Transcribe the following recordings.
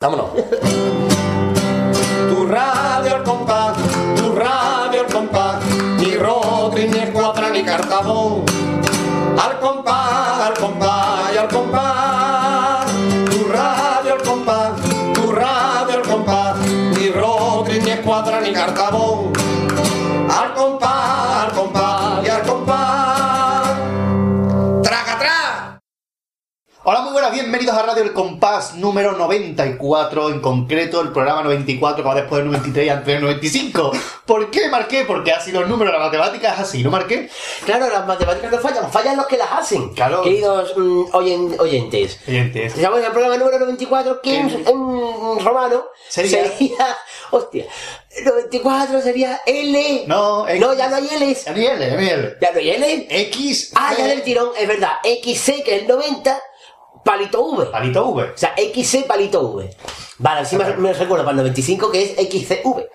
Vámonos. Tu radio al compás, tu radio al compás, ni Rodri, ni Escuadra, ni Cartabón. Al compás, al compás y al compás. Tu radio al compás, tu radio al compás, ni Rodri, ni Escuadra, ni Cartabón. Hola, muy buenas, bienvenidos a Radio El Compás número 94, en concreto el programa 94 que va después del 93 y antes del 95. ¿Por qué marqué? Porque así los números, la matemática es así, ¿no marqué? Claro, las matemáticas no fallan, fallan los que las hacen. Claro. Queridos mm, oyen- oyentes. Oyentes. Estamos en el programa número 94, que en, en romano Sería- Hostia. 94 sería L. No, X. No, ya no hay L's. Ya ni L, ya ni L. Ya no hay L. X. Ah, ya del tirón, es verdad. XC, que es 90, palito V. Palito V. O sea, XC, palito V. Vale, así me, me recuerdo para el 95 que es XCV.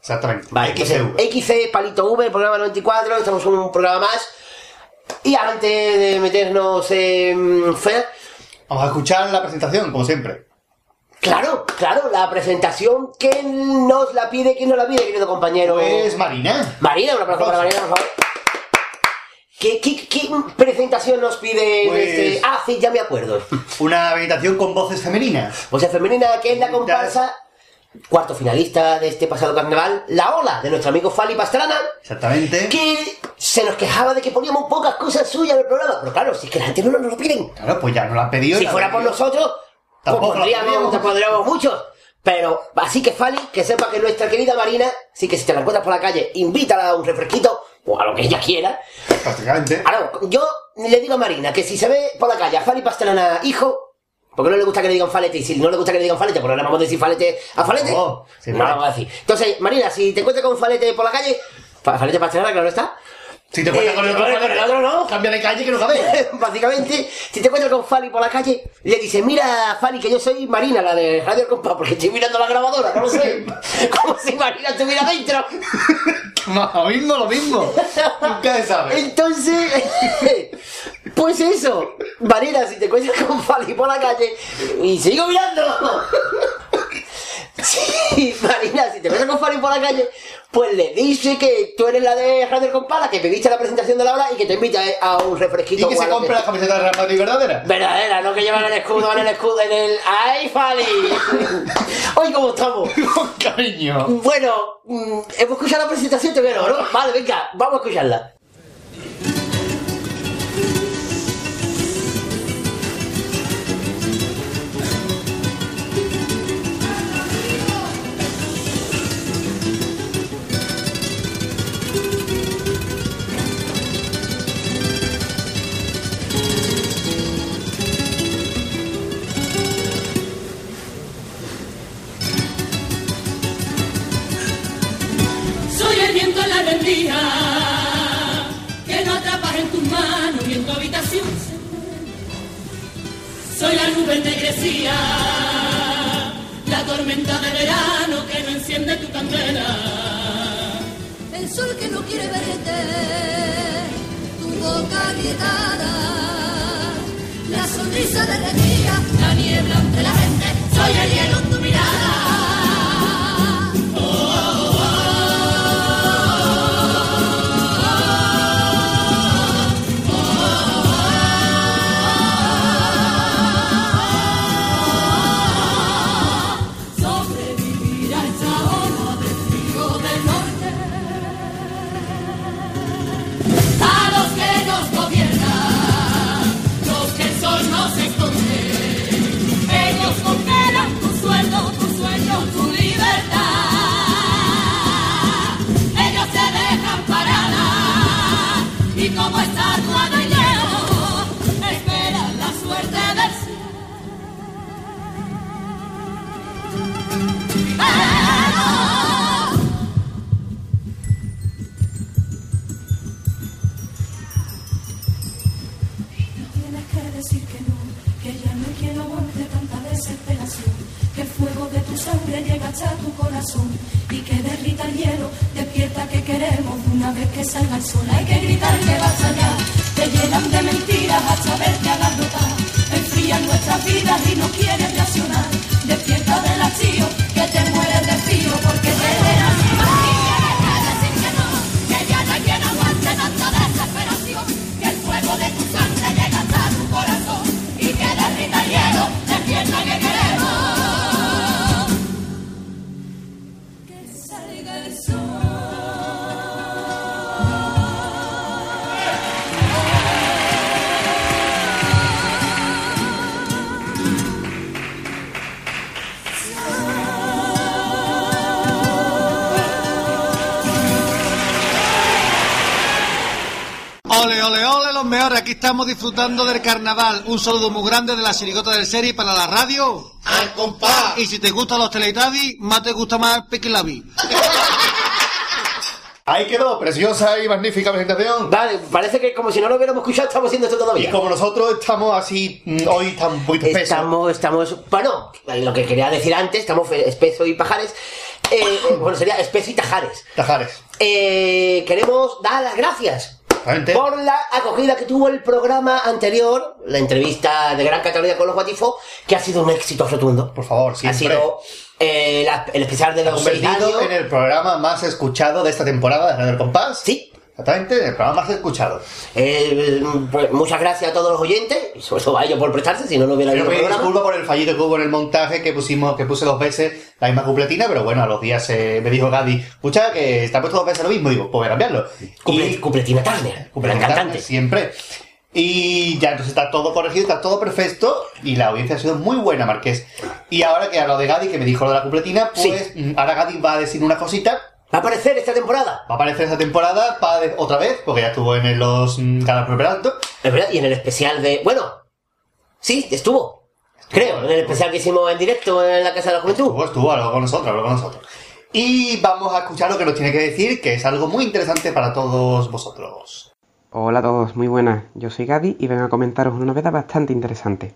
Exactamente. Vale, entonces, XC, palito V, programa 94, estamos en un programa más. Y antes de meternos en fe, Vamos a escuchar la presentación, como siempre. claro, claro, la presentación, ¿quién nos la pide? ¿Quién nos la pide, querido compañero? Pues Marina. Marina, un aplauso para Marina, por favor. ¿Qué, qué, qué presentación nos pide? Pues- este- Ah, sí, ya me acuerdo. Una meditación con voces femeninas. O sea, femenina, que es la comparsa, cuarto finalista de este pasado carnaval, La Ola, de nuestro amigo Fali Pastrana, Exactamente. que se nos quejaba de que poníamos pocas cosas suyas en el programa. Pero claro, si es que la gente no nos lo piden. Claro, pues ya nos la han pedido. Si fuera por nosotros, pues Tampoco te pondríamos muchos. Pero, así que Fali, que sepa que nuestra querida Marina, sí que si te la encuentras por la calle, invítala a un refresquito, o a lo que ella quiera. Prácticamente. Ahora, yo le digo a Marina que si se ve por la calle a Fali Pastrana hijo, porque no le gusta que le digan falete, y si no le gusta que le digan falete, pues no le vamos a decir falete a falete. No, sí, no le vamos a decir. Entonces, Marina, si te encuentras con falete por la calle, fa- falete Pastrana, claro está. Si te encuentras Eh, con el otro, con el otro no. Cambia de calle que no cabe. Básicamente, si te encuentras con Fali por la calle, le dices, mira, Fali, que yo soy Marina, la de Radio El Compás, porque estoy mirando la grabadora, no lo sé. Como si Marina estuviera dentro. lo mismo, lo mismo. Nunca se sabe. Entonces, pues eso, Marina, si te encuentras con Fali por la calle, y sigo mirando. Sí, Marina, si te encuentras con Fali por la calle, pues le dice que tú eres la de Radio El Compás, la que pediste la presentación de la hora y que te invita a un refresquito. Y que a se compre la camiseta de Real Madrid verdadera. Verdadera, no que llevan el escudo en el escudo, en el... ¡Ay, Fali! Hoy, ¿cómo estamos? Con cariño. Bueno, mm, hemos escuchado la presentación, te veo, ¿no? Vale, venga, vamos a escucharla. Que no atrapas en tus manos y en tu habitación. Soy la nube ennegrecida, la tormenta de verano que no enciende tu candela. El sol que no quiere verte, tu boca agrietada, la sonrisa de energía, La niebla entre la gente, soy el hielo como una vez que salga el sol. Hay que gritar que basta ya, te llenan de mentiras hasta verte agarrotar, enfrían nuestras vidas y no quieres reaccionar, despierta de los aquí estamos disfrutando del carnaval. Un saludo muy grande de la chirigota del serie para la radio. ¡Al compás! Y si te gustan los Teletubbies, más te gusta más Pequilabi. Ahí quedó, preciosa y magnífica presentación. Vale, parece que como si no lo hubiéramos escuchado, estamos haciendo esto Y todavía. como nosotros estamos así, mm, hoy estamos un poquito espesos. Estamos, estamos, bueno, lo que quería decir antes, estamos fe- espeso y pajares. Eh, eh, bueno, sería espeso y tajares. Tajares. Eh, queremos dar las gracias. Por la acogida que tuvo el programa anterior, la entrevista de Gran Cataluña con los Guatifo, que ha sido un éxito rotundo. Por favor, Ha siempre. sido eh, la- el especial de ha los convertido años. en el programa más escuchado de esta temporada de Radio Compás. Sí. Exactamente, el programa más escuchado. Eh, pues, muchas gracias a todos los oyentes, y sobre todo a ellos por prestarse, si no, no hubiera habido programa. disculpas por el fallido que hubo en el montaje que pusimos, que puse dos veces la misma cupletina, pero bueno, a los días eh, me dijo Gadi, escucha que está puesto dos veces lo mismo, digo, pues voy a cambiarlo. Cumple- Y- Cupletina Turner, la Cupletina cantante. Siempre. Y ya entonces está todo corregido, está todo perfecto y la audiencia ha sido muy buena, Marqués. Y ahora que ha hablado de Gadi, que me dijo lo de la cupletina, pues mm, ahora Gadi va a decir una cosita. Va a aparecer esta temporada. Va a aparecer esta temporada para de- otra vez, porque ya estuvo en los mm, Canal Preparando. Es verdad, y en el especial de. Bueno, sí, estuvo. Creo, en el especial que hicimos en directo en la Casa de la Juventud. Estuvo, estuvo, habló con nosotros, habló con nosotros. Y vamos a escuchar lo que nos tiene que decir, que es algo muy interesante para todos vosotros. Hola a todos, muy buenas. Yo soy Gadi y vengo a comentaros una novedad bastante interesante.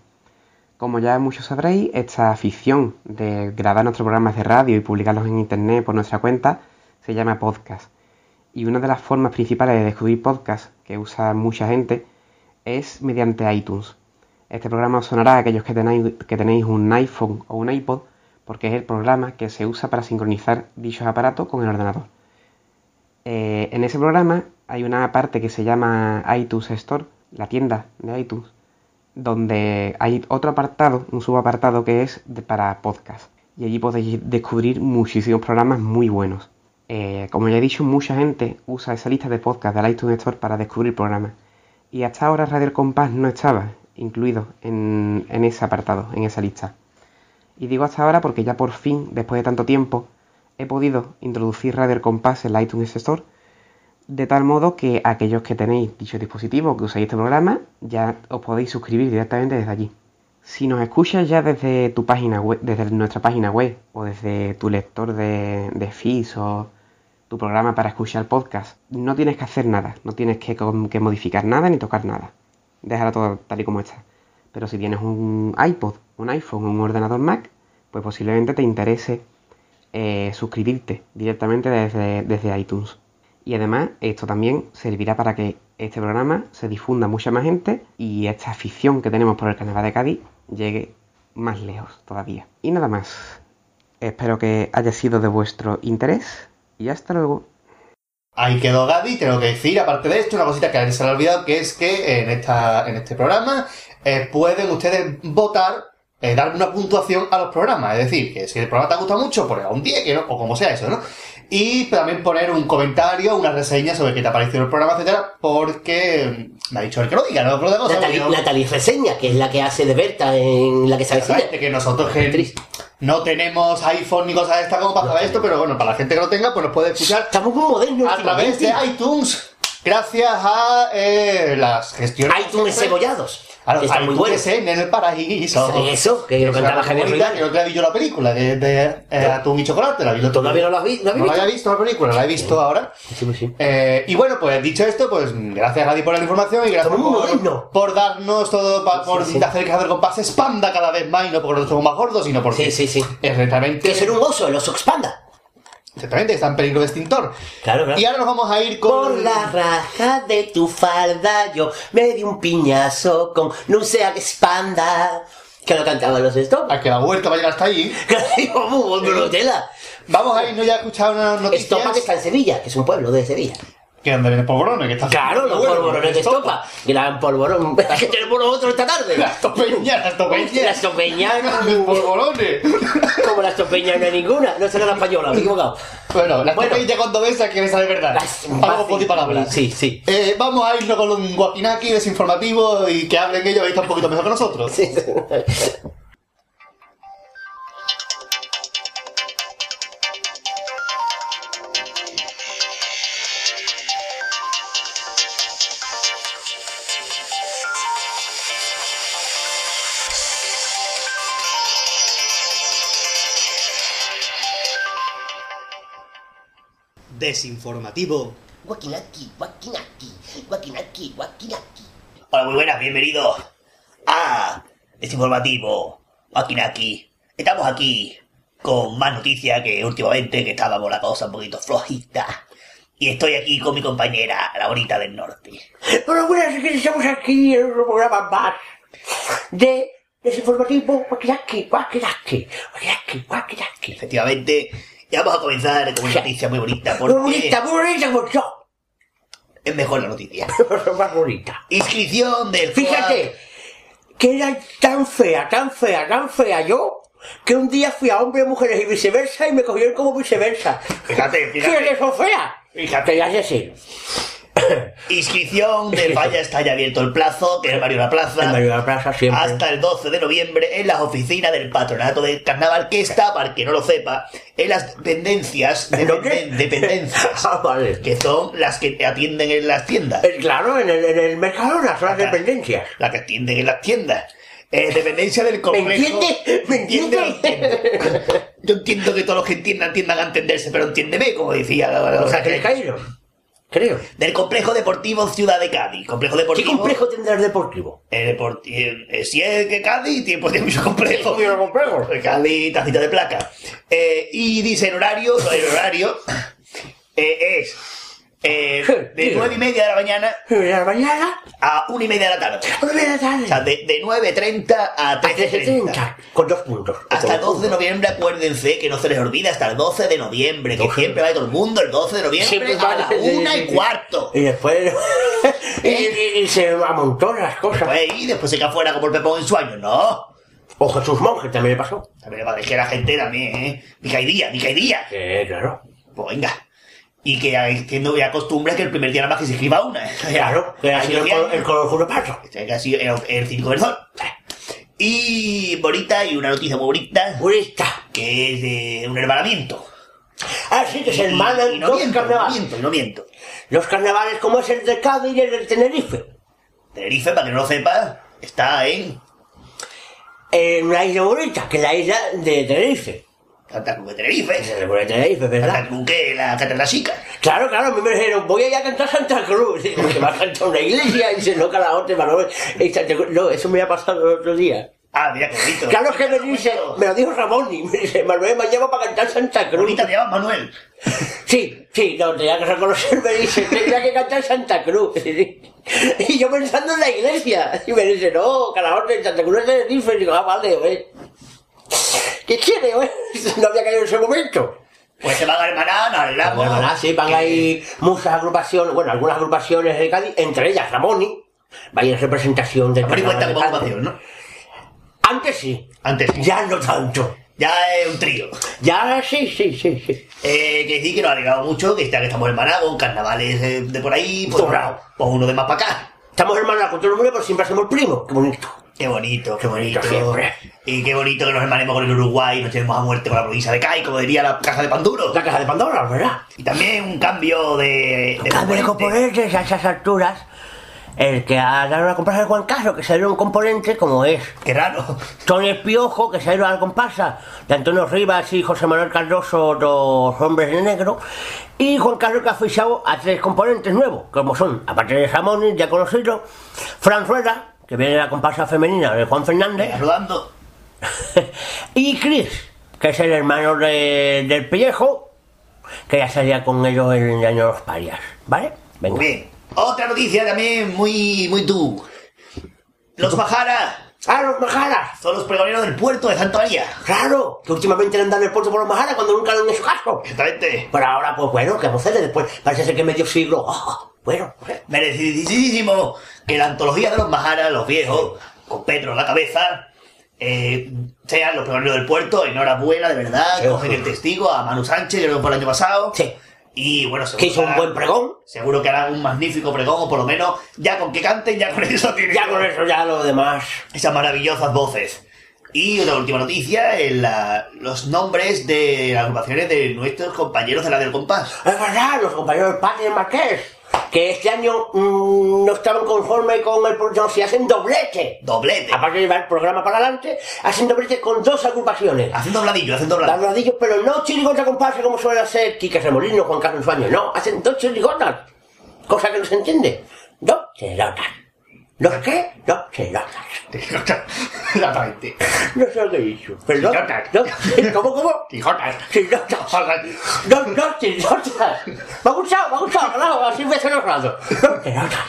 Como ya muchos sabréis, esta afición de grabar nuestros programas de radio y publicarlos en internet por nuestra cuenta se llama podcast. Y una de las formas principales de descubrir podcast que usa mucha gente es mediante iTunes. Este programa sonará a aquellos que tenéis, que tenéis un iPhone o un iPod porque es el programa que se usa para sincronizar dichos aparatos con el ordenador. Eh, en ese programa hay una parte que se llama iTunes Store, la tienda de iTunes, donde hay otro apartado, un subapartado que es de- para podcast. Y allí podéis descubrir muchísimos programas muy buenos. Eh, como ya he dicho, mucha gente usa esa lista de podcast del iTunes Store para descubrir programas. Y hasta ahora Radio El Compás no estaba incluido en, en ese apartado, en esa lista. Y digo hasta ahora porque ya por fin, después de tanto tiempo, he podido introducir Radio El Compás en la iTunes Store, de tal modo que aquellos que tenéis dicho dispositivo, que usáis este programa, ya os podéis suscribir directamente desde allí. Si nos escuchas ya desde tu página web, desde nuestra página web, o desde tu lector de, de feeds o tu programa para escuchar podcast, no tienes que hacer nada, no tienes que, que modificar nada ni tocar nada. Déjalo todo tal y como está. Pero si tienes un iPod, un iPhone un ordenador Mac, pues posiblemente te interese eh, suscribirte directamente desde, desde iTunes. Y además, esto también servirá para que este programa se difunda a mucha más gente y esta afición que tenemos por el Carnaval de Cádiz llegue más lejos todavía. Y nada más. Espero que haya sido de vuestro interés y hasta luego. Ahí quedó Gadi, tengo que decir, aparte de esto, una cosita que a él se le ha olvidado, que es que en, esta, en este programa eh, pueden ustedes votar, eh, dar una puntuación a los programas. Es decir, que si el programa te ha gustado mucho, poner a un 10, que no- o como sea eso, ¿no? Y también poner un comentario, una reseña sobre qué te ha parecido el programa, etcétera, porque me ha dicho el que lo diga, no otra cosa. Natalie, no- Natalie Reseña, que es la que hace de Berta en la que sabe Exactamente, que nosotros que no tenemos iPhone ni cosas de estas como para saber esto, pero bueno, para la gente que lo tenga, pues nos puede escuchar Estamos muy modernos. a través de iTunes, gracias a eh, las gestiones. iTunes cebollados. Claro, que están muy buenos. en el paraíso. Eso, que lo cantaba Javier Ruiz. Que no te la vi yo la película de, de eh, Atún y Chocolate. La vi Todavía no has vi- no No la había visto la película, la he visto ahora. Sí, sí. Eh, y bueno, pues dicho esto, pues gracias Gadi por la información y gracias por, por darnos todo, pa- por Sí, sí. hacer que el compás expanda cada vez más y no porque nosotros somos más gordos, sino porque Sí, sí, sí. Que ser un oso, el oso expanda. Exactamente está en peligro de extintor. Claro, claro. Y ahora nos vamos a ir con... Por la raja de tu falda yo me di un piñazo con no sea que expanda. Que lo cantaban los Stones. A que la vuelta va a llegar hasta digo, muy brutela. Vamos a irnos ya a escuchar unas noticias. Estopa que está en Sevilla, que es un pueblo de Sevilla. Que donde viene Polvorones, que está... Claro, los polvorones de Estopa. Gran polvorón. que tenemos nosotros esta tarde. Las topeñas, las topeñas. Las topeñas. Polvorones. Como las topeñas no hay ninguna. No será la española, me he equivocado. Bueno, las Bueno. topeñas cuando ves a que ves de verdad. Las- Algo por palabras. Sí, sí. Eh, vamos a irnos con un guapinaki desinformativo y que hablen ellos, ahí está un poquito mejor que nosotros. Sí. Desinformativo. Guaquinaki, guaquinaki, guaquinaki, guaquinaki. Hola, muy buenas, bienvenidos a Desinformativo, Maquinaki. Estamos aquí con más noticias que últimamente, que estábamos la cosa un poquito flojita. Y estoy aquí con mi compañera, la bonita del norte. Bueno, buenas, estamos aquí en un programa más de desinformativo, guaquinaki, guaquinaki, guaquinaki, guaquinaki. Efectivamente, y vamos a comenzar con una noticia muy bonita, porque Muy bonita, muy bonita yo. es mejor la noticia. más bonita. Inscripción del Fíjate, que era tan fea, tan fea, tan fea yo, que un día fui a hombres, mujeres y viceversa y me cogieron como viceversa. Fíjate, ¿Qué fíjate. es eso fea? Fíjate, ya sé. Inscripción del Falla está ya abierto el plazo, que es Mario La Plaza. Mario de la Plaza siempre. hasta el 12 de noviembre en las oficinas del patronato del carnaval que está, para que no lo sepa, en las dependencias, ¿En dónde? dependen- dependencias, Ah, vale. que son las que atienden en las tiendas, Eh, Claro, en el, en el Mercadona son las dependencias. las que atienden en las tiendas. Eh, dependencia del ¿Me complejo. entiendes? ¿Me Entiende, entiendes? Yo entiendo que todos los que entiendan tiendan a entenderse, pero entiéndeme, como decía la, la- O sea, que el Cairo. Creo. Del complejo deportivo Ciudad de Cádiz. Complejo ¿Qué deportivo. complejo tendrá el deportivo? El deporti- eh, eh, si es que Cádiz, tiene, pues, tiene mucho complejo. Mucho complejo. Cádiz, tacita de placa. Eh, y dice el horario, el horario eh, es eh, de nueve y media de la mañana ¿De la mañana? a una y media de la tarde. ¿A de la tarde? O sea, de, de 9.30 a A 13.30. 13.30. Con dos puntos. Hasta el Con 12 de noviembre, acuérdense que no se les olvida, hasta el 12 de noviembre, que siempre va todo el mundo el 12 de noviembre Siempre a va- la una y cuarto. Y después. y, y- y se amontonan las cosas. Pues, y después se queda fuera como el Pepón en sueño, ¿no? O Jesús Monje también le pasó. También para que la gente también, ¿eh? Ni caidía, ni caidía. Sí, claro. Pues venga. Y que hay- que costumbre que el primer día nada más que se escriba una. Claro, que ha sido el, col- el color juro paso. Que ha sido el, el 5 del sol. Y bonita, y una noticia muy bonita, Purista. que es de un hermanamiento. Ah, sí, que se hermanan y no dos miento, no carnavales. miento, no miento. Los carnavales como es el de Cádiz y el de Tenerife. Tenerife, para que no lo sepa, está en En una isla bonita, que es la isla de Tenerife. Cruz de Tenerife. Se pone Tenerife, ¿verdad? Cruz que es la catedral chica. Claro, claro, a mí me dijeron, voy a ir a cantar Santa Cruz. Digo, que va a cantar una iglesia y se no Santa Cruz- No, eso me ha pasado el otro día. Ah, mira qué bonito. Claro que me dice, me lo dijo Ramón y me dice, Manuel me lleva para cantar Santa Cruz. Bonita te llamas Manuel. Sí, sí, no, tenía que reconocer, me dice, tenía que cantar Santa Cruz. Y yo pensando en la iglesia. Y me dice, no, Calahorte, Santa Cruz es de Tenerife. Y digo, ah, vale, güey. ¿Qué quiere, güey? No había caído en ese momento. Pues se van a hermanar, nos alegramos. Bueno, nada, sí, van a ir muchas agrupaciones, bueno, algunas agrupaciones de Cádiz, entre ellas Ramoni, va a ir en representación cuenta de ocupación, ¿no? Antes sí, Antes sí. ya no tanto. Ya es un trío. Ya sí, sí, sí, sí. Eh, que decir que nos ha alegrado mucho, que ya que estamos hermanados, con carnavales eh, de por ahí, pues, pues uno de más para acá. Estamos hermanos con todo el mundo, pero siempre hacemos primos. Qué bonito. Qué bonito, qué bonito. Siempre. Y qué bonito que nos hermanemos con el Uruguay, nos tenemos a muerte con la provincia de CAI, como diría la caja de Panduro. La caja de Pandora, ¿verdad? Y también un cambio de, de Cambio de componentes a esas alturas. El que ha dado a comprarse el Juan Caso, que salió un componente como es Qué raro. Tony Espiojo, que se ha ido a la comparsa de Antonio Rivas y José Manuel Cardoso, dos hombres de negro, y Juan Carlos que ha fichado a tres componentes nuevos, como son, aparte de Ramón, ya conocido, Fran Rueda, que viene de la comparsa femenina de Juan Fernández, Saludando. y Chris, que es el hermano de- del pellejo, que ya salía con ellos en el año de los parias, ¿vale? Venga. Muy bien. Otra noticia también muy, muy tú. Los Majara ¡Ah, los majaras! son los pregoneros del puerto de Santa María. ¡Claro! Que últimamente le han dado el puerto por los majaras cuando nunca lo han hecho caso. Exactamente. Pero ahora, pues bueno, ¿qué vamos a hacer después? Parece ser que medio siglo. ah, bueno, pues, Merecidísimo que la antología de los Majara, los viejos, con Petro en la cabeza, eh, sean los pregoneros del puerto. Enhorabuena, de verdad. Sí, Cogen sí. el testigo a Manu Sánchez, que lo fue el año pasado. Sí. Y bueno, seguro que hizo un buen pregón. Seguro que harán un magnífico pregón, o por lo menos, ya con que canten, ya con eso Ya con eso, ya lo demás. esas maravillosas voces. Y una última noticia, en la- los nombres de las agrupaciones de nuestros compañeros de la del compás. Es verdad, los compañeros del Patio Marqués. Que este año mm, no estaban conformes con el programa, si hacen doblete. Doblete. Aparte de llevar el programa para adelante, hacen doblete con dos agrupaciones. Hacen dobladillo, hacen dobladillo. Dobladillos, pero no chirigota comparsa como suele hacer Quique Remolino, Juan Carlos Suaño, no, hacen dos chirigotas. Cosa que no se entiende. Dos chirigotas. ¿Los qué? Dos chirigotas. Exactamente. No sé lo que he dicho. Perdón. Chirigotas. Dos- ¿Cómo, cómo? Tijotas. Chirigotas. Dos, dos chirigotas. Me ha gustado, me ha gustado, claro, así me hace los ratos. Dos chirigotas.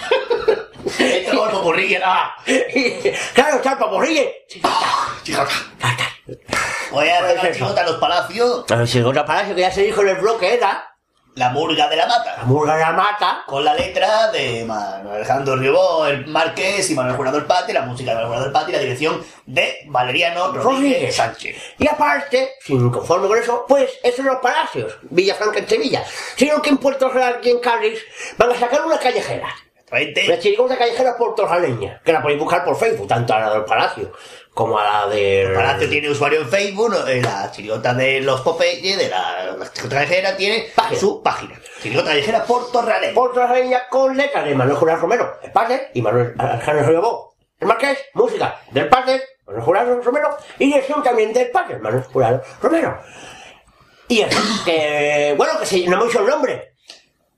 Esto es como porrilla, ah. Claro, está el. Chijota. Voy a hacer la eso. chirigota a los palacios, A palacio que ya se dijo en el bloque era la murga de la mata. la murga de la mata. Con la letra de Manuel Alejandro Ribó, el Marqués y Manuel Jurado del Pati, la música de Manuel Jurado del Pati, la dirección de Valeriano Rodríguez. Sánchez. Y aparte, sin conforme con eso, pues esos son los palacios. Villafranca en Sevilla. Sino que en Puerto Real y en Cádiz van a sacar una callejera. Exactamente. chirigota callejera portorjaleña, que la podéis buscar por Facebook, tanto a la del Palacio como a la. El Palacio tiene usuario en Facebook. Eh, la chirigota de los Popeye, de la, la chirigota callejera, tiene Página. su página. Chirigota callejera Portorreal. Portorjaleña con letras de Manuel Jurado Romero, el padre, y Manuel Alejandro Riobó, el marqués, música del padre, Manuel Jurado Romero, y dirección también del padre, Manuel Jurado Romero. Y eso, que, bueno, que se, no me hizo el nombre.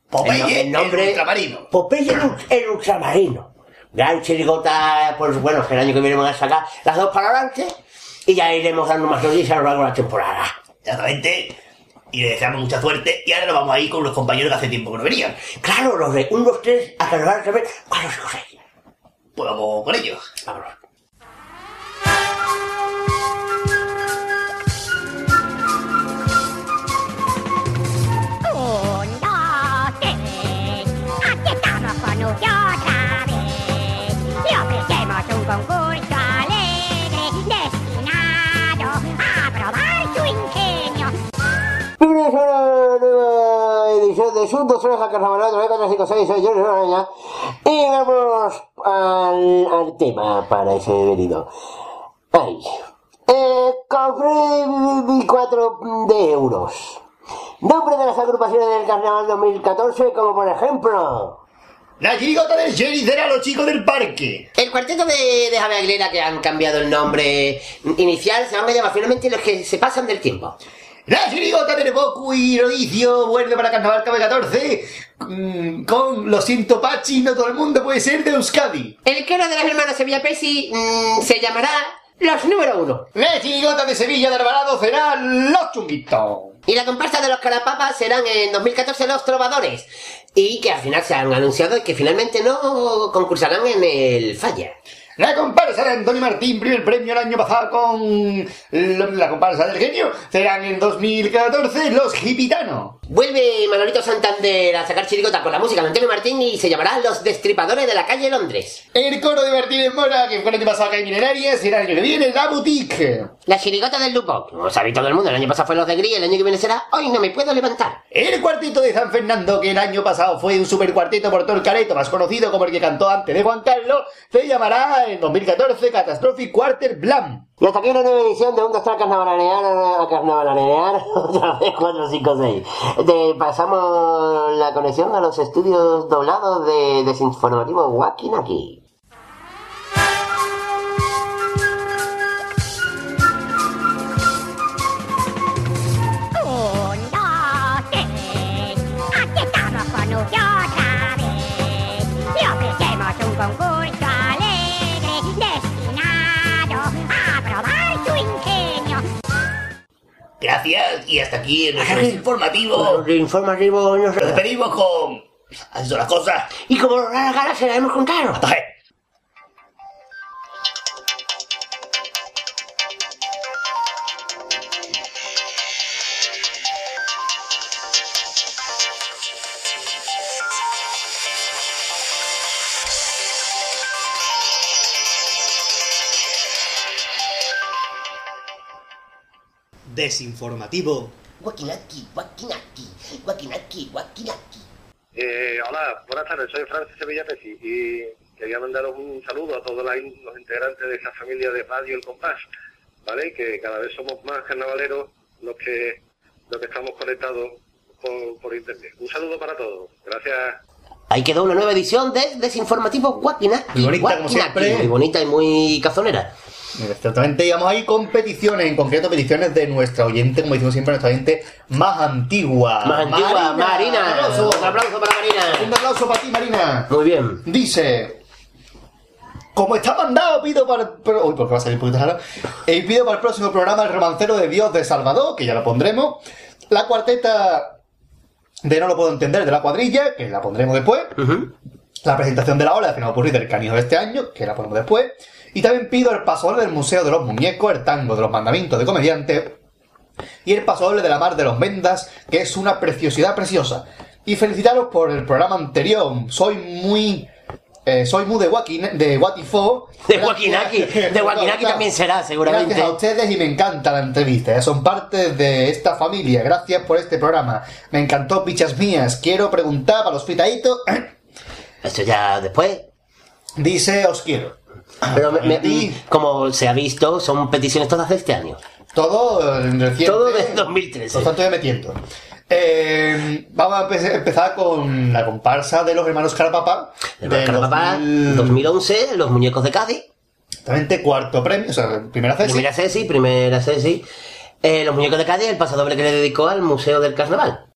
Popeye, el, nombre, el ultramarino. Popeye el, el ultramarino. Gran chirigota, pues bueno, que el año que viene van a sacar las dos para adelante y ya iremos dando más noticias a lo largo de la temporada. Exactamente. Y le deseamos mucha suerte. Y ahora nos vamos a ir con unos compañeros que hace tiempo que no venían. Claro, los de 1, 2, 3, a cargar otra vez, 4, 5, 6. Pues vamos con ellos. Vámonos. De Sunto Soja Carnaval 456, soy Jorge Araña y vamos al, al tema para ese venido. Ay, eh, compré 4 de euros. Nombre de las agrupaciones del Carnaval 2014, como por ejemplo... La chirigota del Jerry será los chicos del parque. El cuarteto de, de Javier Aguilera que han cambiado el nombre inicial se van a llamar finalmente los que se pasan del tiempo. La chirigota de Boku y Rodicio vuelve para Carnaval KB14 mm, con Lo siento Pachi, no todo el mundo puede ser de Euskadi. El coro de las hermanas Sevilla Pesi mm, se llamará Los Número Uno. La chirigota de Sevilla de Alvarado será Los Chunguitos. Y la comparsa de los carapapas serán en 2014 los trovadores. Y que al final se han anunciado que finalmente no concursarán en el Falla. La comparsa de Antonio Martín, primer premio el año pasado con la, comparsa del genio, serán en 2014 los gipitanos. Vuelve Manolito Santander a sacar chirigota con la música de Antonio Martín y se llamará Los Destripadores de la calle Londres. El coro de Martínez Mora, que fue el año pasado acá en Mineraria, será el año que viene la boutique. La chirigota del Lupo. Como sabe todo el mundo, el año pasado fue los de Gris, el año que viene será Hoy no me puedo levantar. El cuarteto de San Fernando, que el año pasado fue un super cuarteto por todo el careto, más conocido como el que cantó antes de Juan Carlos, se llamará en 2014 Catastrophic Quarter Blam. Y hasta aquí una nueva edición de Un Dostal Carnavalanear a Carnavalanear, otra vez 4, 5, 6. Te pasamos la conexión a los estudios doblados de Desinformativo Wakinaki. Un, Gracias, y hasta aquí nuestro informativo. Informativo, no Nos despedimos con... Así son las cosas. Y como nos la se la hemos contado. Hasta Desinformativo. Wakinaki, Wakinaki, Wakinaki, Wakinaki. Eh, hola, buenas tardes, soy Francis Sevilla Pesi y quería mandaros un saludo a todos los integrantes de esta familia de Radio El Compás, ¿vale? Que cada vez somos más carnavaleros los que, los que estamos conectados por, por internet. Un saludo para todos, gracias. Ahí quedó una nueva edición de Desinformativo Guaquinaki. Muy bonita, como Guaquinaki, siempre. Muy bonita y muy cazonera. Exactamente, y vamos ahí con peticiones, en concreto peticiones de nuestra oyente, como decimos siempre, nuestra oyente más antigua. Más antigua, Marina. Un aplauso. Un aplauso para Marina. Un aplauso para ti, Marina. Muy bien. Dice. Como está mandado, pido para el. pro- Uy, porque va a salir un poquito raro. Y pido para el próximo programa El Romancero de Dios de Salvador, que ya lo pondremos. La cuarteta de No lo puedo entender de la cuadrilla, que la pondremos después. Ujú. La presentación de la ola que nos ha ocurrido el canijo de este año, que la ponemos después. Y también pido el pasodoble del Museo de los Muñecos, el tango de los mandamientos de comediante. Y el pasodoble de la mar de los vendas, que es una preciosidad preciosa. Y felicitaros por el programa anterior. Soy muy. eh, soy muy de Wakin, de Watifo. De Wakinaki. De Wakinaki también será, seguramente. Gracias a ustedes y me encanta la entrevista. Ya son parte de esta familia. Gracias por este programa. Me encantó, pichas mías. Quiero preguntar para los fritaditos. Esto ya después. Dice, os quiero. Pero me- me- como se ha visto, son peticiones todas de este año. Todo en reciente. Todo de 2013. Lo estoy metiendo. Eh, vamos a empe- empezar con la comparsa de los hermanos Carapapa. El Papá, 2000 2011, Los Muñecos de Cádiz. Exactamente, cuarto premio, o sea, primera Cesi. Primera Ceci, primera Ceci. Eh, los Muñecos de Cádiz, el pasadoble que le dedicó al Museo del Carnaval.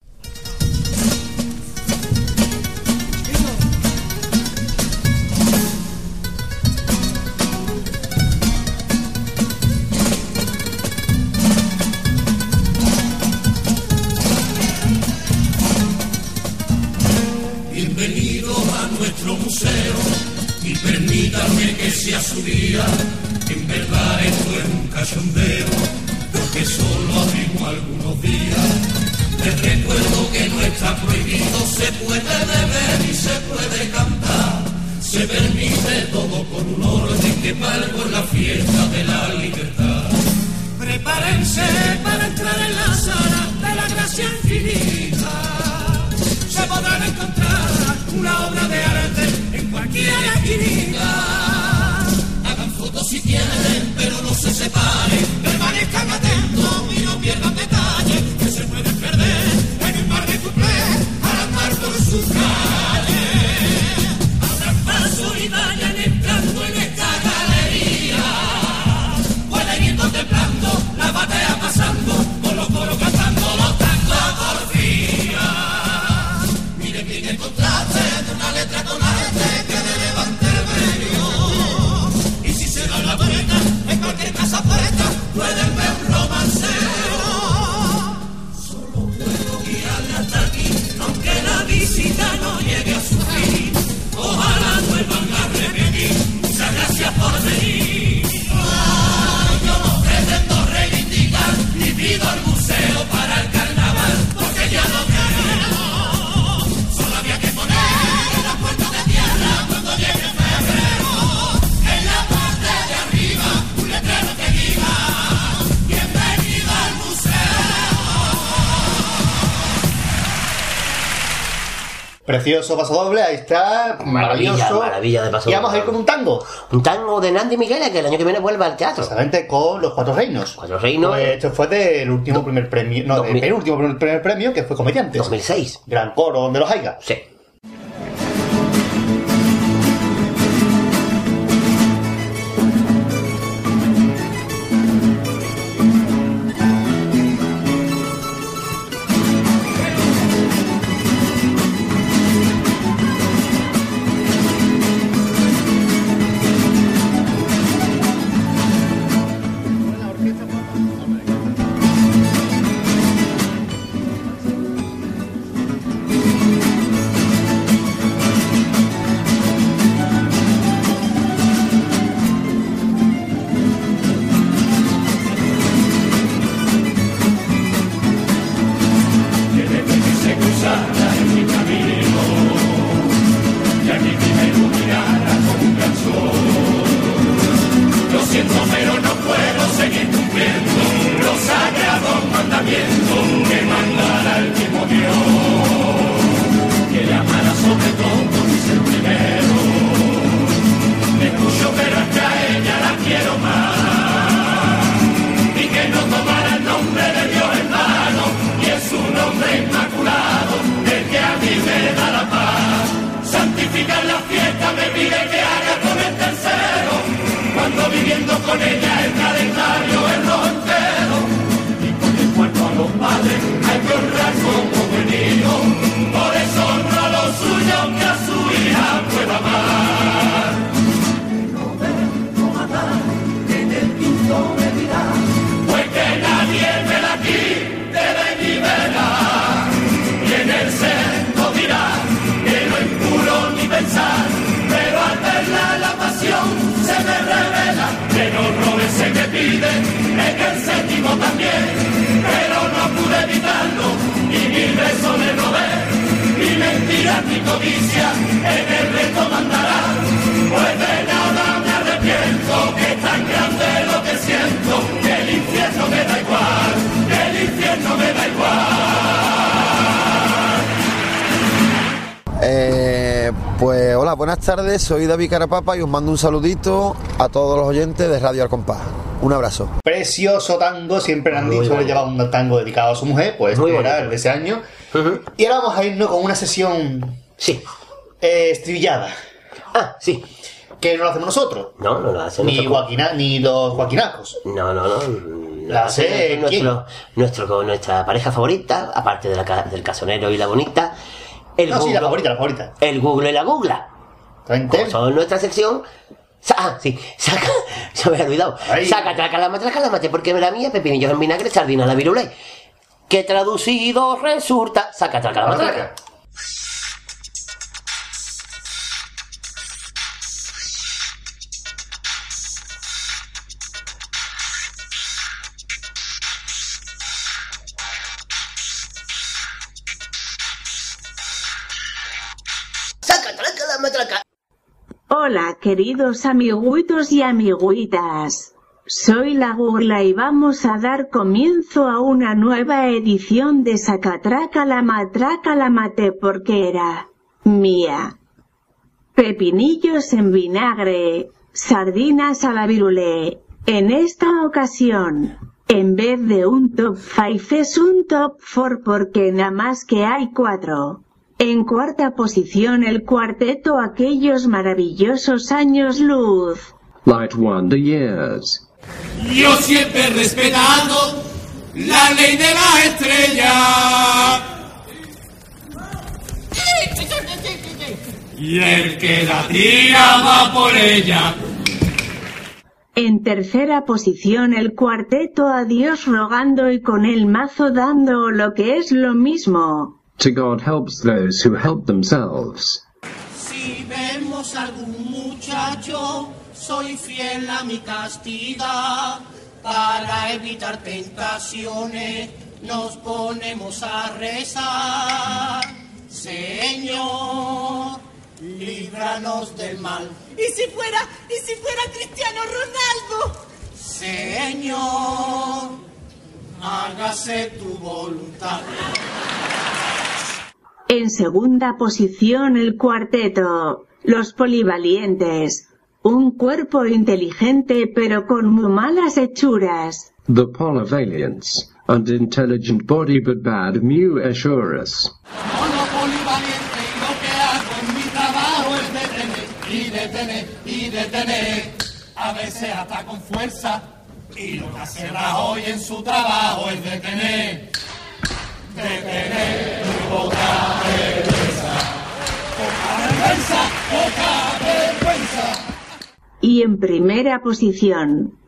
Precioso pasodoble, ahí está. Maravilla, Maravilloso. maravilla de pasodoble. Y vamos a ir con un tango. Un tango de Nandi Miguel que el año que viene vuelva al teatro. Exactamente, con los cuatro reinos. Cuatro Reinos. Pues esto fue del último primer premio. No, del 2000. penúltimo primer, primer premio, que fue comediantes. 2006. Gran coro, donde los haya. Sí. Hey, no. Buenas tardes, soy David Carapapa y os mando un saludito a todos los oyentes de Radio Al Compás. Un abrazo. Precioso tango, siempre han dicho que lleva un tango dedicado a su mujer, pues Muy este era el de ese año. Y ahora vamos a irnos con una sesión Sí. eh, estribillada. Ah, sí. Que no lo hacemos nosotros. No, no lo hace Ni, Joaquina, ni los joaquinacos. No, no, no. La hace nuestro, nuestro, nuestra pareja favorita, aparte de la, ca- del casonero y la bonita. El No, sí, la favorita, la favorita. El Google y la Google. Como son nuestra sección. Ah, sí, saca, se me había olvidado. Saca, traca, la matraca, la mate, porque la mía, pepinillos en vinagre, sardina a la virulé. Que traducido resulta, saca, traca, Hola, queridos amiguitos y amiguitas. Soy la Gurla y vamos a dar comienzo a una nueva edición de Sacatraca la Matraca la Mate porque era mía. Pepinillos en vinagre, sardinas a la virulé. En esta ocasión, en vez de un top 5 es un top 4 porque nada más que hay cuatro. En cuarta posición el cuarteto Aquellos maravillosos años luz. Light Wonder Years. Yo siempre he respetado la ley de la estrella. Y el que la tira va por ella. En tercera posición el cuarteto Adiós rogando y con el mazo dando lo que es lo mismo. To God helps those who help themselves. Si vemos algún muchacho, soy fiel a mi castidad. Para evitar tentaciones, nos ponemos a rezar. Señor, líbranos del mal. ¿Y si fuera, y si fuera Cristiano Ronaldo? Señor, hágase tu voluntad. En segunda posición el cuarteto Los Polivalientes. Un cuerpo inteligente pero con muy malas hechuras. The Polyvaliants. An intelligent body but bad. Monopoly valiente y lo que hago en mi trabajo es detener y detener y detener. A veces hasta con fuerza. Y lo que hace Rajoy en su trabajo es detener. Y poca vergüenza. Poca vergüenza, poca vergüenza. Y en primera posición,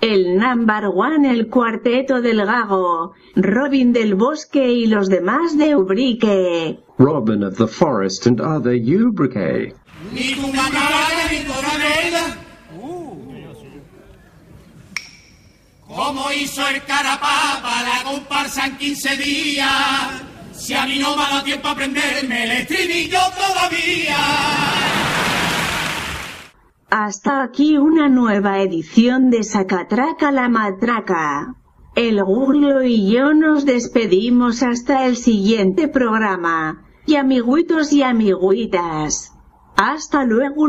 el number one, el cuarteto del Gago, Robin del Bosque y los demás de Ubrique. Robin of the Forest and other Ubrique. Ni tu ni. Como hizo el carapá para la comparsa en 15 días. Si a mí no me ha dado tiempo a aprenderme el estribillo todavía. Hasta aquí una nueva edición de Sacatraca la Matraca. El Gurlo y yo nos despedimos hasta el siguiente programa. Y amiguitos y amiguitas. Hasta luego.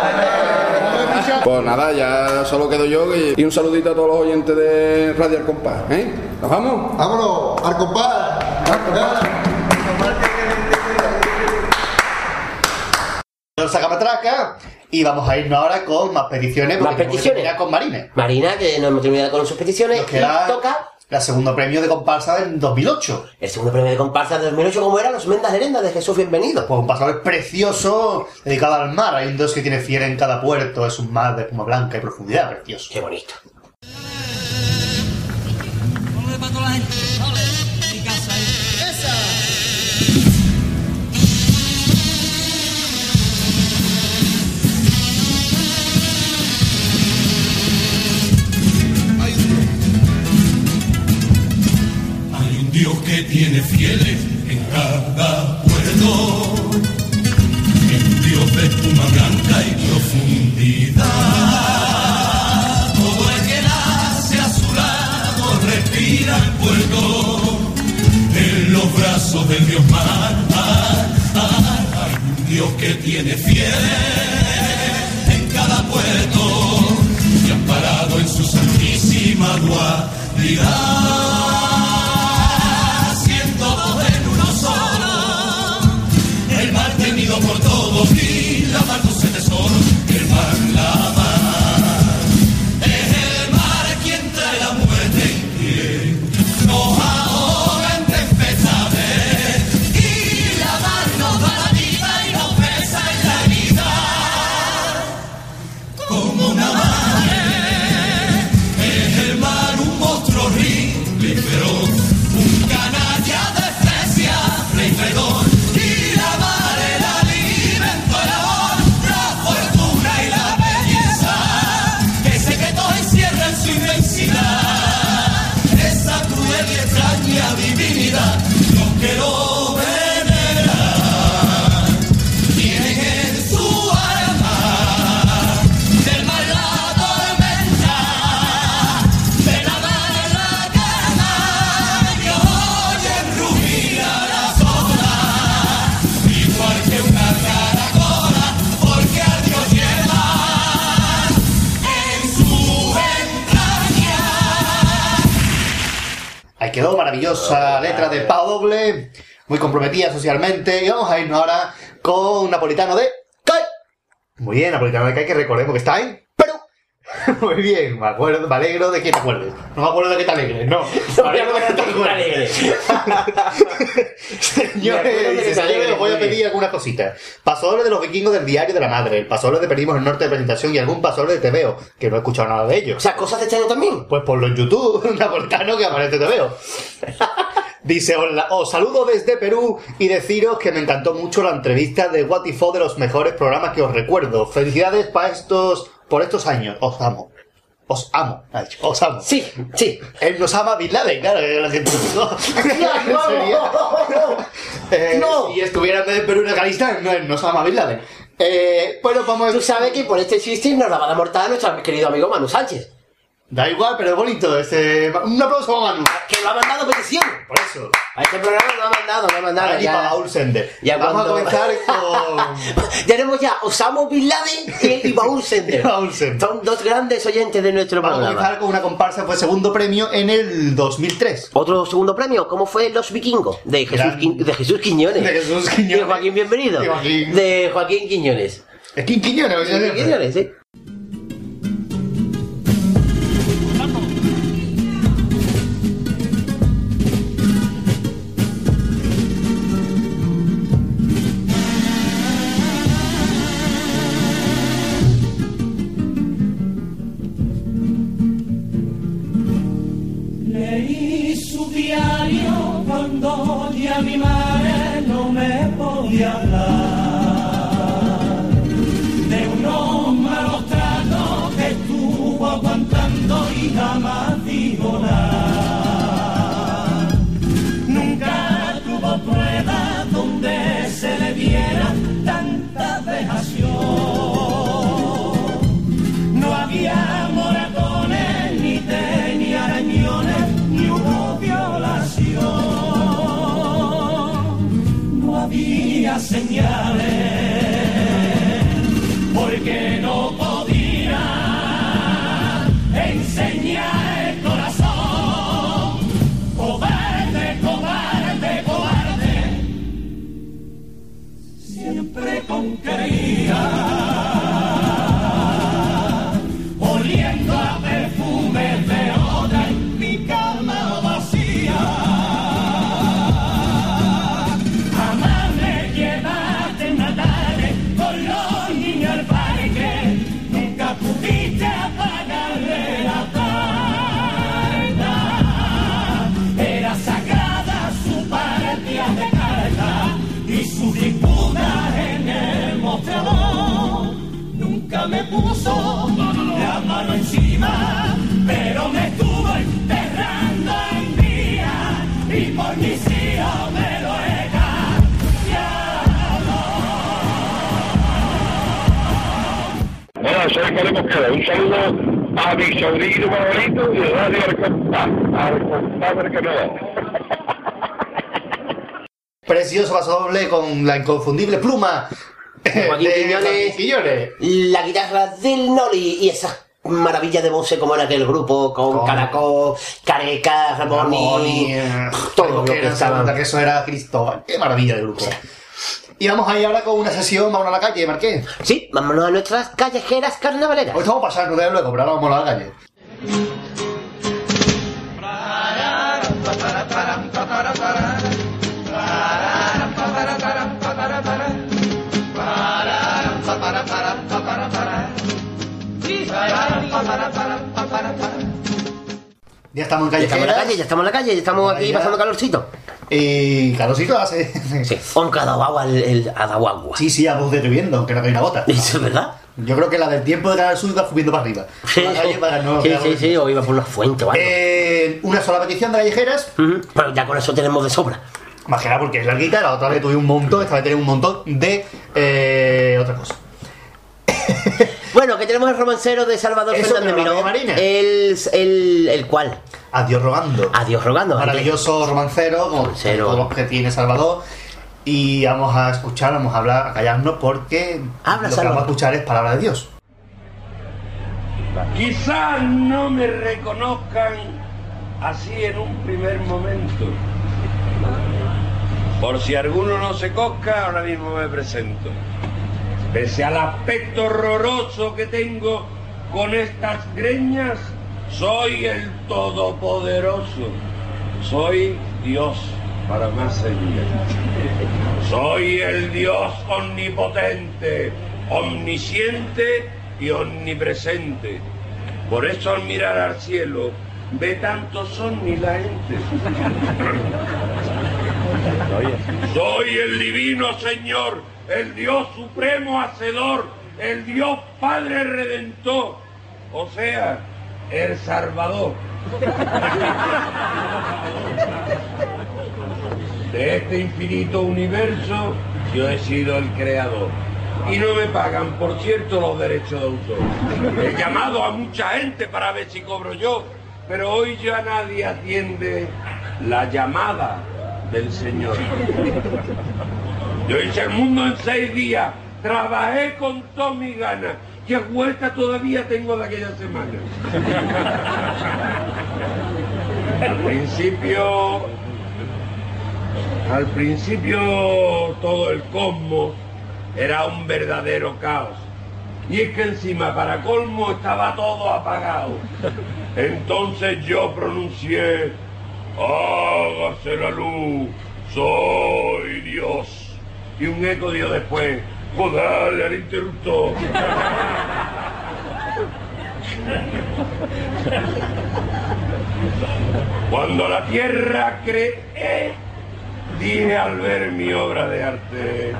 Pues nada, ya solo quedo yo y, y un saludito a todos los oyentes de Radio El Compás, ¿eh? ¿Nos vamos? ¡Vámonos! ¡Al compás! El Sacamatraca. Y vamos a irnos ahora con más peticiones. Más peticiones. con Marina. Marina, que no hemos terminado con sus peticiones. queda- Y toca el segundo premio de comparsa en 2008. El segundo premio de comparsa de 2008, ¿cómo era? Los Mendas de de Jesús Bienvenido. Pues un pasador precioso dedicado al mar. Hay un dos que tiene fiera en cada puerto. Es un mar de espuma blanca y profundidad precioso. Qué bonito. Dios que tiene fieles en cada puerto, es un Dios de espuma blanca y profundidad. Todo el que nace a su lado respira el puerto, en los brazos del Dios mar. Un Dios que tiene fieles en cada puerto y amparado en su santísima dualidad. Y la quedó maravillosa letra de Pau Doble, muy comprometida socialmente. Y vamos a irnos ahora con Napolitano de CAI. Muy bien, Napolitano de CAI, que recordemos que está en. Muy bien, me acuerdo, me alegro de que te acuerdes. No me acuerdo de que te alegres, no. Me alegro de que te acuerdes. Señores, señores, os voy a pedir algunas cositas. Pasadores de los vikingos del diario de la madre, el pasador de Perdimos el norte de presentación y algún pasador de TVO, que no he escuchado nada de ellos. O sea, cosas de este año también. Pues ponlo en YouTube, napolitano que aparece TVO. Dice, hola, os saludo desde Perú y deciros que me encantó mucho la entrevista de What If de los mejores programas que os recuerdo. Felicidades para estos, por estos años. Os amo. Os amo, ha dicho. Os amo. Sí, sí. Él nos ama a Bin Laden, claro. que la gente- No. Sería- Eh, Si estuviera en Perú en Afganistán, no, él nos ama a Bin Laden. Eh, bueno, vamos a... Tú sabes que por este chiste nos la va a mortal nuestro querido amigo Manu Sánchez. Da igual, pero es bonito. Este... Un aplauso a Manu. Que lo ha mandado petición. Por eso. A este programa lo ha mandado, lo ha mandado. Ahí para Baul Sender. ya Vamos cuando- a comenzar con... Tenemos ya Osamo Bin Laden y, Baúl Sender. Baúl Sender. Son dos grandes oyentes de nuestro Vamos a programa. comenzar con una comparsa, fue segundo premio en el 2003. Otro segundo premio, ¿cómo fue Los Vikingos? De Jesús, Gran- Qui- de Jesús Quiñones. De Jesús Quiñones. De Joaquín Bienvenido. De Joaquín. De Joaquín Quiñones. Es Quiñones, Joaquín Quiñones, sí. Con la inconfundible pluma de Quiñones. Joaquín Quiñones. La guitarra del Noli y esa maravilla de voces como era aquel grupo con Caracol, Careca, eh, todo lo que estaba. que eso era Cristóbal. Qué maravilla de grupo. Y vamos a ir ahora con una sesión, vamos a la calle, Marqués. Sí, vámonos a nuestras callejeras carnavaleras. Hoy estamos pasando de luego, pero ahora vamos a la calle. Ya estamos en Ya calle. estamos en la calle, ya estamos en la calle, ya estamos aquí pasando calorcito. Y calorcito hace. Sí, aunque ha dado agua el, el- ha dado agua. Sí, sí, a voz de lloviendo, aunque no cae una gota. Eso es verdad. Yo creo que la del tiempo de Canal Sur iba subiendo para arriba. Sí, La calle para no sí, sí, sí, o iba por una fuente o algo. Eh, una sola petición de callejeras. Ujú, Pero ya con eso tenemos de sobra. Más que nada porque es larguita, la otra vez tuve un montón, esta vez tenemos un montón de eh, otra cosa. Bueno, que tenemos el romancero de Salvador Eso, Fernández Miró. El, el, el cual. Adiós rogando. Adiós rogando. Maravilloso romancero, como Romancero. todos los que tiene Salvador. Y vamos a escuchar, vamos a hablar, a callarnos porque Habla, lo que vamos a escuchar es palabra de Dios. Quizás no me reconozcan así en un primer momento. Por si alguno no se cosca, ahora mismo me presento. Pese al aspecto horroroso que tengo con estas greñas, soy el Todopoderoso. Soy Dios para más señas. Soy el Dios omnipotente, omnisciente y omnipresente. Por eso al mirar al cielo, ve tantos son ni la gente. Soy el divino Señor, el Dios supremo hacedor, el Dios Padre redentor, o sea, el Salvador. De este infinito universo, yo he sido el creador. Y no me pagan, por cierto, los derechos de autor. He llamado a mucha gente para ver si cobro yo, pero hoy ya nadie atiende la llamada del Señor. Yo hice el mundo en seis días, trabajé con todas mis ganas, que vuelta todavía tengo de aquella semana. Al principio, al principio todo el cosmos era un verdadero caos. Y es que encima, para colmo, estaba todo apagado. Entonces yo pronuncié, hágase la luz, soy Dios. Y un eco dio después, pues dale al interruptor. Cuando la tierra cree, dije al ver mi obra de arte,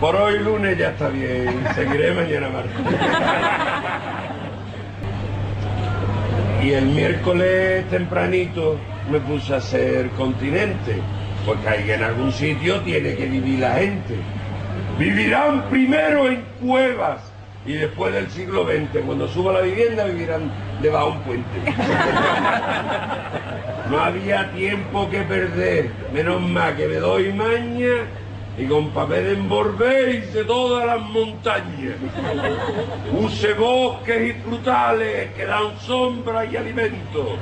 por hoy lunes ya está bien, seguiré mañana martes. Y el miércoles tempranito me puse a hacer continente, porque ahí en algún sitio tiene que vivir la gente. Vivirán primero en cuevas y después del siglo XX, cuando suba la vivienda, vivirán debajo de un puente. No había tiempo que perder, menos mal que me doy maña y con papel de envolver hice todas las montañas. Use bosques y frutales que dan sombra y alimento,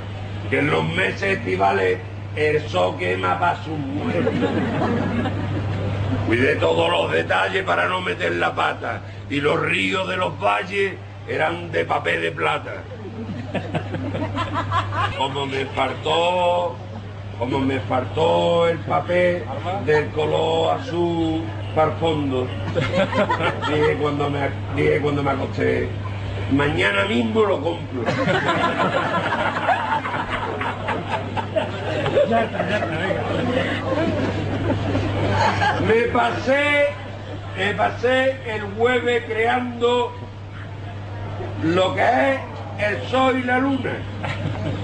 que en los meses estivales el sol quema para sus muertos. Cuidé todos los detalles para no meter la pata y los ríos de los valles eran de papel de plata. Como me faltó, como me faltó el papel del color azul para fondo, dije cuando me, dije cuando me acosté, mañana mismo lo compro. Me pasé, me pasé el jueves creando lo que es el sol y la luna.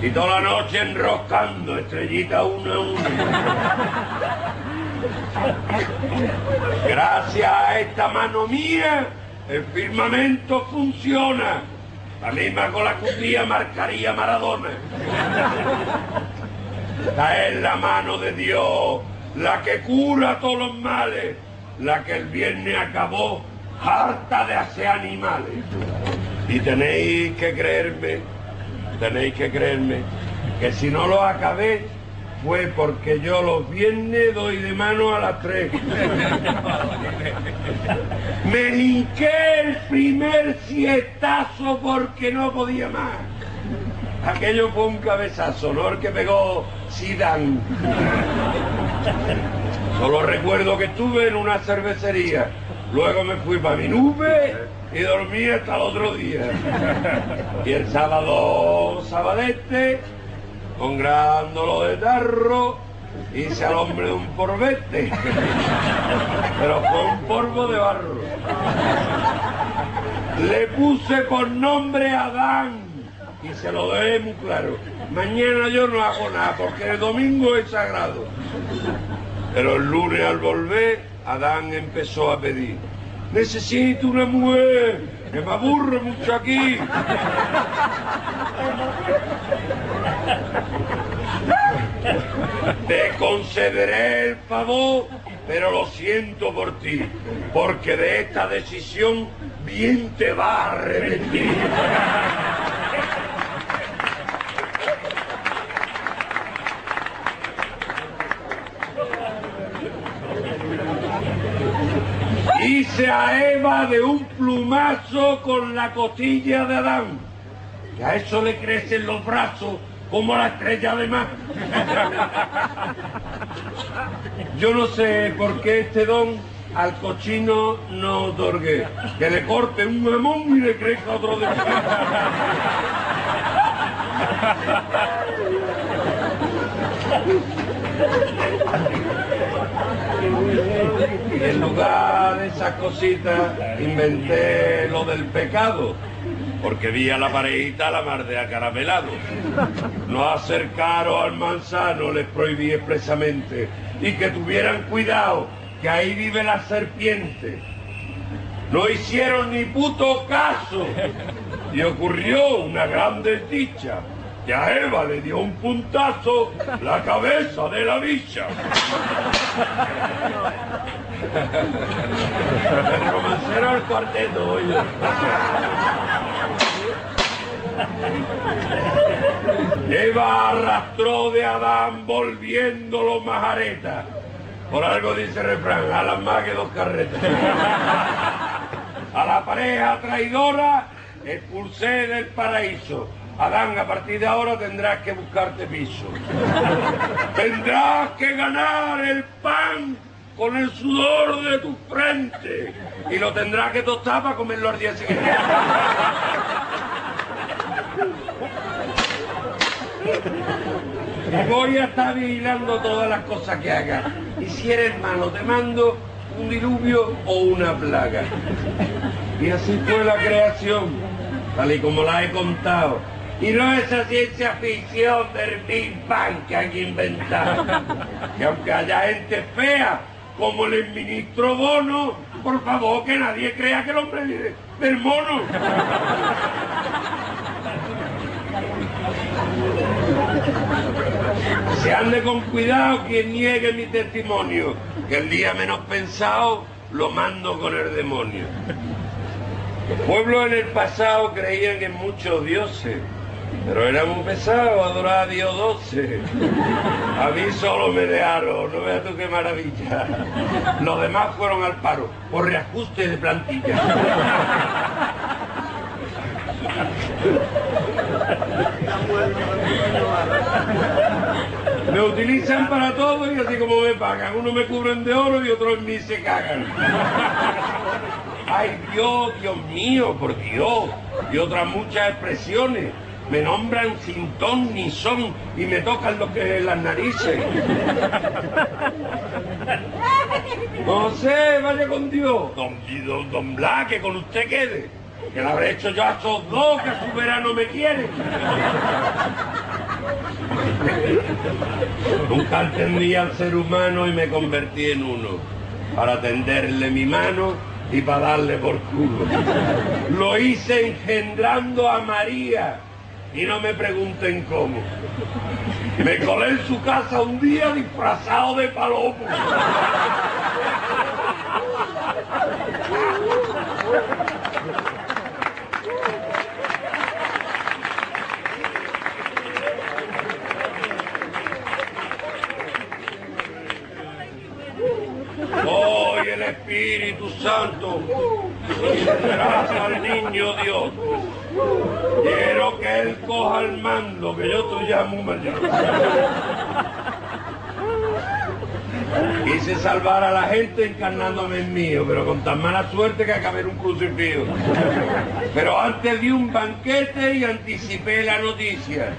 Y toda la noche enroscando estrellita una a una. Gracias a esta mano mía, el firmamento funciona. La misma con la cuchilla marcaría Maradona. Esta es la mano de Dios, la que cura todos los males, la que el viernes acabó harta de hacer animales. Y tenéis que creerme, tenéis que creerme, que si no lo acabé fue porque yo los viernes doy de mano a las tres. Me hinqué el primer siestazo porque no podía más. Aquello fue un cabezazo, ¿no? El que pegó Solo recuerdo que estuve en una cervecería. Luego me fui para mi nube y dormí hasta el otro día. Y el sábado, sabadete, con gran de tarro, hice al hombre de un porvete. Pero fue un polvo de barro. Le puse por nombre Adán y se lo dejé muy claro. Mañana yo no hago nada porque el domingo es sagrado. Pero el lunes al volver, Adán empezó a pedir, necesito una mujer, que me aburre mucho aquí. Te concederé el favor, pero lo siento por ti, porque de esta decisión bien te va a arrepentir. Hice a Eva de un plumazo con la costilla de Adán. Y a eso le crecen los brazos como la estrella de mar. Yo no sé por qué este don al cochino no otorgué. Que le corte un jamón y le crezca otro de En lugar de esas cositas inventé lo del pecado, porque vi a la parejita la mar de acaramelados. No acercaros al manzano les prohibí expresamente y que tuvieran cuidado, que ahí vive la serpiente. No hicieron ni puto caso y ocurrió una gran desdicha. Y a Eva le dio un puntazo la cabeza de la bicha. El cuarteto, oye. Eva arrastró de Adán volviéndolo majareta. Por algo dice refrán, a las más que dos carretas. A la pareja traidora expulsé del paraíso. Adán, a partir de ahora tendrás que buscarte piso. Tendrás que ganar el pan con el sudor de tu frente. Y lo tendrás que tostar para comerlo al día siguiente. Y voy a estar vigilando todas las cosas que hagas. Y si eres malo, te mando un diluvio o una plaga. Y así fue la creación, tal y como la he contado. Y no esa ciencia ficción del Big Bang que hay que inventar. Que aunque haya gente fea, como el ministro Bono, por favor que nadie crea que el hombre vive del mono. Se ande con cuidado quien niegue mi testimonio, que el día menos pensado lo mando con el demonio. Los pueblos en el pasado creían en muchos dioses, pero era muy pesado adorar a Dios doce. A mí solo me dejaron, no veas tú qué maravilla. Los demás fueron al paro, por reajuste de plantilla. Me utilizan para todo y así como me pagan. Uno me cubren de oro y otros en mí se cagan. Ay Dios, Dios mío, por Dios. Y otras muchas expresiones. Me nombran sin ton ni son y me tocan lo que las narices. José, vaya con Dios. Don, don, don Blas, que con usted quede. Que le habré hecho yo a esos dos que su verano me quieren. Nunca entendí al ser humano y me convertí en uno. Para tenderle mi mano y para darle por culo. Lo hice engendrando a María. Y no me pregunten cómo. Me colé en su casa un día disfrazado de palomo. Hoy el Espíritu Santo serás al niño Dios. Quiero que él coja el mando, que yo te llamo mañana. Quise salvar a la gente encarnándome en mío, pero con tan mala suerte que acabé en un crucifijo. Pero antes di un banquete y anticipé la noticia.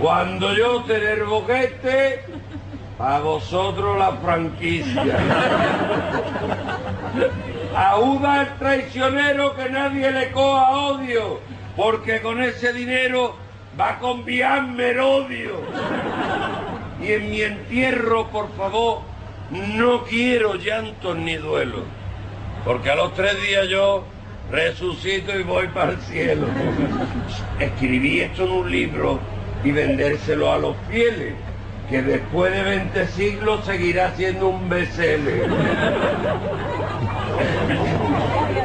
Cuando yo tener boquete, a vosotros la franquicia. A Judas el traicionero que nadie le coja odio, porque con ese dinero va a conviarme el odio. Y en mi entierro, por favor, no quiero llantos ni duelo, porque a los tres días yo resucito y voy para el cielo. Escribí esto en un libro y vendérselo a los fieles, que después de 20 siglos seguirá siendo un bestseller.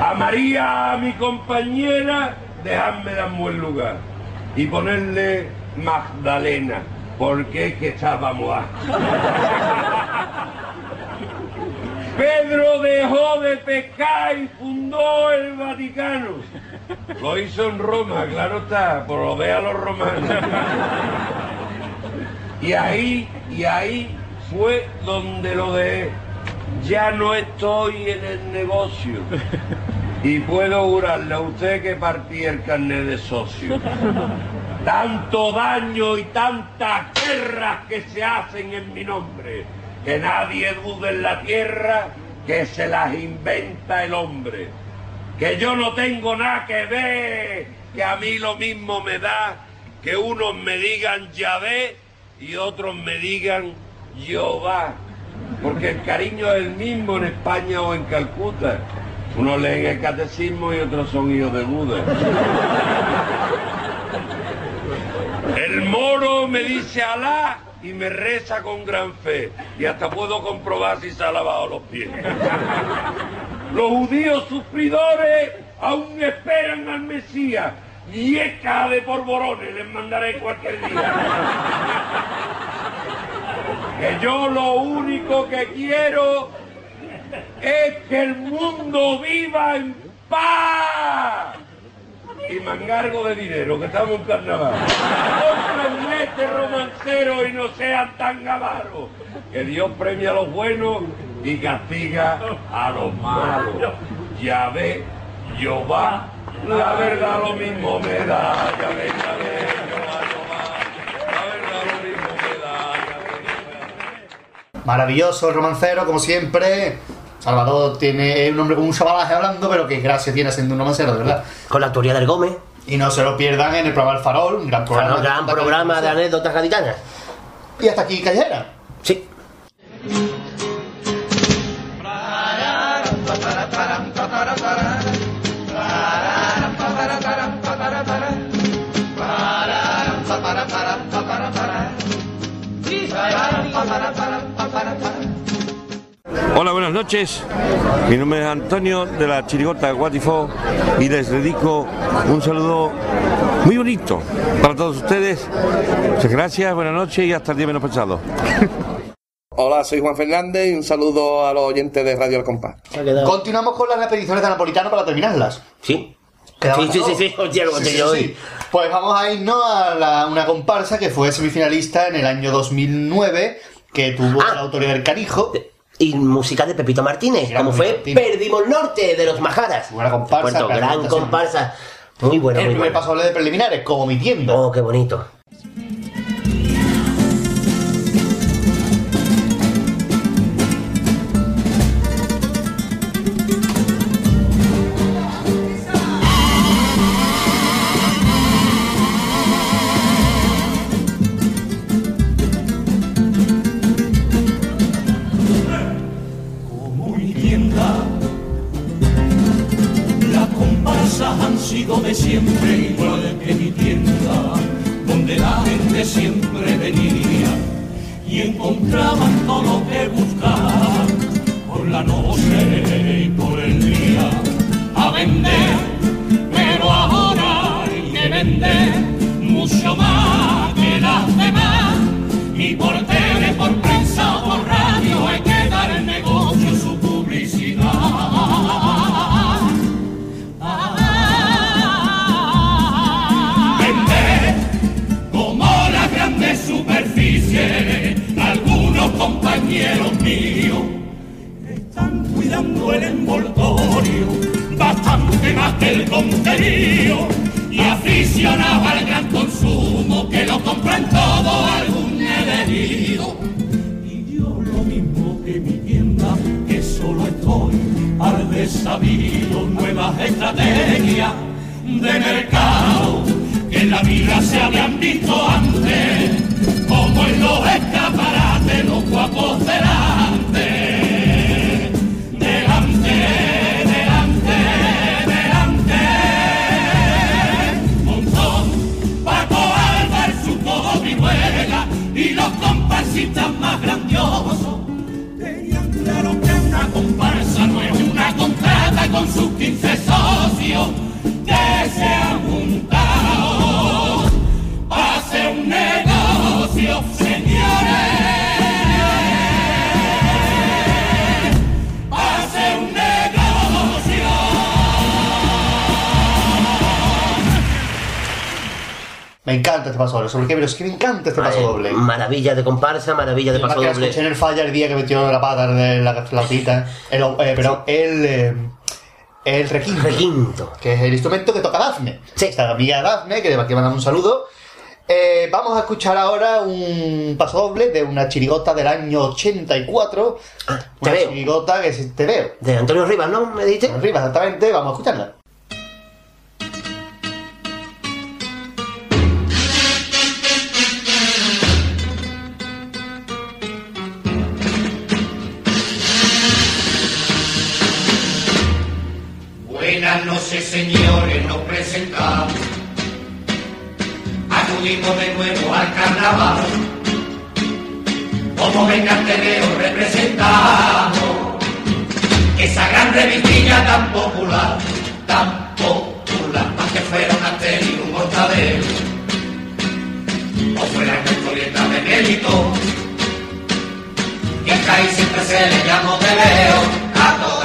A María, a mi compañera, dejadme dar buen lugar y ponerle Magdalena, porque es que estábamos aquí. Pedro dejó de pescar y fundó el Vaticano. Lo hizo en Roma, claro está, por lo ve a los romanos. Y ahí, y ahí fue donde lo de ya no estoy en el negocio. Y puedo jurarle a usted que partí el carnet de socio. Tanto daño y tantas guerras que se hacen en mi nombre, que nadie dude en la tierra que se las inventa el hombre. Que yo no tengo nada que ver, que a mí lo mismo me da que unos me digan Yahvé y otros me digan Jehová. Porque el cariño es el mismo en España o en Calcuta. Unos leen el catecismo y otros son hijos de Buda. El moro me dice Alá y me reza con gran fe. Y hasta puedo comprobar si se ha lavado los pies. Los judíos sufridores aún esperan al Mesías. Es de polvorones les mandaré cualquier día. Que yo lo único que quiero es que el mundo viva en paz. Y me encargo de dinero, que estamos en carnaval. Comprenmete romancero y no sean tan gavaros. Que Dios premia a los buenos y castiga a los malos. Ya ve, Jehová, la verdad lo mismo me da. Ya ve, ya ve, la verdad lo mismo me da. Maravilloso el romancero, como siempre. Salvador tiene un hombre con un chavalaje hablando, pero que gracia tiene siendo un romancero, de verdad. Con la autoría del Gómez. Y no se lo pierdan en el programa El Farol, un gran programa. Un gran programa de anécdotas gaditanas. Y hasta aquí Callejera. Sí. Hola, buenas noches. Mi nombre es Antonio de la Chirigota Guatifó y les dedico un saludo muy bonito para todos ustedes. Muchas gracias, buenas noches y hasta el día menos pensado. Hola, soy Juan Fernández y un saludo a los oyentes de Radio El Compás. Continuamos con las repeticiones de Napolitano para terminarlas. Sí. ¿Quedamos Sí, sí, sí, sí, hostia, yo hoy. Pues vamos a irnos a la- una comparsa que fue semifinalista en el año 2009, que tuvo Ah. la autoría del Canijo. Y música de Pepito Martínez, como fue Perdimos el Norte de los Majaras. Buena comparsa, Cuento, gran comparsa. Muy buena, el muy primer buena. paso de preliminares, como mi tienda. Oh, qué bonito. de siempre, igual que mi tienda, donde la gente siempre venía y encontraban todo lo que buscaban por la noche más que el contenido y aficionados al gran consumo que lo compran todo algún elegido. Y yo lo mismo que mi tienda que solo estoy al desabido nuevas estrategias de mercado que en la vida se habían visto antes como en los escaparates los guapos delante con sus 15 socios que se han juntado para hacer un negocio, señores. Para hacer un negocio. Me encanta este paso doble. ¿Sobre qué? Pero es que me encanta este paso Ay, doble. Maravilla de comparsa, maravilla de paso doble. escuché en el falla el día que metió la pata de la flautita. El, eh, perdón, el, eh, el requinto. Requinto. Que es el instrumento que toca Dafne. Sí. Esta amiga Dafne, que de aquí mandamos un saludo. Eh, vamos a escuchar ahora un paso doble de una chirigota del año 84. una veo. chirigota que es Te veo. De Antonio Rivas, ¿no? Me dice. Antonio Rivas, exactamente. Vamos a escucharla. De nuevo al carnaval. Como vengan te veo representamos esa gran revistilla tan popular, tan popular, más que fuera una tele y un mortadelo, o fuera una historieta de mérito, y acá ahí siempre se le llamó veo a todas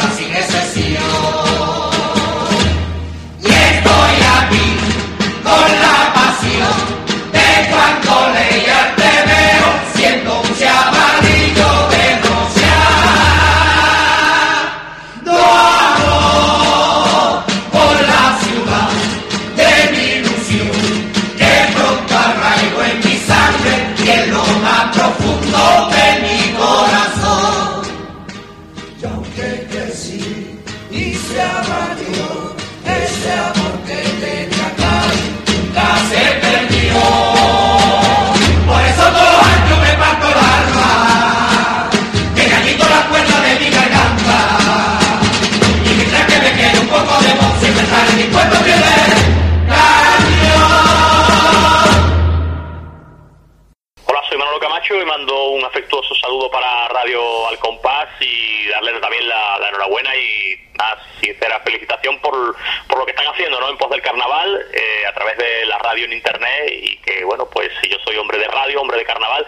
y mando un afectuoso saludo para Radio Al Compás y darle también la, enhorabuena y una sincera felicitación por, por lo que están haciendo ¿no? en pos del carnaval eh, a través de la radio en internet y que bueno pues yo soy hombre de radio, hombre de carnaval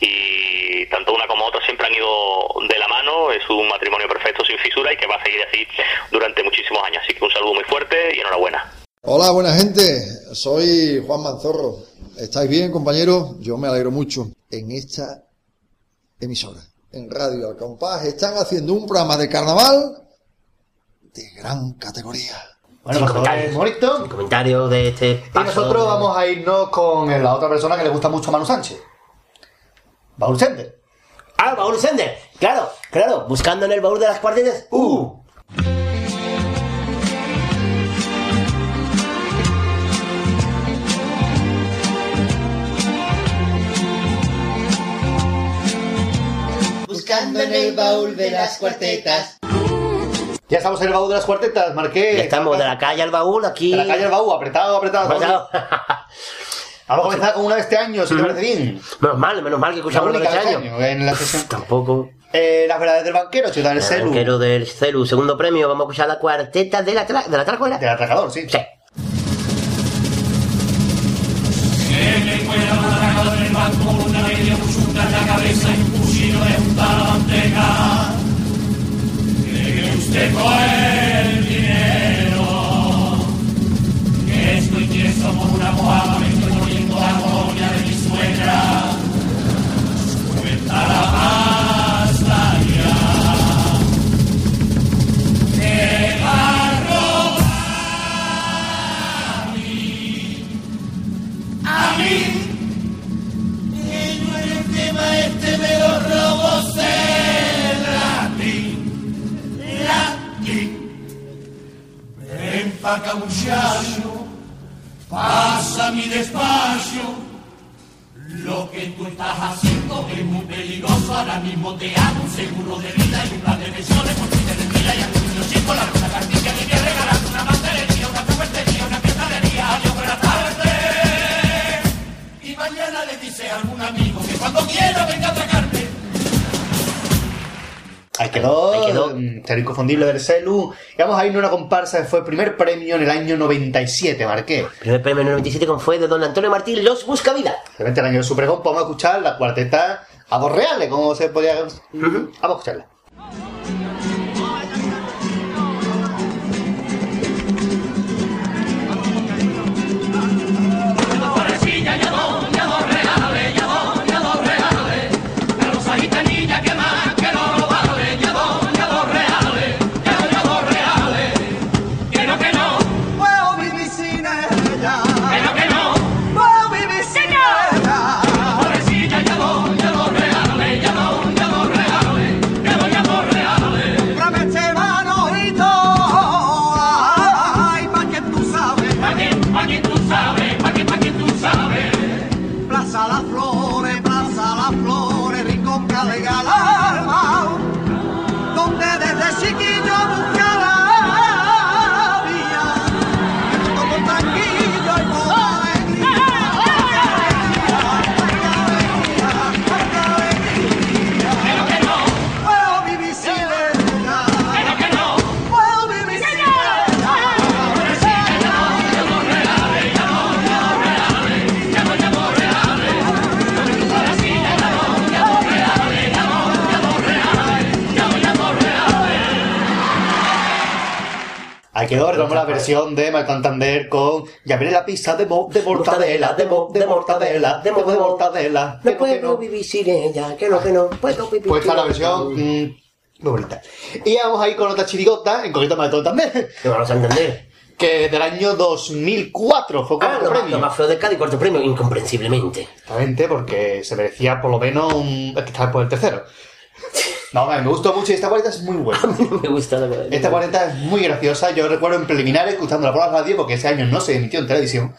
y tanto una como otra siempre han ido de la mano, es un matrimonio perfecto sin fisura y que va a seguir así durante muchísimos años, así que un saludo muy fuerte y enhorabuena. Hola, buena gente. Soy Juan Manzorro. ¿Estáis bien, compañeros? Yo me alegro mucho. En esta emisora, en Radio Al Compás, están haciendo un programa de carnaval de gran categoría. Bueno, paso doble comentarios. bonito. Sin comentarios de este Y nosotros vamos a irnos con la otra persona que le gusta mucho a Manu Sánchez. Baúl Sender. Ah, baúl Sender. Claro, claro. Buscando en el baúl de las cuartetas. ¡Uh! Buscando en el baúl de las cuartetas. Ya estamos en el baúl de las cuartetas, Marqué. Ya estamos de la calle al baúl aquí. De la calle al baúl, apretado, apretado. Apretado. Vamos a comenzar con una de este año, si te parece bien. Menos mal, menos mal que escuchamos La de este año. año, en la sesión. Tampoco. Eh, las verdades del banquero, ciudad del El celu. banquero del celu, segundo premio, vamos a escuchar la cuarteta de la, tra- de la tracuela. Del atracador, sí. Sí. Que me cuela un atracador en el banco, una media buchuca en la cabeza la manteca. Que usted coge Ven pa' acá muchacho, pasa mi despacio. Lo que tú estás haciendo es muy peligroso. Ahora mismo te hago un seguro de vida y un plan de pensiones por si te retira y a tu chico la una cartilla que quiere regalarte una pastelería, una ferretería, una cristalería. Adiós, buenas tardes. Y mañana le dice a algún amigo que cuando quiera venga a atracarme. Ahí quedó, Ahí quedó. mm, Cero Inconfundible del celu. Y vamos a irnos a una comparsa que fue el primer premio en el año 97, marqué. Primer premio en el 97 con fue de don Antonio Martín, Los Buscavida. Obviamente el año del Supergón, pues vamos a escuchar la cuarteta a dos reales, como se podía... Vamos a escucharla. Quedó, retomamos la versión de Mal Santander con Ya veré la pizza de, mo- de mortadela, de, mo- de mortadela, de, mo- de mortadela. No puedo vivir sin ella, que no, que no, puedo vivir Pues está la versión mm, muy bonita. Y vamos a ir con otra chirigota, en concreto Mal Santander, Que vamos a entender. que del año 2004 fue Ah, lo, premio. lo más feo de Cádiz, cuarto premio, incomprensiblemente. Exactamente, porque se merecía por lo menos un... Es que estaba por el tercero. No, me gustó mucho y esta cuarenta es muy buena. A mí no me gusta la verdad. Esta cuarenta es muy graciosa. Yo recuerdo en preliminares escuchándola por la radio porque ese año no se emitió en televisión.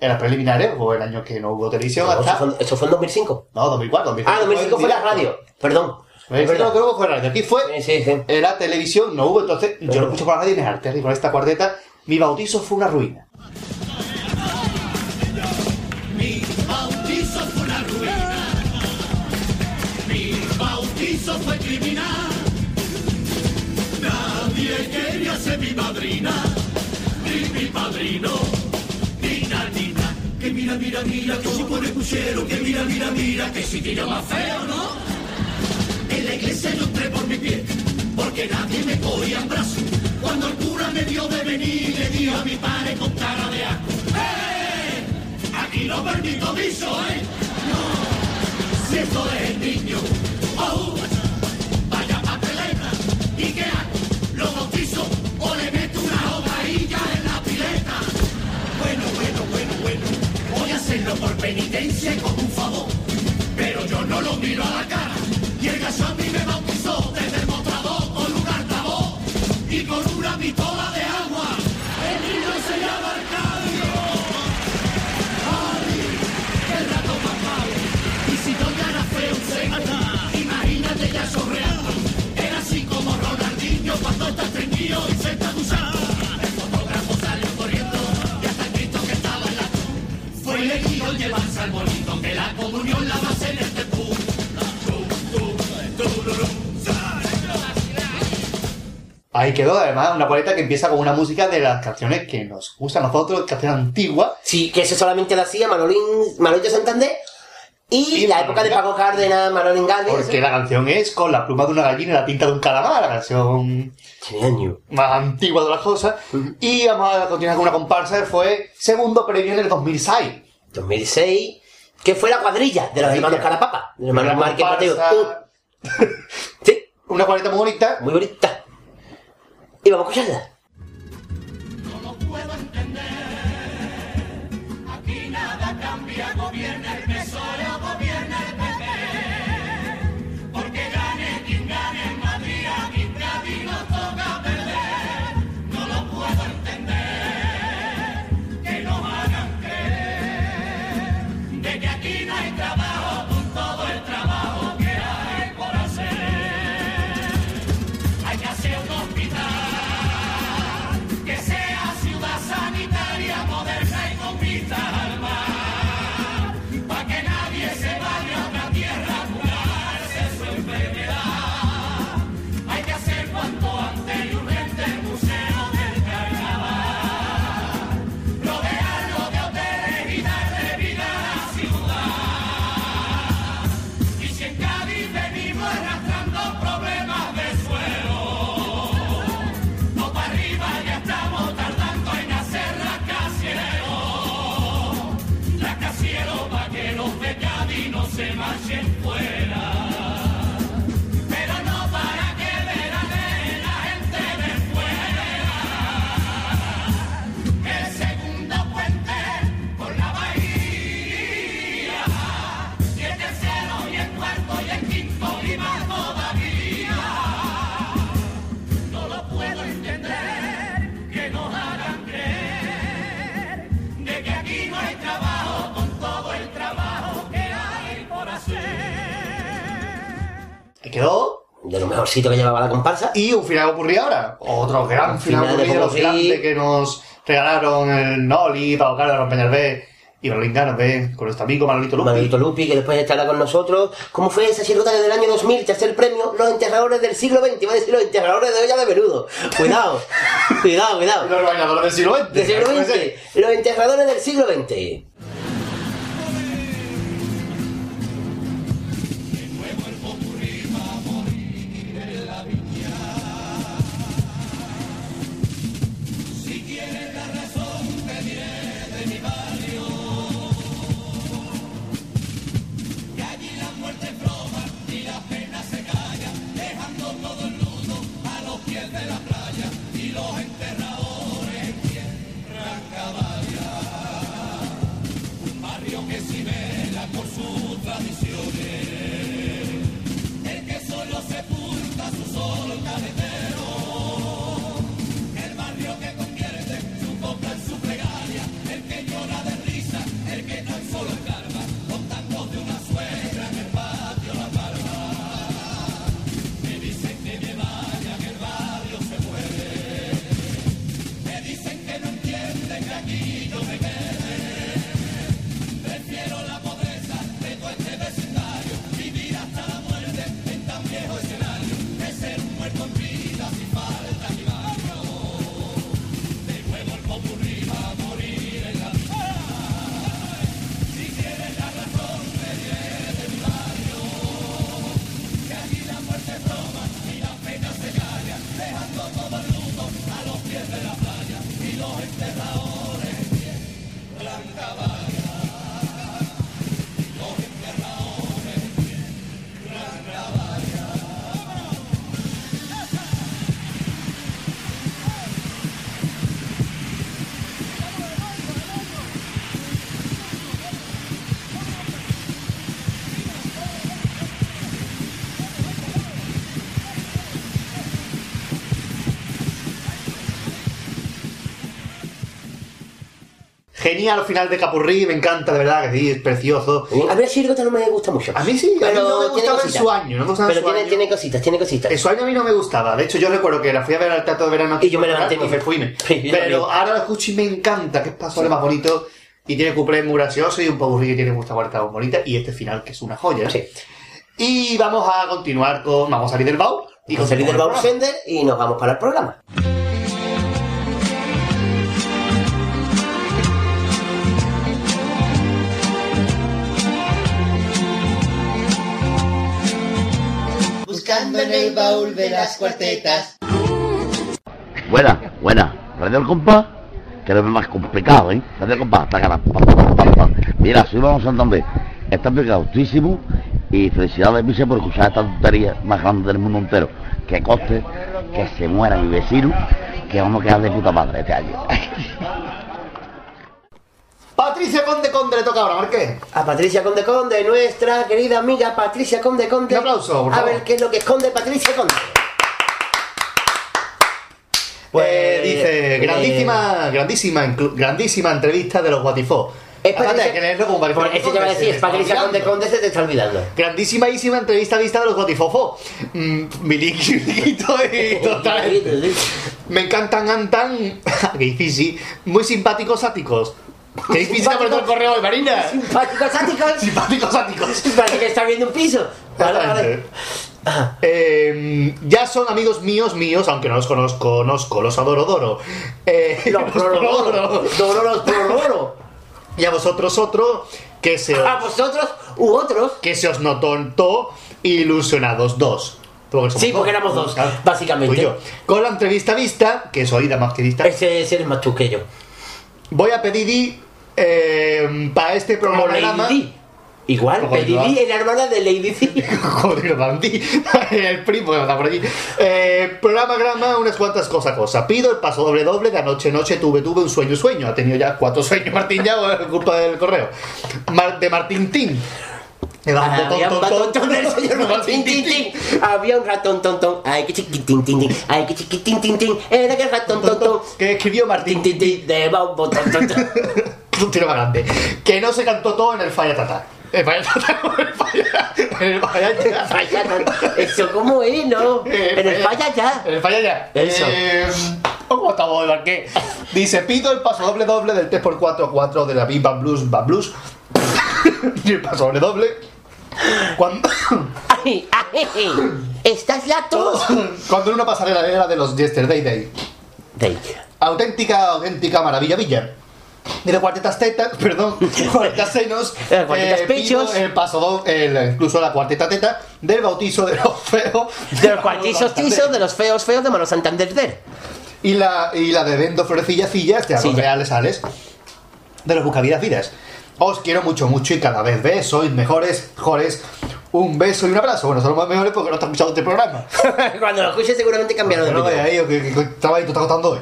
En las preliminares, o el año que no hubo televisión, No, eso, fue, eso fue en 2005. No, 2004, 2005. Ah, 2005 fue la radio. Perdón. Es Esto verdad. creo que fue radio. Aquí fue Sí, sí, sí. la televisión, no hubo, entonces yo lo escucho por la radio y me harté. Con esta cuarteta, mi bautizo fue una ruina. Bautizo fue criminal. Nadie quería ser mi madrina, ni mi padrino, Nina, Nina. Que mira, mira, mira, que si pone puchero, que mira, mira, mira, que si tira más feo, ¿no? En la iglesia yo entré por mi pie, porque nadie me cogía en brazo. Cuando el cura me dio de venir, le dijo a mi padre con cara de asco. ¡Eh! Aquí no permito viso, ¿eh? No, si esto es el niño. ¿Lo bautizo o le meto una hogarilla en la pileta? Bueno, bueno, bueno, bueno. Voy a hacerlo por penitencia y como un favor. Pero yo no lo miro a la cara. Y el gacho a mí me bautizó desde el mostrador con un altavoz y con una pistola de agua. El niño se llama Arcadio. ¡Ay! ¡Qué rato más! Y si doña era feo, seco, imagínate ya sorreando. La la. Ahí quedó, además, una paleta que empieza con una música de las canciones que nos gusta a nosotros, canciones antiguas. Sí, que eso solamente lo hacía Manolín, Manolito Santander y, la época de Paco Cárdenas, Manolín Gálvez. Porque la canción es con la pluma de una gallina y la tinta de un calamar, la canción más antigua de las cosas. Y vamos a continuar con una comparsa que fue segundo premio en el 2006. 2006, que fue la cuadrilla de los hermanos Carapapa, de los hermanos Márquez Mateo. sí, una paleta muy bonita. Muy bonita. Y vamos a escucharla. Quedó. De lo mejorcito que llevaba la comparsa. Y un final ocurrido ahora. Otro gran final, final de ocurrido, los Popurrí. grandes que nos regalaron el Noli, Pablo Carlos, Peñalvé y los linganos, ¿ves? Con nuestro amigo Manolito Lupi. Manolito Lupi, que después estará con nosotros. ¿Cómo fue esa chirota del año 2000? Tercer premio, los enterradores del siglo XX. Iba a decir los enterradores de olla de menudo. Cuidado, cuidado, cuidado. Los bañadores del siglo XX. Del siglo XX. Los enterradores del siglo XX. Por sus tradiciones, Genial final de Capurrí, me encanta, de verdad, que sí, es precioso. A mí la chirigota no me gusta mucho. A mí sí, a mí no me gustaba en su año, no me gustaba en Pero su tiene, año. tiene cositas, tiene cositas. En su año a mí no me gustaba. De hecho, yo recuerdo que la fui a ver al teatro de verano aquí Y yo me levanté me fui. Sí, Pero ahora la escucho y me encanta, que es paso más bonito. Y tiene cuplés muy graciosos y un popurrí que tiene mucha vuelta muy bonita. Y este final que es una joya. Y vamos a continuar con. Vamos a salir del baúl. Y a salir del baúl Sender y nos vamos para el programa. Buscando en el baúl de las cuartetas. Buena, buena. Radio El Compás, que lo es más complicado, ¿eh? Radio El Compás, taca. Mira, soy Vamos Santander. Está pegautísimo y felicidades, Vice, por escuchar esta tontería más grande del mundo entero. Que coste, que se muera mi vecino, que vamos a quedar de puta madre este año. Patricia Conde Conde le toca ahora, Marqués. A Patricia Conde Conde, nuestra querida amiga Patricia Conde Conde. Un aplauso, por A ver qué es lo que esconde Patricia Conde. Pues dice, eh, grandísima, grandísima, grandísima entrevista de los Guatifó. Es Patricia- que leerlo como Patricia Conde eso te iba a decir, es Patricia Conde. Conde se te está olvidando. Grandísima entrevista vista de los Gotifofo. Mm, Miliquito y totalmente. Me encantan, Antan. Qué difícil. Muy simpáticos áticos. Qué difícil puesto el correo de Marina. Simpáticos áticos. Simpáticos áticos. Parece que está viendo un piso. Vale, vale. Eh, ya son amigos míos, míos, aunque no los conozco, conozco, los adoro, doro. Eh, Los prolodoro. Doro los prolodoro. Y a vosotros otro que se os, A vosotros u otros. que se os notó ilusionados dos. Porque Sí, porque éramos dos, básicamente. Yo. Con la entrevista vista, que soy la más que vista, Ese, ese eres más tú que yo. voy a pedir eh, para este programa. Igual. Di es la hermana de Lady Di. Joder, Bandy, el primo que está por allí. Eh, programa grama, unas cuantas cosas, cosas. Pido el paso doble doble de anoche noche tuve tuve un sueño sueño. Ha tenido ya cuatro sueños Martín ya por culpa del correo. Mar- de Martín Tin. Un Había un ratón ton, del señor Martín Tin. Había un ratón ton ton. Ay, que chiquitín tin tin. Ay, que chiquitín tin tin. Era que ratón ton ton. Que escribió Martín Tin tin tin. De bombo ton un tiro más grande. Que no se cantó todo en el Falla Tata. El Falla Tata, el Falla. En el Falla ya. Eso como es, ¿no? En el falla ya. En el Falla ya. Eso. Eh, ¿Cómo estamos de Marqués? Dice, pido el paso doble doble del 3x4-4 de la Big Bang Blues Bang Blues. y el paso doble doble. Cuando, Ay, ay, ¿Estás la tos? cuando en una pasarela era de los Yesterday Day. Day. Auténtica, auténtica maravilla villa. De cuartetas tetas, perdón, cuartetas senos, Eh, cuartetas pido pechos. el paso el, incluso la cuarteta teta del bautizo de los feos. De los cuartizos tizos, de los feos feos de Mano Santander. Y la, y la de Vendo Florecillas Fillas, de Arroz ya. Reales Ales, de los Buscavidas Vidas. Os quiero mucho, mucho y cada vez ves, sois mejores, mejores. Un beso y un abrazo. Bueno, son los mejores porque no están escuchando este programa. Cuando lo escuches seguramente cambiaron de No ahí, que, que, que estaba ahí, tú estás contando hoy.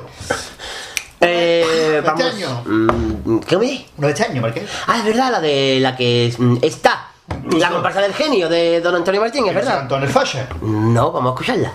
Eh, ¿Este vamos. año? Mm, ¿Qué me? No de este año, ¿por qué? Ah, es verdad, la de la que mm, está. La comparsa del genio de Don Antonio Martín, es verdad. Antonio Fashion. No, vamos a escucharla.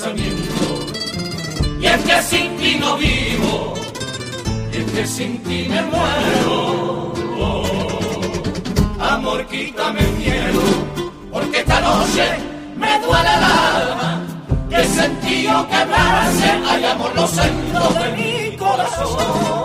Y es que sin ti no vivo, y es que sin ti me muero. Oh, amor, quítame el miedo, porque esta noche me duele el alma. Que he sentido quebrarse, hay amor, lo siento de mi corazón.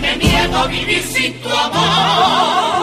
20 años y me niego a vivir sin tu amor.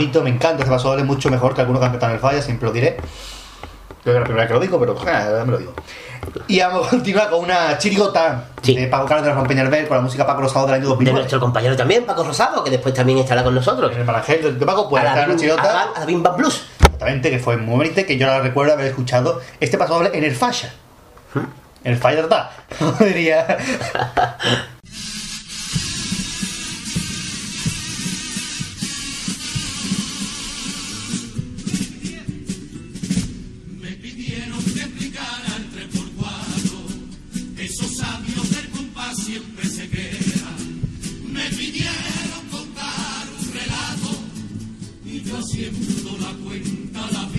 Bonito, me encanta este paso doble, mucho mejor que algunos que han cantado en el falla, siempre lo diré. Creo que es la primera vez que lo digo, pero ja, me lo digo. Y vamos a continuar con una chirigota de Paco Carlos de la Peñalver con la música Paco Rosado del año De 2009. nuestro compañero también, Paco Rosado, que después también estará con nosotros. El Marangel de Paco, pues A la esta es una chirigota. a la- Bim Bam Blues. Exactamente, que fue muy bonita y que yo la recuerdo haber escuchado este paso doble en el falla. En el falla de verdad. Diría. haciendo la cuenta la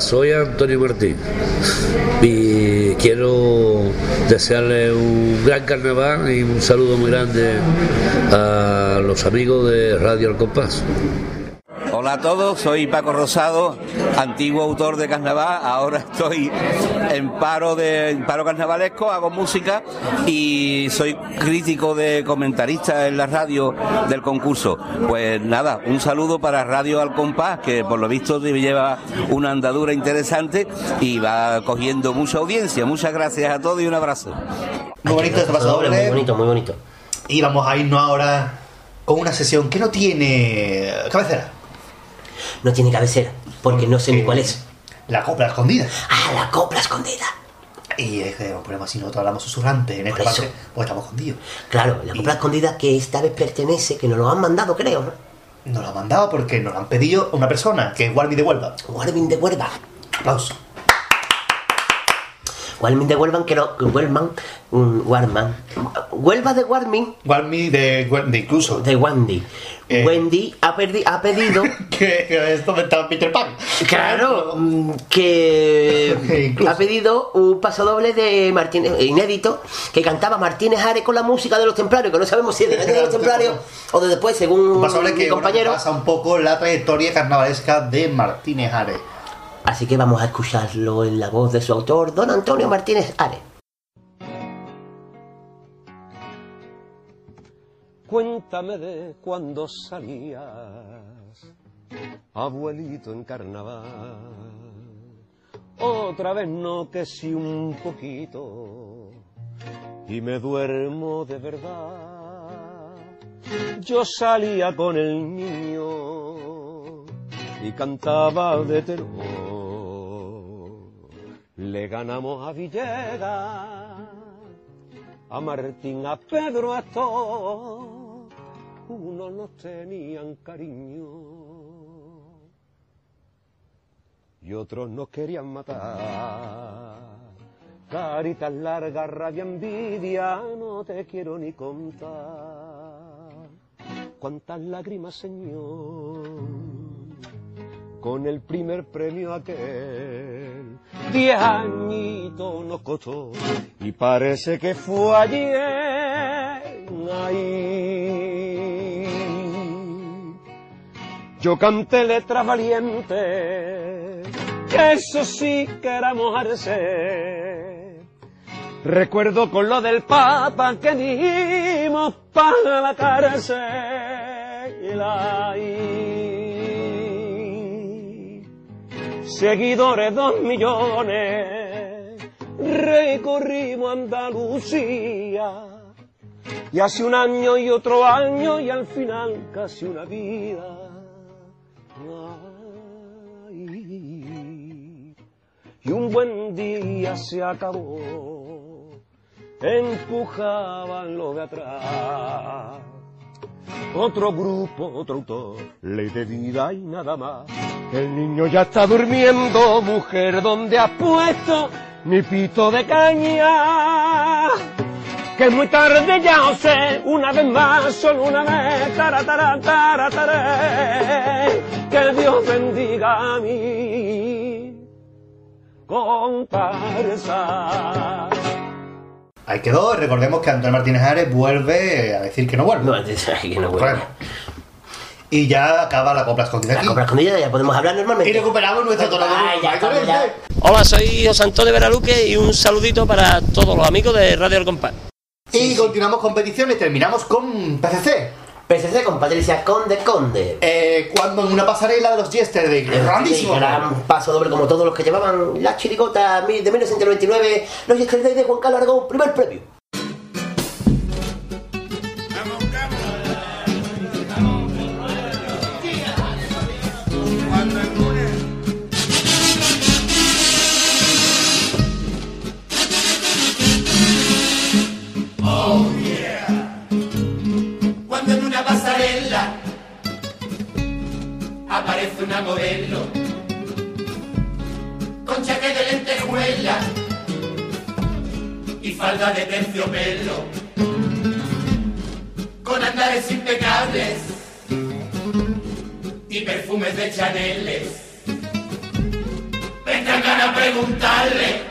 Soy Antonio Martín y quiero desearle un gran carnaval y un saludo muy grande a los amigos de Radio Al Compás. Hola a todos, soy Paco Rosado, antiguo autor de carnaval, ahora estoy en paro de en paro carnavalesco, hago música y soy crítico de comentarista en la radio del concurso. Pues nada, un saludo para Radio Al Compás, que por lo visto lleva una andadura interesante y va cogiendo mucha audiencia. Muchas gracias a todos y un abrazo. Muy bonito este paso doble. Muy bonito, muy bonito. Y vamos a irnos ahora con una sesión que no tiene cabecera. No tiene cabecera, porque no sé ni cuál es. La copla escondida. Ah, la copla escondida. Y es que un problema si nosotros hablamos susurrante en esta eso. parte, pues estamos escondidos. Claro, la copla escondida que esta vez pertenece, que nos lo han mandado, creo, ¿no? Nos lo han mandado porque nos lo han pedido una persona, que es Warby de Huelva. Warmin de Huelva. Aplauso. Warmin de Huelva, que no, mm, Warman. Huelva de Warmin. Warmi de, de incluso. De Wendy. Wendy ha, perdi- ha pedido. que, que esto me estaba Peter Pan. Claro, mm, que ha pedido un pasodoble de Martínez, eh, inédito, que cantaba Martínez Ares con la música de los templarios, que no sabemos si es de, de los templarios o de después, según Un paso doble mi que bueno, compañero. pasa un poco la trayectoria carnavalesca de Martínez Ares. Así que vamos a escucharlo en la voz de su autor, don Antonio Martínez Ares. Cuéntame de cuando salías, abuelito en carnaval. Otra vez no que si un poquito y me duermo de verdad. Yo salía con el niño y cantaba de tenor. Le ganamos a Villegas, a Martín, a Pedro, a todos. Unos nos tenían cariño y otros nos querían matar. Caritas largas, rabia, envidia, no te quiero ni contar. Cuántas lágrimas, Señor, con el primer premio aquel. Diez añitos nos costó y parece que fue ayer. Ahí yo canté letras valientes, eso sí que era mojarse. Recuerdo con lo del Papa que dijimos para la cárcel. Ahí. Seguidores dos millones, recorrimos Andalucía Y hace un año y otro año y al final casi una vida. Y un buen día se acabó. Empujaban lo de atrás. Otro grupo, otro autor, ley de vida y nada más. El niño ya está durmiendo, mujer, ¿dónde has puesto mi pito de caña? Que es muy tarde ya os sé, una vez más, solo una vez, tara, tara, tara, tara, que Dios bendiga a mi comparsa. Ahí quedó. Recordemos que Antonio Martínez Ares vuelve a decir que no vuelve. No, que no vuelve. Y ya acaba la copla escondida aquí. La copla escondida ya podemos hablar normalmente. Y recuperamos nuestro tono de. Hola, soy José Antonio Veraluque y un saludito para todos los amigos de Radio El Compás. Y continuamos competiciones. Terminamos con PCC. PCC con Patricia Conde Conde. Eh, cuando en una pasarela de los Yesterday. Grandísimo. Gran paso doble como todos los que llevaban la chirigota de 1999. Los Yesterday de Juan Carlos Aragón, primer premio. Aparece una modelo con chaqueta de lentejuela y falda de terciopelo, con andares impecables y perfumes de Chaneles. Vendrán ganas de preguntarle,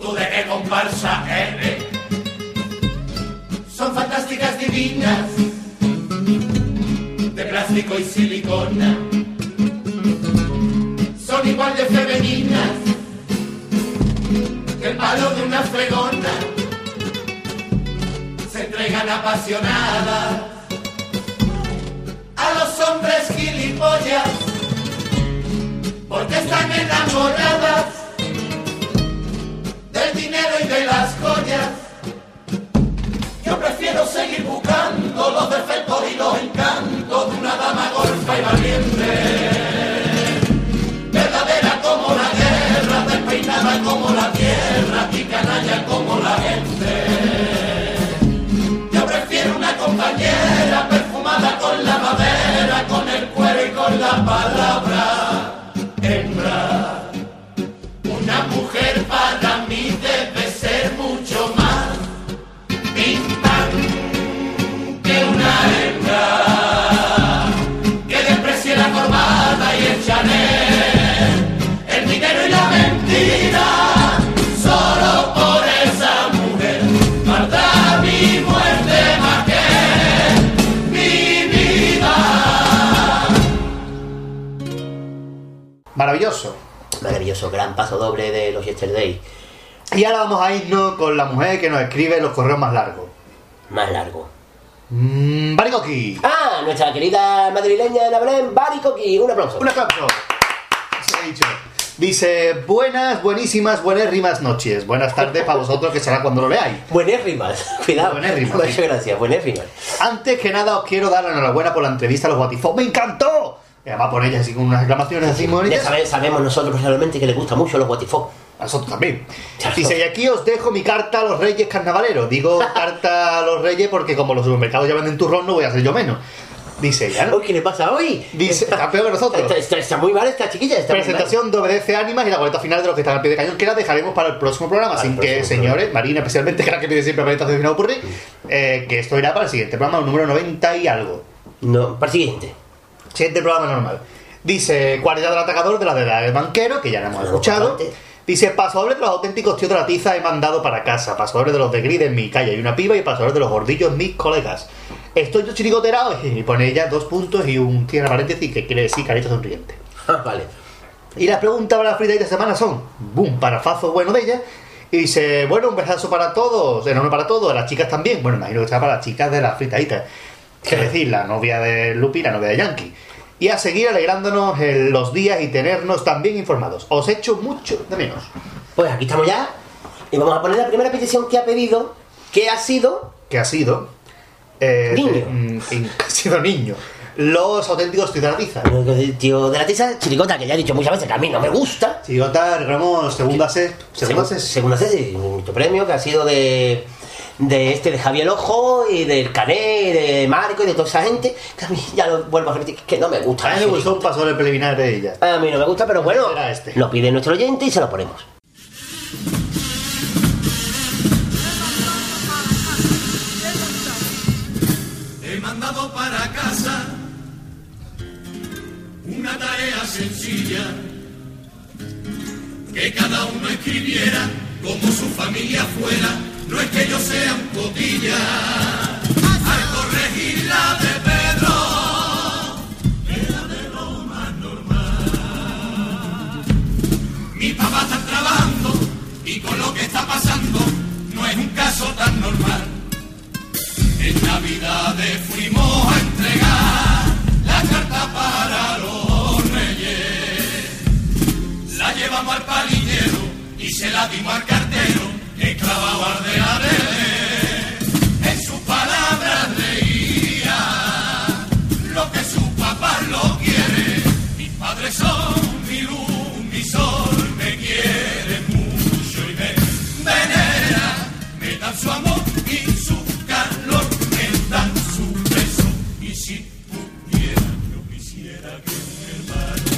¿tú de qué comparsa eres? Son fantásticas divinas, plástico y silicona. Son igual de femeninas que el palo de una fregona. Se entregan apasionadas a los hombres gilipollas porque están enamoradas del dinero y de las joyas. Yo prefiero seguir buscando los defectos y los encantos de una dama golfa y valiente. Verdadera como la guerra, despeinada como la tierra y canalla como la gente. Yo prefiero una compañera perfumada con la madera, con el cuero y con la palabra. Maravilloso. Maravilloso, gran paso doble de los Yesterday. Y ahora vamos a irnos con la mujer que nos escribe los correos más largos. Más largo. Mm, Baricoqui. Ah, nuestra querida madrileña de la Belén, Baricoqui. Un aplauso. Un aplauso. Se ha dicho. Dice, buenas, buenísimas, buenas rimas noches. Buenas tardes para vosotros, que será cuando lo leáis. Buenas rimas. Cuidado. Buenas rimas, Muchas gracias, buenas rimas. Antes que nada os quiero dar la enhorabuena por la entrevista a los Guatifos. ¡Me encantó! Además por ellas así con unas exclamaciones así muy Ya bonitas. sabe- sabemos nosotros personalmente que le gusta mucho los Guatifó. A nosotros también. Dice, y aquí os dejo mi carta a los reyes carnavaleros. Digo carta a los reyes porque como los supermercados ya venden turrón, no voy a hacer yo menos. Dice ella, ¿no? ¿Qué le pasa hoy? Dice, está peor que nosotros. Está, está- está muy mal esta chiquilla. Está. Presentación de Obedece Ánimas y la boleta final de los que están al pie de cañón, que la dejaremos para el próximo programa. Sin que, señores, Marina especialmente, que la que pide siempre presentación final ocurrir, eh, que esto irá para el siguiente programa, el número 90 y algo. No, para el siguiente. Siguiente programa normal. Dice, cualidad del atacador de la del banquero, que ya la hemos escuchado. Dice, pasadores de los auténticos tíos de la tiza he mandado para casa. Pasadores de los de grid en mi calle hay una piba y pasadores de los gordillos mis colegas. Estoy yo chirigoterado y pone ella dos puntos y un tierra paréntesis que quiere decir carita sonriente. Ah, vale. Y las preguntas para la frita de esta semana son, boom, parafazo bueno de ella. Y dice, bueno, un besazo para todos, enorme para todos, las chicas también. Bueno, imagino que sea para las chicas de la fritadita. Es decir, la novia de Lupi y la novia de Yankee. Y a seguir alegrándonos en los días y tenernos también informados. Os echo mucho de menos. Pues aquí estamos ya. Y vamos a poner la primera petición que ha pedido, que ha sido... Que ha sido... eh, Niño. mm, que ha sido niño. Los auténticos tíos de la tiza. Tío de la tiza, chirigota, que ya he dicho muchas veces que a mí no me gusta. Chirigota, recordamos, segunda C. Segunda C. Segunda C, sí, nuestro premio que ha sido de de este de Javier Ojo y del Cané, de Marco y de toda esa gente, que a mí ya lo vuelvo a repetir, que no me gusta. A mí me gustó un paso del preliminar de ella. A mí no me gusta, pero bueno, este. lo pide nuestro oyente y se lo ponemos. He mandado para casa una tarea sencilla, que cada uno escribiera como su familia fuera, no es que yo sea un cotilla. Al corregir la de Pedro, era de lo más normal. Mi papá está trabajando y con lo que está pasando no es un caso tan normal. En Navidades fuimos a entregar la carta para los reyes. La llevamos al palillero y se la dimos al cartero, la En sus palabras leía lo que su papá lo quiere. Mis padres son mi luz, mi sol, me quieren mucho y me veneran. Me dan su amor y su calor, me dan su beso. Y si pudiera, yo quisiera que un hermano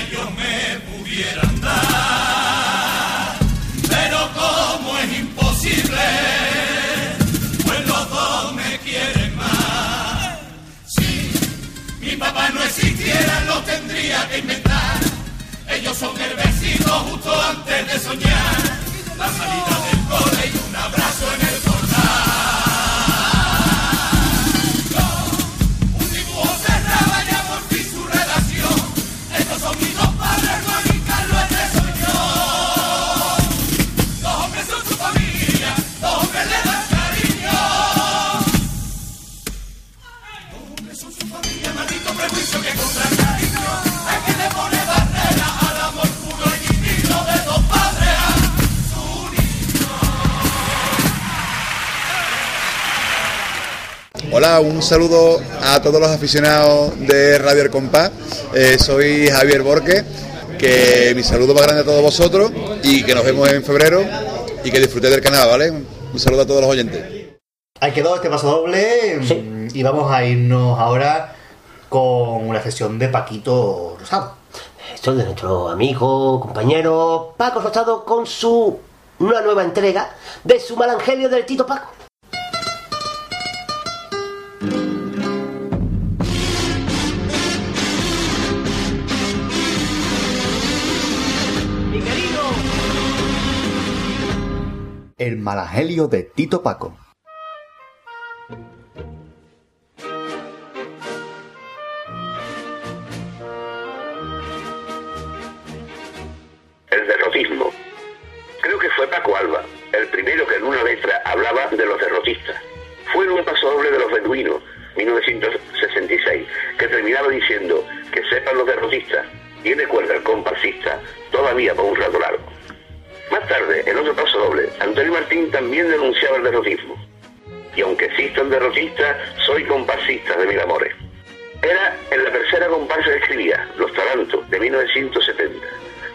ellos me pudieran dar. Imposible, pues los dos me quieren más. Si mi papá no existiera, lo tendría que inventar. Ellos son el vecino justo antes de soñar. La salida del cole y un abrazo en el Hola, un saludo a todos los aficionados de Radio El Compás. Eh, soy Javier Borque, que mi saludo más grande a todos vosotros y que nos vemos en febrero y que disfrutéis del canal, ¿vale? Un saludo a todos los oyentes. Ahí quedó este paso doble mm, y vamos a irnos ahora con una sesión de Paquito Rosado. Esto es de nuestro amigo, compañero Paco Rosado con su una nueva entrega de su Malangelio del Tito Paco. El Malangelio de Tito Paco. el derrotismo. Creo que fue Paco Alba, el primero que en una letra hablaba de los derrotistas. Fue en un paso doble de los beduinos, 1966, que terminaba diciendo que sepan los derrotistas, tiene cuerda el comparsista, todavía por un rato largo. Más tarde, en otro paso doble, Antonio Martín también denunciaba el derrotismo. Y aunque existan derrotistas, soy comparsista de mil amores. Era en la tercera comparsa que escribía, Los Tarantos, de 1970,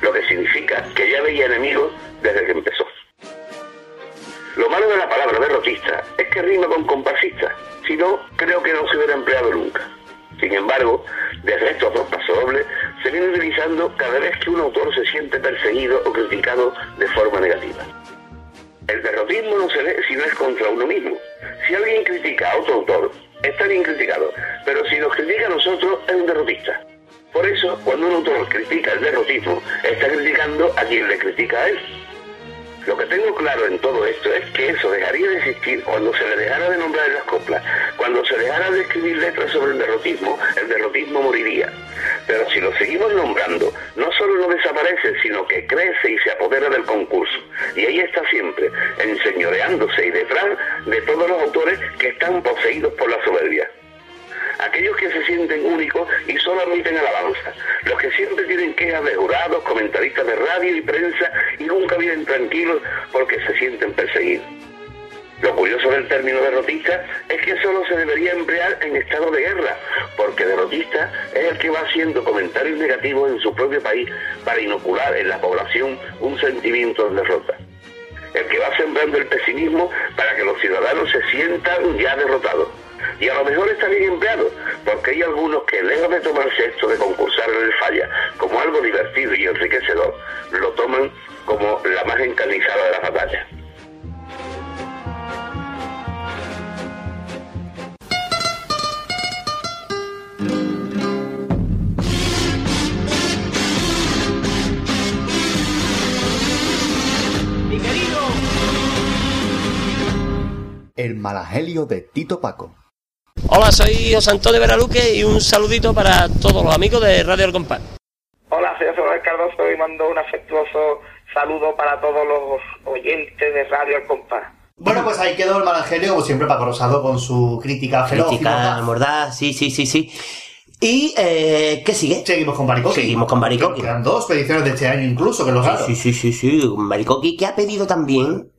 lo que significa que ya veía enemigos desde que empezó. Lo malo de la palabra derrotista es que rima con comparsista, si no, creo que no se hubiera empleado nunca. Sin embargo, desde estos dos pasodobles se viene utilizando cada vez que un autor se siente perseguido o criticado de forma negativa. El derrotismo no se ve si no es contra uno mismo. Si alguien critica a otro autor, está bien criticado, pero si nos critica a nosotros, es un derrotista. Por eso, cuando un autor critica el derrotismo, está criticando a quien le critica a él. Lo que tengo claro en todo esto es que eso dejaría de existir cuando se le dejara de nombrar en las coplas, cuando se dejara de escribir letras sobre el derrotismo, el derrotismo moriría. Pero si lo seguimos nombrando, no solo no desaparece, sino que crece y se apodera del concurso. Y ahí está siempre, enseñoreándose y detrás de todos los autores que están poseídos por la soberbia. Aquellos que se sienten únicos y solo admiten alabanza, los que siempre tienen quejas de jurados, comentaristas de radio y prensa y nunca viven tranquilos porque se sienten perseguidos. Lo curioso del término derrotista es que solo se debería emplear en estado de guerra, porque derrotista es el que va haciendo comentarios negativos en su propio país para inocular en la población un sentimiento de derrota. El que va sembrando el pesimismo para que los ciudadanos se sientan ya derrotados. Y a lo mejor está bien empleado, porque hay algunos que lejos de tomarse esto de concursar en el falla como algo divertido y enriquecedor, lo toman como la más encarnizada de las batallas. Mi querido. El malagelio de Tito Paco. Hola, soy José Antonio Veraluque y un saludito para todos los amigos de Radio El Compás. Hola, soy José Manuel Cardoso y mando un afectuoso saludo para todos los oyentes de Radio El Compás. Bueno, pues ahí quedó el malagelio, como siempre, Paco Rosado con su crítica feroz. y Crítica mordaz. mordaz, sí, sí, sí, sí. ¿Y eh, qué sigue? Seguimos con Baricoqui. Seguimos con Baricoqui. Quedan dos peticiones de este año incluso, que lo. Sí, sí, sí, sí, sí. Baricoqui que ha pedido también...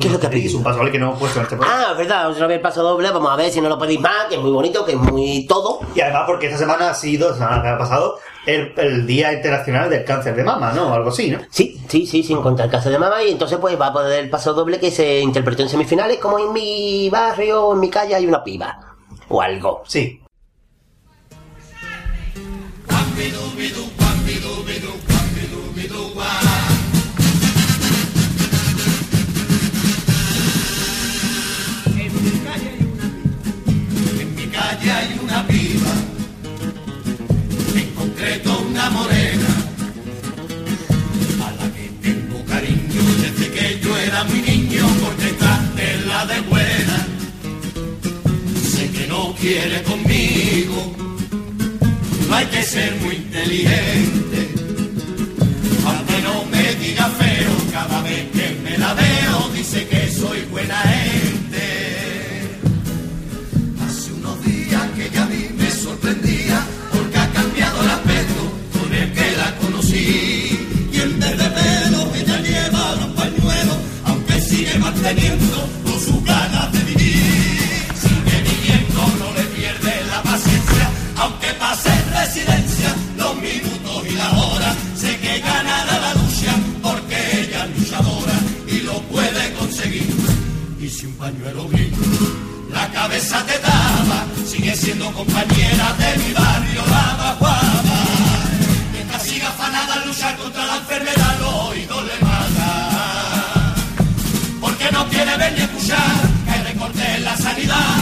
¿Qué es lo que ha Es un paso doble que no hemos puesto en este programa. Ah, es verdad, otra vez el paso doble, vamos a ver si no lo pedís más, que es muy bonito, que es muy todo. Y además porque esta semana ha sido, la semana que ha pasado, el, el Día Internacional del Cáncer de Mama, ¿no? Algo así, ¿no? Sí, sí, sí, sin contar el caso de mamá, y entonces pues va a poder el paso doble que se interpretó en semifinales, como en mi barrio, en mi calle hay una piba. O algo. Sí. Calle hay una piba, en concreto una morena, a la que tengo cariño desde que yo era muy niño, porque está en la de buena. Sé que no quiere conmigo, no hay que ser muy inteligente, aunque no me diga feo, cada vez que me la veo dice que soy buena gente. Manteniendo con sus ganas de vivir. Sigue viviendo, no le pierde la paciencia, aunque pase en residencia los minutos y la hora. Sé que ganará la lucha porque ella es luchadora y lo puede conseguir. Y si un pañuelo brilla la cabeza te daba, sigue siendo compañera de mi barrio, la más guapa. Mientras siga afanada en luchar contra la enfermedad, los oídos le. No quiere ver ni escuchar que hay recortes en la sanidad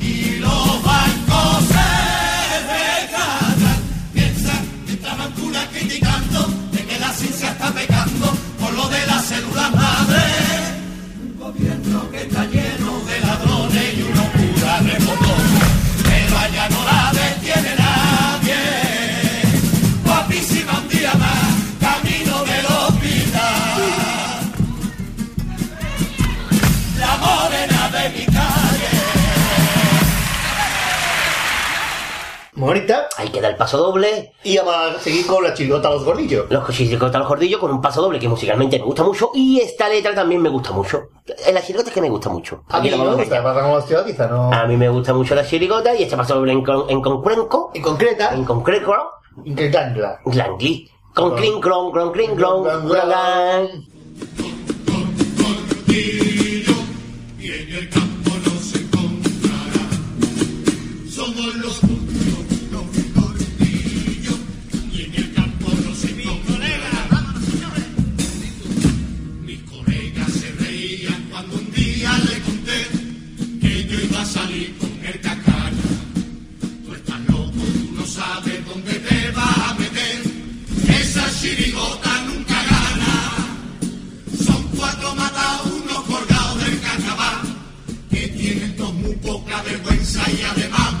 y los bancos se recargan. Piensa, mientras Mancuna criticando de que la ciencia está pecando por lo de la célula madre. Un gobierno que está lleno bonita. Ahí queda el paso doble. Y vamos a seguir con la chirigota a los gordillos. Los chirigotas a los gordillos con un paso doble que musicalmente me gusta mucho y esta letra también me gusta mucho. Eh, La chirigota es que me gusta mucho. A mí no la me a gusta, pasa como quizá no. A mí me gusta mucho la chirigota y este paso doble en, con, en concreto. En concreta. En concreto. Glangli. Con clink, clon, clon, clink, clon, clon. Chirigota nunca gana. Son cuatro matados, unos colgados del carnaval, que tienen dos muy poca vergüenza y además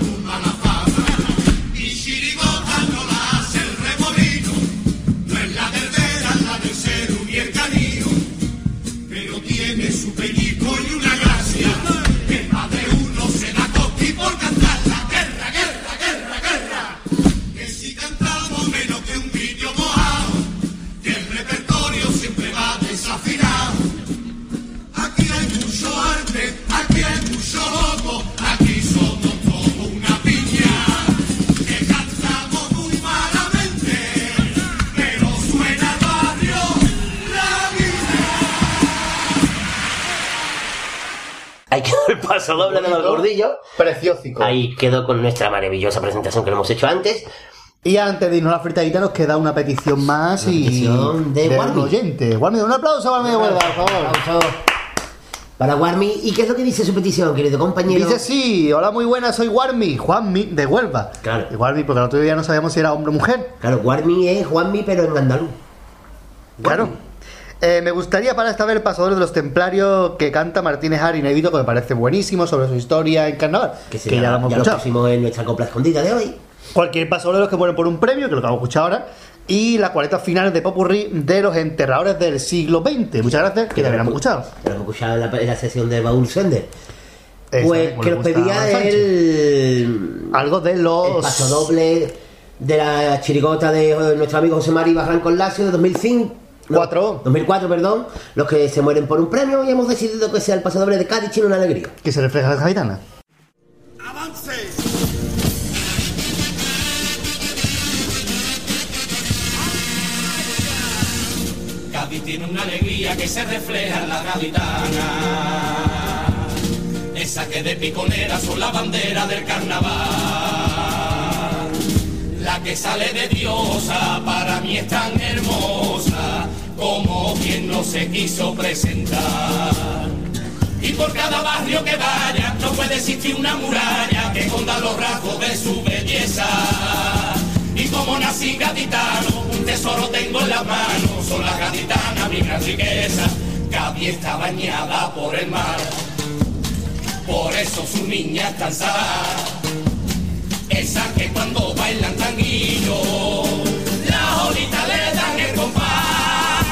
paso doble de los gordillos. Preciosico. Ahí quedó con nuestra maravillosa presentación que lo hemos hecho antes. Y antes de irnos a la fritadita nos queda una petición más y petición de un Warmi. oyente. Warmi, un aplauso a Warmi de Huelva, por favor. Para Warmi, ¿y qué es lo que dice su petición, querido compañero? Dice sí, hola muy buena, soy Warmi, Juanmi de Huelva. Claro. De Warmi, porque el otro día no sabíamos si era hombre o mujer. Claro, Warmi es Juanmi, pero en andaluz. Claro. Eh, me gustaría para esta vez el pasador de los templarios que canta Martínez Ari Nevito, que me parece buenísimo sobre su historia en carnaval. Que, que ya lo hemos ya lo escuchado. pusimos en nuestra copla escondida de hoy. Cualquier pasador de los que mueren por un premio, que lo que vamos a escuchar ahora. Y las 40 finales de Popurrí de los enterradores del siglo XX. Muchas gracias, que ya habíamos escuchado. Lo hemos escuchado en la, en la sesión de Baúl Sender. Pues que nos pedía el. Algo de los. El paso doble de la chirigota de eh, nuestro amigo José Mari Barranco Lacio de 2005. No, 2004, perdón. Los que se mueren por un premio y hemos decidido que sea el paso doble de Cádiz Chino una alegría. Que se refleja en la gitana. Cádiz tiene una alegría que se refleja en la gaditana. Esa que de piconera son la bandera del carnaval. La que sale de diosa para mí es tan hermosa como quien no se quiso presentar. Y por cada barrio que vaya no puede existir una muralla que esconda los rasgos de su belleza. Y como nací gaditano, un tesoro tengo en las manos, son las gaditanas mi gran riqueza. Cádiz está bañada por el mar, por eso sus niñas están saladas. Esa que cuando bailan tanguillo, las olitas le dan el compás.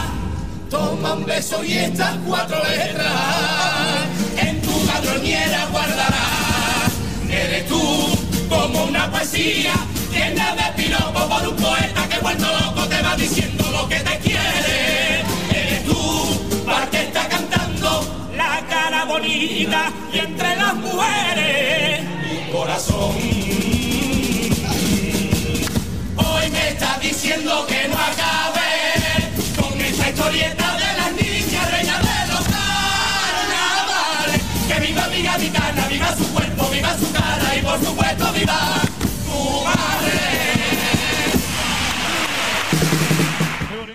Toman besos y estas cuatro letras en tu madroñera guardarás. Eres tú como una poesía llena de piropos por un poeta que vuelto loco te va diciendo lo que te quiere. Eres tú, para que está cantando la cara bonita y entre las mujeres un corazón. Hoy me está diciendo que no acabe con esta historieta de las niñas reinas de los carnavales. Que viva mi gaditana, viva su cuerpo, viva su cara y por supuesto viva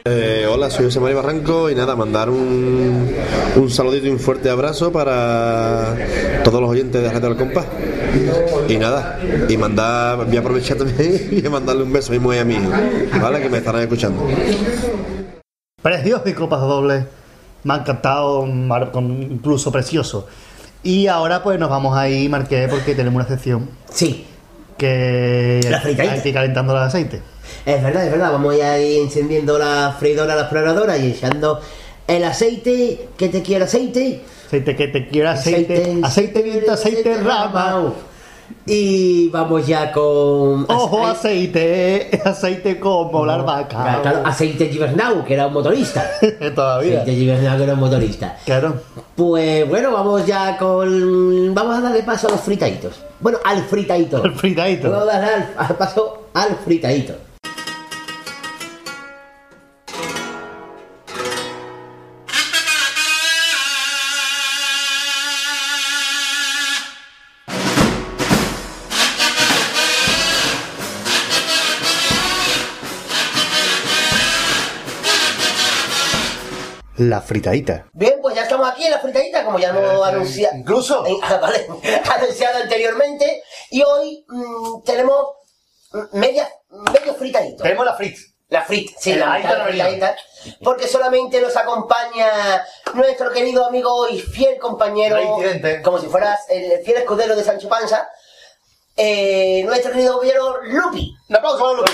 Eh, hola, soy José María Barranco y nada, mandar un, un saludito y un fuerte abrazo para todos los oyentes de Radio del Compás. Y nada, y mandar, voy a aprovechar también y mandarle un beso a mi mujer y a mi hijo, ¿vale? Que me estarán escuchando. Precioso y paso doble. Me ha encantado, incluso precioso. Y ahora pues nos vamos a ir, Marqué, porque tenemos una sección. Sí. Que La hay que ir calentando el aceite. Es verdad, es verdad. Vamos a ir encendiendo la freidora, la exploradora y echando el aceite. que te quiero aceite? Aceite que te quiero aceite. Aceite viento, aceite rama. Y vamos ya con. Ojo, aceite, aceite como la Claro, albahaca. claro, aceite Gibernau, que era un motorista. Todavía. Aceite Gibernau, que era un motorista. Claro. Pues bueno, vamos ya con. Vamos a darle paso a los fritaditos. Bueno, al fritadito. El fritadito. Vamos a darle al, al paso al fritadito. La fritadita. Bien, pues ya estamos aquí en la fritadita, como ya hemos anunciado. Incluso. vale, anunciado anteriormente. Y hoy mm, tenemos mm, media, medio fritadito. Tenemos la frit. La frit, sí, la fritadita. Porque solamente nos acompaña nuestro querido amigo y fiel compañero. Reincidente. Como si fueras el fiel escudero de Sancho Panza. eh, nuestro querido compañero Lupi. Un aplauso Lupi.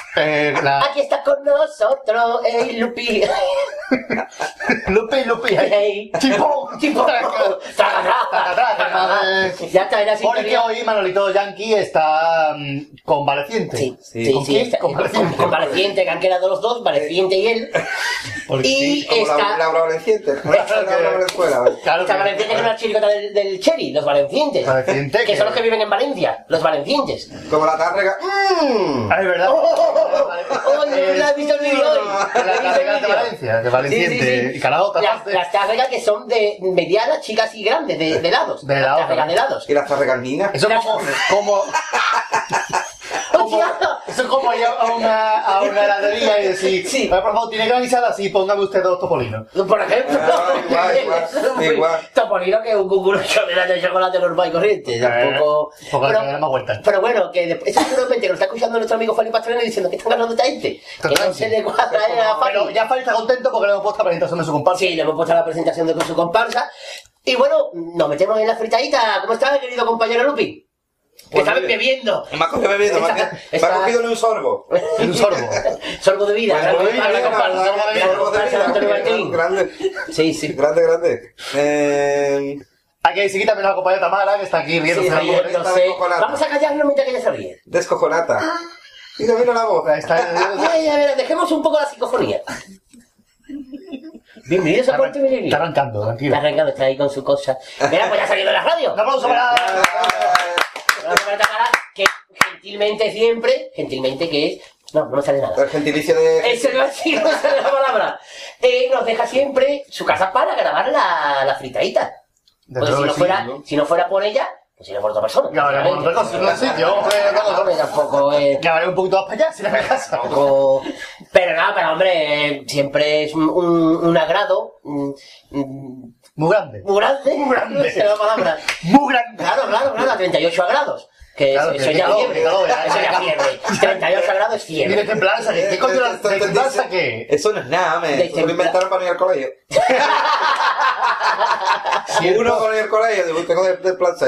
eh. la- Aquí está con nosotros el Lupi. Lupi, Lupi, ahí. Tipo, tipo. Ya está, era Porque sintonía. hoy Manolito Yankee está mm, convaleciente. Sí, Sí, ¿Con sí, quién? está- Convaleciente. convaleciente, que han quedado los dos, Valeciente y él. Y Como la, está. la. La Valenzuela. Está Valenciente que es una chiricota del, del Cherry, los valencientes. Valenciente, que son los que viven en Valencia, los valencientes. Como la tárrega. Ah, es verdad. Oh, no la he visto el vídeo hoy. De. Valencia, de Valenciente. Y Caraota. Las, las tárregas que son de medianas, chicas y grandes, de, de helados. De Las tárregas de helados. Y las tárregas ninas. Eso como, como, eso es como ir a una, a una heladería y decir, sí. por favor, tiene granizada, sí, póngame usted dos topolinos. Por ejemplo. igual, igual, igual. Topolino que un cucurucho de de chocolate normal y corriente. Tampoco. Poco Pero- que me da más vuelta. Pero bueno, que después, eso seguramente que lo está escuchando nuestro amigo Felipe Pastrana diciendo que están ganando esta gente. Que no se le cuadra eh, a Fali. Pero ya Fali está contento porque le hemos puesto la presentación de su comparsa. Sí, le hemos puesto la presentación de su comparsa. Y bueno, nos metemos en la fritadita. ¿Cómo estás, querido compañero Lupi? Pues mire, bebiendo. Me ha cogido bebiendo, me ha, cogido ni un sorbo. Un sorbo. Sorbo de vida. Sorbo de vida. Grande. Sí, sí. Grande, grande. Eh, Aquí también a la compañera Tamara, que está aquí riéndose. Sí. Está. Vamos a callarnos mientras que ella se ríe. descojonata. Mira, mira la voz. Ya, ya, ya, dejemos un poco la psicofonía. Bienvenidos a Puerto Milenio. Está arrancando, tranquilo. Está arrancando, está ahí con su cosa. Mira, pues ya ha salido de la radio. Un aplauso para... Para Tamara, que gentilmente siempre, gentilmente que es... No, no me sale nada. El gentilicio de. Eso no así, no sale la palabra. Eh, nos deja siempre su casa para grabar la, la fritadita. Porque si no, fuera, sí, ¿no? si no fuera por ella, pues sería por otra persona. Ya veremos otra cosa, otra cosa. Hombre, tampoco veré un poquito más para allá, si la me casa. Tampoco- Pero nada, pero hombre, eh, siempre es un, un- un agrado. mm, mm, Muy grande. Muy grande. Muy grande. No sé la palabra. Muy grande. Claro, claro, claro, a 38 grados. Que Claro, eso, que- eso ya fiebre. eso ya, fiebre. 38 grados es Y fiebre. de templanza, ¿qué, qué coño de de templanza qué? Eso no es nada, me. Lo inventaron para ir al colegio. Uno con el colegio, digo, tengo de, de plaza.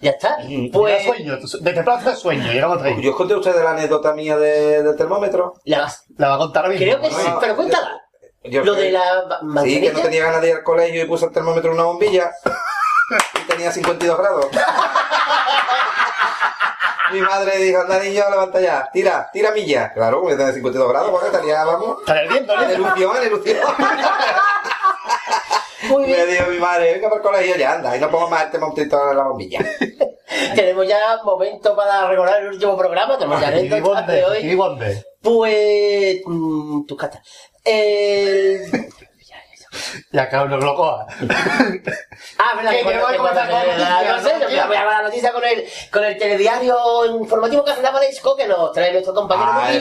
Ya está. Pues... Pues sueño, de templanza sueño, y era otra Yo os conté a ustedes la anécdota mía de- del termómetro. la vas- La va a contar mismo. creo que sí, No. pero cuéntala. Yo Lo de la ma- Sí, que no manzanilla. tenía ganas de ir al colegio y puse el termómetro en una bombilla. y tenía 52 grados. Mi madre dijo, anda niño, levanta ya, tira, tira milla. Claro, porque tenía 52 grados, porque estaría, vamos, Está ardiendo, en ¿no? erupción, en erupción. Muy Me bien. dijo mi madre, venga para el colegio ya, anda, y no pongo más el termómetro en la bombilla. Tenemos ya momento para recordar el último programa. Tenemos ya anécdotas de hoy. Pues. mm, tu cata. El. Ya, cabrón, no que lo coja. Ah, verdad, ¿Qué, que que voy a comenzar con la noticia? No sé, yo voy a llamar la noticia con el, con el telediario informativo carnavalesco que nos trae nuestro compañero Ah,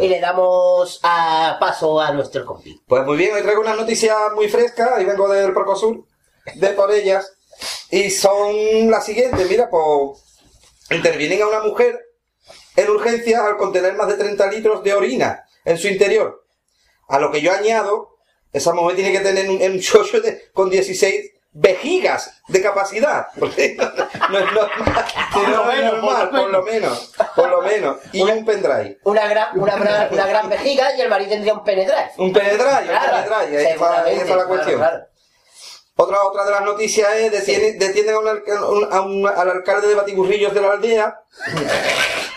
y le damos a paso a nuestro compi. Pues muy bien, hoy traigo una noticia muy fresca, y vengo del Procosur, de por ellas, y son las siguientes, mira, pues intervienen a una mujer en urgencia al contener más de 30 litros de orina en su interior. A lo que yo añado, esa mujer tiene que tener un, un chocho de, con 16 vejigas de capacidad. Porque no es normal, Por lo no menos, normal, por lo por lo menos, por lo menos. Y un pendrive. Una gran, una, gran, una gran vejiga y el marido tendría un penedrive. Un pendrive, un Claro, pendrive, ahí está, ahí está la cuestión. claro, claro. Otra, otra de las noticias es detiene- detienen a un un- a un- al alcalde de Batiburrillos de la aldea.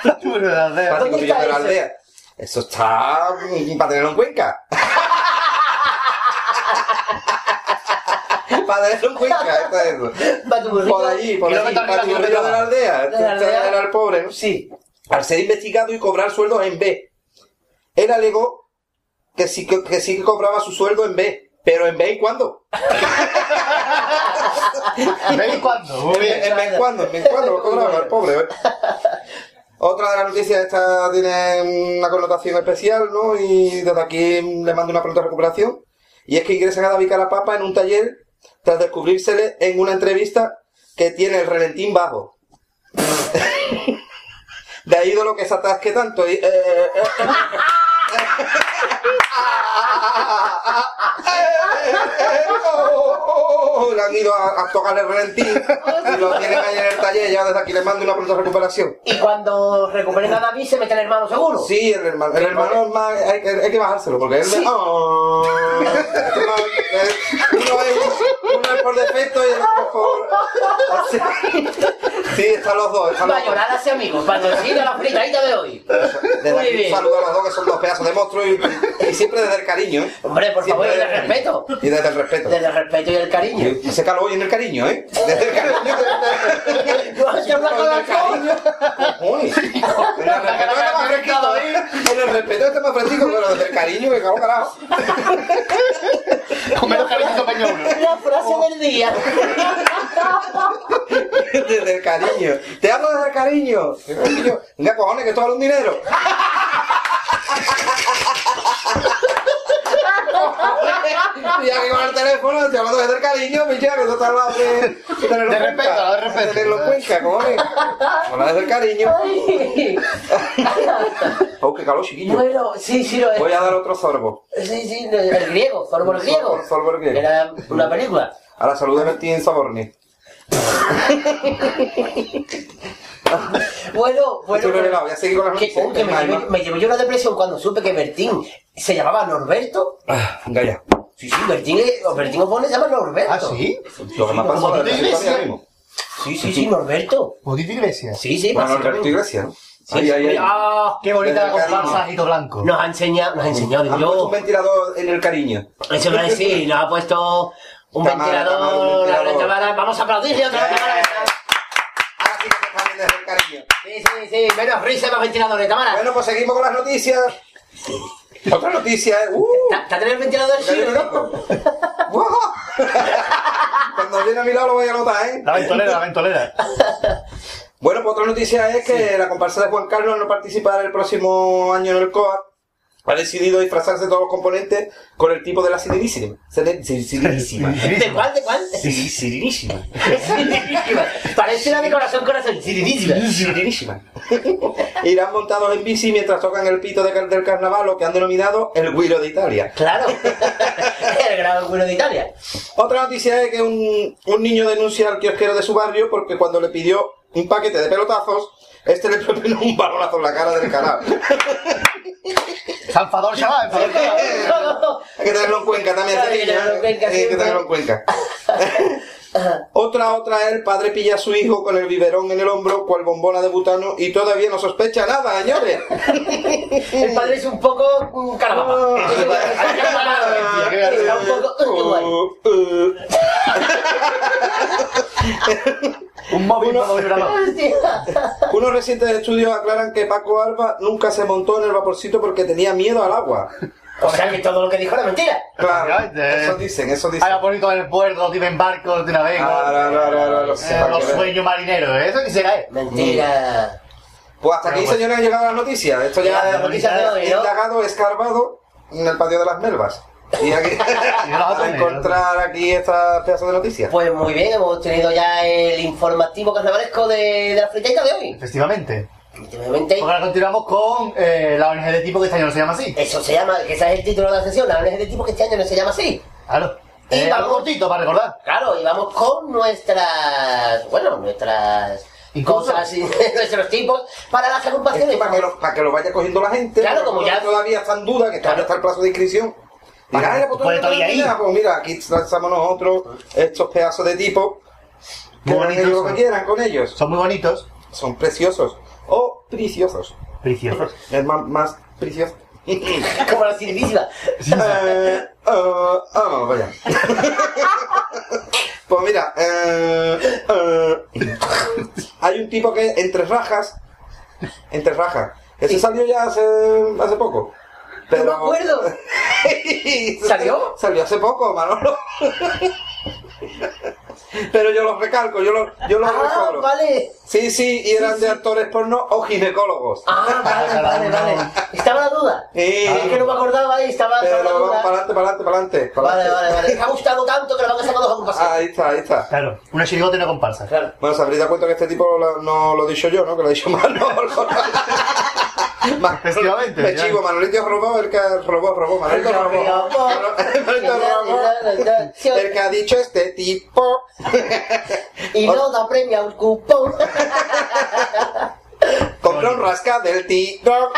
Batiburrillos ¿Dónde está de la aldea. Eso está para tenerlo en Cuenca. para tenerlo en Cuenca, está eso. Por allí, por allí, Batiburrillos kilómetro de la aldea. De la aldea. el pobre, ¿no? Sí. Al ser investigado y cobrar sueldos en B. Él alegó que sí que, que sí que cobraba su sueldo en B. Pero en B y cuándo? ¿Veis cuándo? Muy En bien. en vez cuándo, en vez cuándo lo cobraba el pobre. ¿eh? Otra de las noticias, esta tiene una connotación especial, ¿no? Y desde aquí le mando una pronta recuperación. Y es que ingresan a David Carapapa en un taller tras descubrírsele en una entrevista que tiene el relentín bajo. De ahí de lo que se atasque tanto. y, eh, eh, eh. Le han ido a, a tocar el relentín y lo tienen ahí en el taller. Ya desde aquí les mando una pronta recuperación. Y cuando recuperen a David se mete el hermano seguro. Sí, el hermano, el hermano es más, hay, que- hay que bajárselo porque él Sí. Oh. Este eh, uno, es, uno es por defecto y el otro por. así. Sí, están los dos. Están Va los a dos. llorar así, amigos, cuando siga la fritadita de hoy. Desde Muy aquí un bien. saludo a los dos que son dos pedazos de monstruos y, y siempre desde el cariño, ¿eh? Hombre, por favor, Siempre desde el respeto. Y desde el respeto. Desde el respeto y el cariño. Y ese calor hoy en el cariño, ¿eh? Desde el cariño. No has hablado de cariño. Cojones. En el respeto está más fresquito, ¿eh? En el respeto está más fresquito, pero desde el cariño que calor carajo. Comer cariñito pañuelo. La frase del día. Desde el cariño. Te hablo desde el cariño. ¿Qué cariño? Venga, cojones, que esto vale un dinero. Y ya que con el teléfono te hablo desde el cariño, picha, que tú estás hablando de, de tenerlo De en respeto, de respeto. De tenerlo en cuenta, cojones. Habla desde el cariño. Oh, qué calor, chiquillo. Bueno, sí, sí lo es. Voy a dar otro sorbo. Sí, sí, el griego, Zorbo el griego. Sorbo, sorbo el griego. Era una película. A la salud de Martín Saborni. Bueno, bueno. Estoy revelado, voy a seguir con las que, noticias. que me, llevé, me llevé yo una depresión cuando supe que Bertín se llamaba Norberto. Ah, Venga ya. Sí, sí, Bertín, Bertín Osborne se llama Norberto. ¿Ah, sí? Lo que me ha pasado Como es de que iglesia. ahora mismo. Sí, sí, sí, Norberto. ¿Modito Iglesia? Sí, sí, Bueno. Alberto Iglesias, ¿no? Sí, Ahí, ahí, ahí. ¡Ah! ¡Qué bonita la comparsa. Ajito Blanco! Nos ha enseñado, nos ha enseñado, Han puesto un ventilador en el cariño. Eso lo decir, nos ha puesto un Tamara, ventilador, Tamara, un la ventilador. Tamara, vamos a aplaudirle otra vez, cariño. Sí, sí, sí, menos risa y más ventiladores, Tamara. Bueno, pues seguimos con las noticias. Otra noticia, ¿eh? ¡Uh! ¿Te tener el ventilador sí o no? Cuando viene a mi lado lo voy a notar, ¿eh? La ventolera, la ventolera. Bueno, pues otra noticia es que la comparsa de Juan Carlos no participar el próximo año en el COA ha decidido disfrazarse todos los componentes con el tipo de la Sirinísima. Sirinísima. ¿De cuál, de cuál? Sirinísima. Parece la de corazón, corazón. Sirinísima. Sirinísima. Irán montados en bici mientras tocan el pito de car- del carnaval, lo que han denominado el Guiro de Italia. Claro. el gran bueno de Italia. Otra noticia es que un, un niño denuncia al kiosquero de su barrio porque cuando le pidió un paquete de pelotazos, este le propinó un balonazo en la cara del canal. El chaval. Hay que tenerlo en cuenta también, Hay que niño, tenerlo en ¿eh? cuenta. Otra, otra es el padre pilla a su hijo con el biberón en el hombro, cual bombona de butano, y todavía no sospecha nada, señores. El padre es un poco mm, carabapa. Está un poco... uh, guay. Un móvil. Unos recientes estudios aclaran que Paco Alba nunca se montó en el vaporcito porque tenía miedo al agua. O sea que todo lo que dijo era mentira. Claro, eso dicen, eso dicen. Hay bonito en el puerto, tiene en barcos, tiene navego. Ah, no, no, no, no, no, Eh, los que sueños marineros, ¿eh? eso quisiera, ¿eh? Mentira. Pues hasta aquí, señores, han llegado las noticias. Esto ya Las es noticias de hoy, ¿no? indagado, escarbado en el patio de las melvas. Y aquí a encontrar aquí estas pedazos de noticias. Pues muy bien, hemos tenido ya el informativo carnavalesco de, de la fritita de hoy. Efectivamente. Efectivamente. Ahora continuamos con eh, la ONG de tipo que este año no se llama así. Eso se llama, que ese es el título de la sesión, la ONG de tipo que este año no se llama así. Claro. Y Eh, algo vamos- cortito para recordar. Claro, y vamos con nuestras, bueno, nuestras Incluso- cosas y nuestros tipos para las agrupaciones. Esto para que, lo, para que lo vaya cogiendo la gente. Claro, como ya- todavía está en duda, que todavía está el plazo de inscripción. Para- pues, no todavía nada, pues mira, aquí estamos nosotros, estos pedazos de tipo, que Muy hagan bonitos ellos lo que quieran con ellos. Son muy bonitos. Son preciosos. O preciosos. Preciosos. Es más, más precioso. como la sirenísima. Eh, ah, ah, vaya. pues mira, eh, eh, hay un tipo que entre rajas, entre rajas, ese salió ya hace, hace poco. Pero, No me acuerdo. ¿Salió? Salió hace poco, Manolo. Pero yo los recalco, yo los, yo los Ah, recobro. vale. Sí, sí, y eran de actores porno o ginecólogos. Ah, vale, vale, vale. Estaba la duda. Sí. Es que no me acordaba y estaba, estaba Pero la vamos duda. para adelante, para adelante, para adelante. Vale, vale, vale. Me ha gustado tanto que lo van a sacar dos agrupaciones. Ahí está, ahí está. Claro. Una chirigota y una comparsa. Claro. Bueno, se habréis dado cuenta que este tipo lo- no lo he dicho yo, ¿no? Que lo he dicho Efectivamente, Me chivo, Manolito robó, el que robó, robó, Manolito robó. Manolito robó. El que ha dicho este tipo. Y no da premio a un cupón. Compró un rasca del TikTok.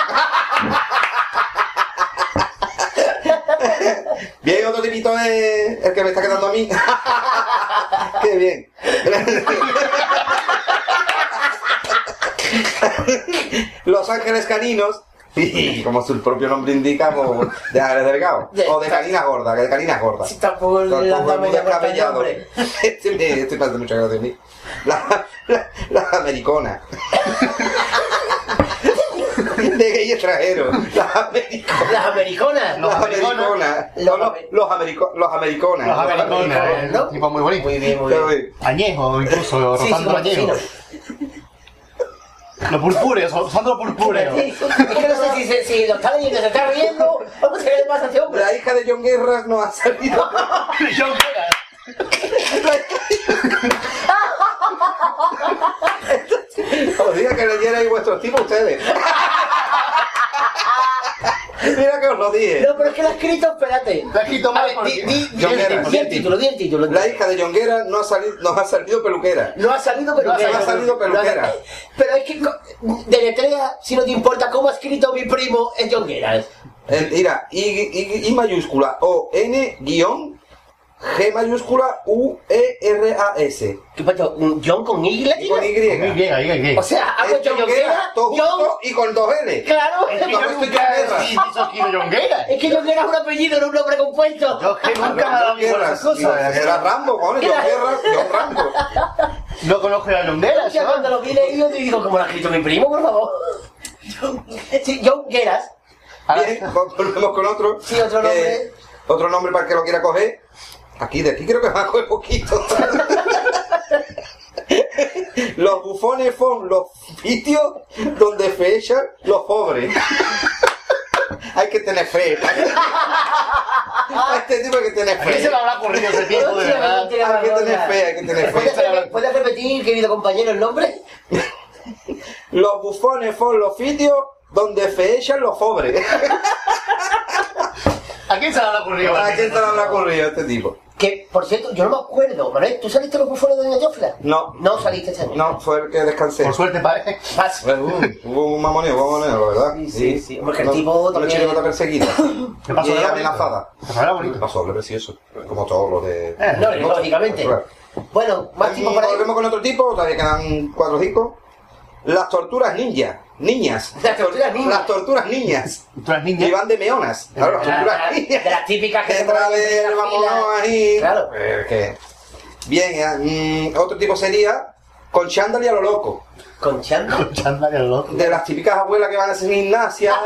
Bien, otro tipito es el que me está quedando a mí. Qué bien. Los ángeles caninos. Y como su propio nombre indica, pues, de ángeles delgados. O de caninas gordas, que de caninas gordas. Tampoco le Tampoco es muy descabellado. Este me me hace mucha gracia a mí. La, la, la americona. De gay extranjero. Las americonas. Las americonas. Los americonas. No, no, los, americo- los americonas. Los americonas, eh, tipo muy bonito. Muy bien, muy bien. Añejo, incluso, Sí, sí, rozando añejo. Lo purpúreo, usando lo purpúreo. Sí, Es que no sé si, se- si lo está leyendo, se está riendo. o qué le pasa a este hombre. La hija de John Guerras no ha salido. John Guerras. Os diga que leyerais vuestros tipos ustedes. Mira que os lo dije. No, pero es que lo ha escrito, espérate. Lo ha escrito mal A ver, di, di, di John el, Guerra. di el título, di el título. La hija de John Guerra no ha salido, nos ha salido peluquera. No ha salido No peluquera. ha salido peluquera. Pero es que deletrea, si no te importa cómo ha escrito mi primo, es John Guerras. El- mira, I, I- I mayúscula O N guion G mayúscula U E R A S. ¿Qué pasa? ¿John con Y? Y con Y. Muy bien, ahí, ahí. O sea, ha Es puesto John Guerra, todo John... junto y con dos L. Claro, Es que yo nunca John Guerra. es que John Guerra es un apellido, no un nombre compuesto. Yo que nunca me ha dado esas cosas. Era Rambo, cojones, John Guerra, John Rambo. No conozco a John Guerra, Ya cuando lo vi leído, te digo, ¿cómo lo ha escrito mi primo, por favor? Sí, John Guerras. Bien, volvemos con otro. Sí, otro nombre. Otro nombre para el que lo quiera coger. Aquí, de aquí creo que va a coger poquito. los bufones son los sitios donde se echan los pobres. hay que tener fe. A este tipo hay que tener ¿A quién se fe. le habrá ocurrido ese tiempo de verdad? Hay que tener fe, hay que tener fe. ¿Puedes, repe- puedes repetir, querido compañero, el nombre? Los bufones son los sitios donde se echan los pobres. ¿A quién se le habrá ocurrido? ¿A quién se le habrá ocurrido este tipo? Que, por cierto, yo no me acuerdo. Manuel, ¿tú saliste los bufones de Doña Jofla? No, No saliste este año. no, fue el que descansé. Por suerte parece. Pues, uh, hubo un mamoneo, mamoneo, ¿verdad? Sí, sí, sí. Hombre, que el No- tipo Una también- chirigota perseguida. ¿Qué pasó? Y Era amenazada. Era bonito. ¿Qué pasó? Hombre, precioso. Como todos los de... Eh, No, lógicamente. Bueno, más tiempo para Volvemos con otro tipo, todavía quedan cuatro discos. Las torturas ninja. Niñas. Las torturas niñas. Las torturas niñas. Y van de meonas. Claro, las torturas niñas. De las típicas que se Detrás ponen en del primera vámonos fila. ahí. Claro. Eh, que- Bien, eh, mm, otro tipo sería con chándal y a lo loco. Con chándal. Chándal y el loco. De las típicas abuelas que van a hacer gimnasia.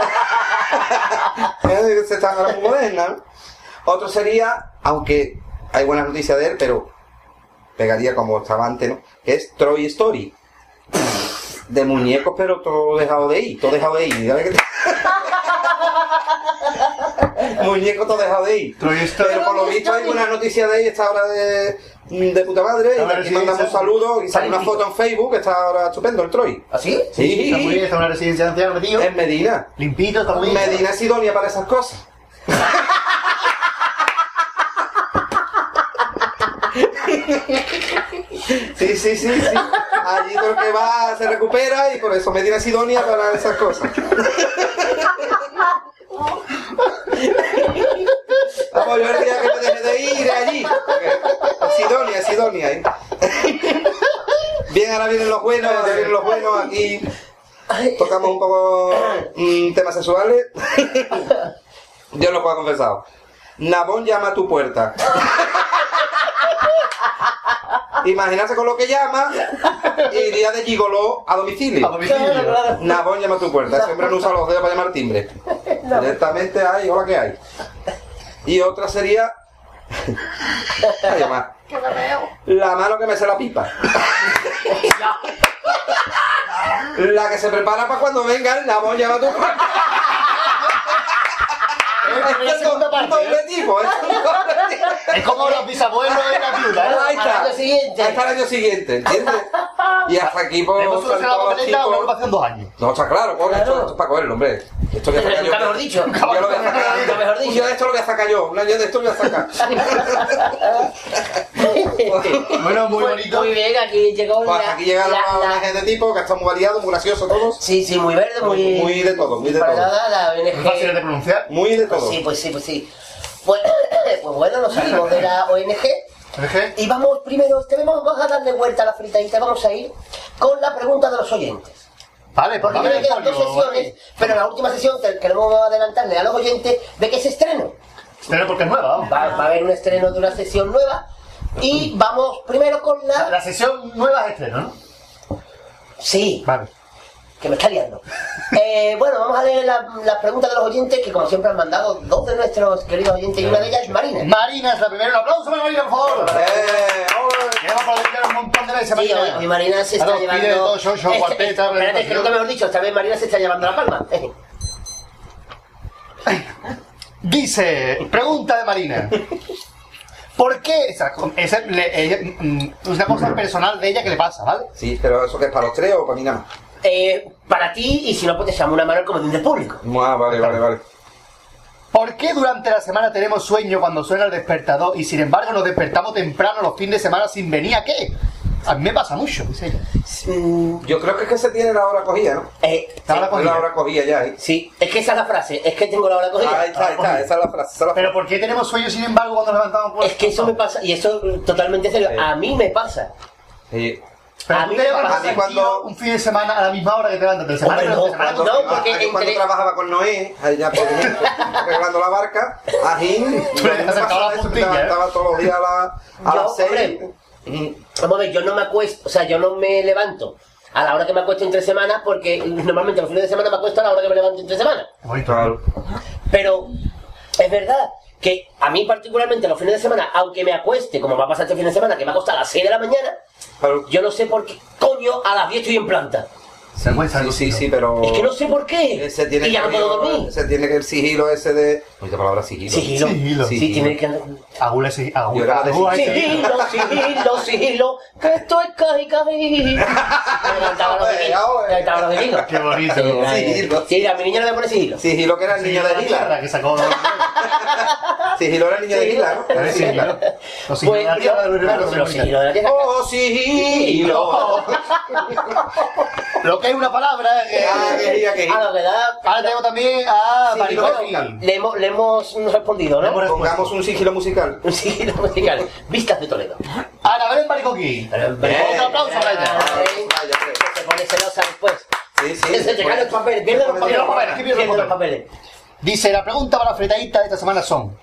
Se están ahora muy modernas. ¿no? Otro sería, aunque hay buenas noticias de él, pero pegaría como estaba antes, ¿no? Que es Troy Story. De muñecos, pero todo dejado de ir, todo dejado de ir. Muñeco todo dejado de ir. Troy Story. Pero por lo visto hay buenas noticias de ahí, está ahora de, de puta madre. Y aquí mandamos un saludo y sale una foto en Facebook, está ahora estupendo el Troy. ¿Así? Sí, Está muy bien, está en una residencia de ancianos, tío. en Medina. Limpito, está muy bien. Medina es idónea para esas cosas. Sí, sí, sí, sí. Allí todo el que va se recupera y por eso Medina es idónea para esas cosas. Vamos, yo el día que me deje de ir allí. idónea, es idónea. ¿eh? Bien, ahora vienen los buenos, ya vienen los buenos aquí. Tocamos un poco mm, temas sexuales. Yo lo puedo confesar. Nabón llama a tu puerta. Imaginarse con lo que llama y día de gigoló a domicilio. A domicilio. Claro, claro. Nabón llama a tu puerta. Siempre no usa los dedos para llamar timbre. Directamente hay, hola que hay. Y otra sería. Más. La mano que me se la pipa. La que se prepara para cuando venga el Nabón llama a tu puerta. Es la segunda parte, doble tipo, es como los bisabuelos de la viuda, ¿eh? Ahí está. Al año siguiente. Hasta el año siguiente, ¿entiendes? Y hasta aquí por Hemos solucionado la papeleta una agrupación dos años. No, está claro, coño, esto, esto es para cogerlo, hombre. Esto voy a sacar yo. Mejor dicho. Día lo voy a sacar. Mejor Un dicho. día de esto lo voy a sacar yo. Un año de esto lo voy a sacar. Bueno, muy bonito. Muy bien, aquí llegó Pues hasta aquí llega la, de tipo, que está muy variado, muy gracioso todos. Sí, sí, muy verde, muy... Muy de todo, muy de todo. nada, la ONG... Fáciles de pronunciar. Muy de Pues todo. sí, pues sí, pues sí. Pues, pues bueno, nos salimos de la ONG y vamos primero, te vamos, vamos a darle vuelta a la fritadita, vamos a ir con la pregunta de los oyentes. Vale, Porque vale, me quedan dos sesiones, pero la última sesión que queremos adelantarle a los oyentes de que es estreno. Estreno porque es nueva. Va, va a haber un estreno de una sesión nueva y vamos primero con la... La sesión nueva es estreno, ¿no? Sí. Vale. Que me está liando. Eh, bueno, vamos a leer la- las preguntas de los oyentes que como siempre han mandado dos de nuestros queridos oyentes y una de ellas es Marina. Marina es la primera. Un aplauso para Marina, por favor. ¡Eh! Por aplaudir un montón de veces, Sí, Marina. hoy, hoy Marina se está llevando... de todo, que- cuarteta, Espérate, es que nunca mejor dicho, esta vez Marina se está llevando la palma. Dice, pregunta de Marina. ¿Por qué? Esa, esa- le- ella- mm, es una cosa personal de ella que le pasa, ¿vale? Sí, pero eso que es para los tres o para mí nada más. Eh, para ti, y si no, pues te llamo una mano al comodín del público. Ah, vale, vale, vale. ¿Por qué durante la semana tenemos sueño cuando suena el despertador y sin embargo nos despertamos temprano los fines de semana sin venir a qué? A mí me pasa mucho, dice ella. Yo creo que es que se tiene la hora cogida, ¿no? Eh, La hora Sí, cogida. La hora cogida ya, ¿eh? Sí, es que esa es la frase, es que tengo la hora cogida. Ahí está, ahí está, esa es la frase. Esa es la Pero ¿por qué tenemos sueño sin embargo cuando levantamos por Es que eso me pasa, y eso totalmente serio, Sí. a mí me pasa. Sí. Pero a mí te tranquilo cuando- un fin de semana a la misma hora que te levantas. Semana, no, semana, no, porque Aquí cuando entre- trabajaba con Noé, allá por ejemplo, arreglando la barca, me ¿eh? levantaba todos los días a, la- a Yo, las seis. hombre, Vamos a ver, yo no me acuesto, o sea, yo no me levanto a la hora que me acuesto entre semanas porque normalmente los fines de semana me acuesto a la hora que me levanto entre semanas. Claro. Pero es verdad que a mí particularmente los fines de semana, aunque me acueste, como va a pasar este fin de semana, que me acuesta a las 6 de la mañana, Yo no sé por qué coño a las 10 estoy en planta. Se acuesta Sí, sí, sí, pero... Es que no sé por qué. Se tiene y ya no que- puedo dormir. Se tiene que el sigilo ese de... Oye, la palabra sigilo. Sigilo. Sigilo. Sí, tiene que... Agula, sí, Yo agula. agula, sí. Sigilo, sigilo, sigilo, que esto es caji, caji. Me levantaba los viquinos. Qué bonito. Sí, Sigilo. Sí, a mi niña no me pone sigilo. Sigilo que era el niño de la Gila. que sacó Sigilo era el niño de Gila, ¿no? Sí, sigilo. Los Pues, universo. los tierra. ¡Oh, sigilo! Lo que es una palabra que... Ah, que que- A lo que da... Ahora tengo también a bueno, Le hemos, le hemos respondido, ¿no? Pongamos un sigilo musical. Un sigilo musical. Vistas de Toledo. Ana Belén Maricoki. Otro aplauso para ella. Se pone celosa después. Sí, sí. Se te caen los papeles, pierde los papeles. los papeles, ¿qué pierde los Pierde los papeles. Dice, la pregunta para la fretadita de esta semana son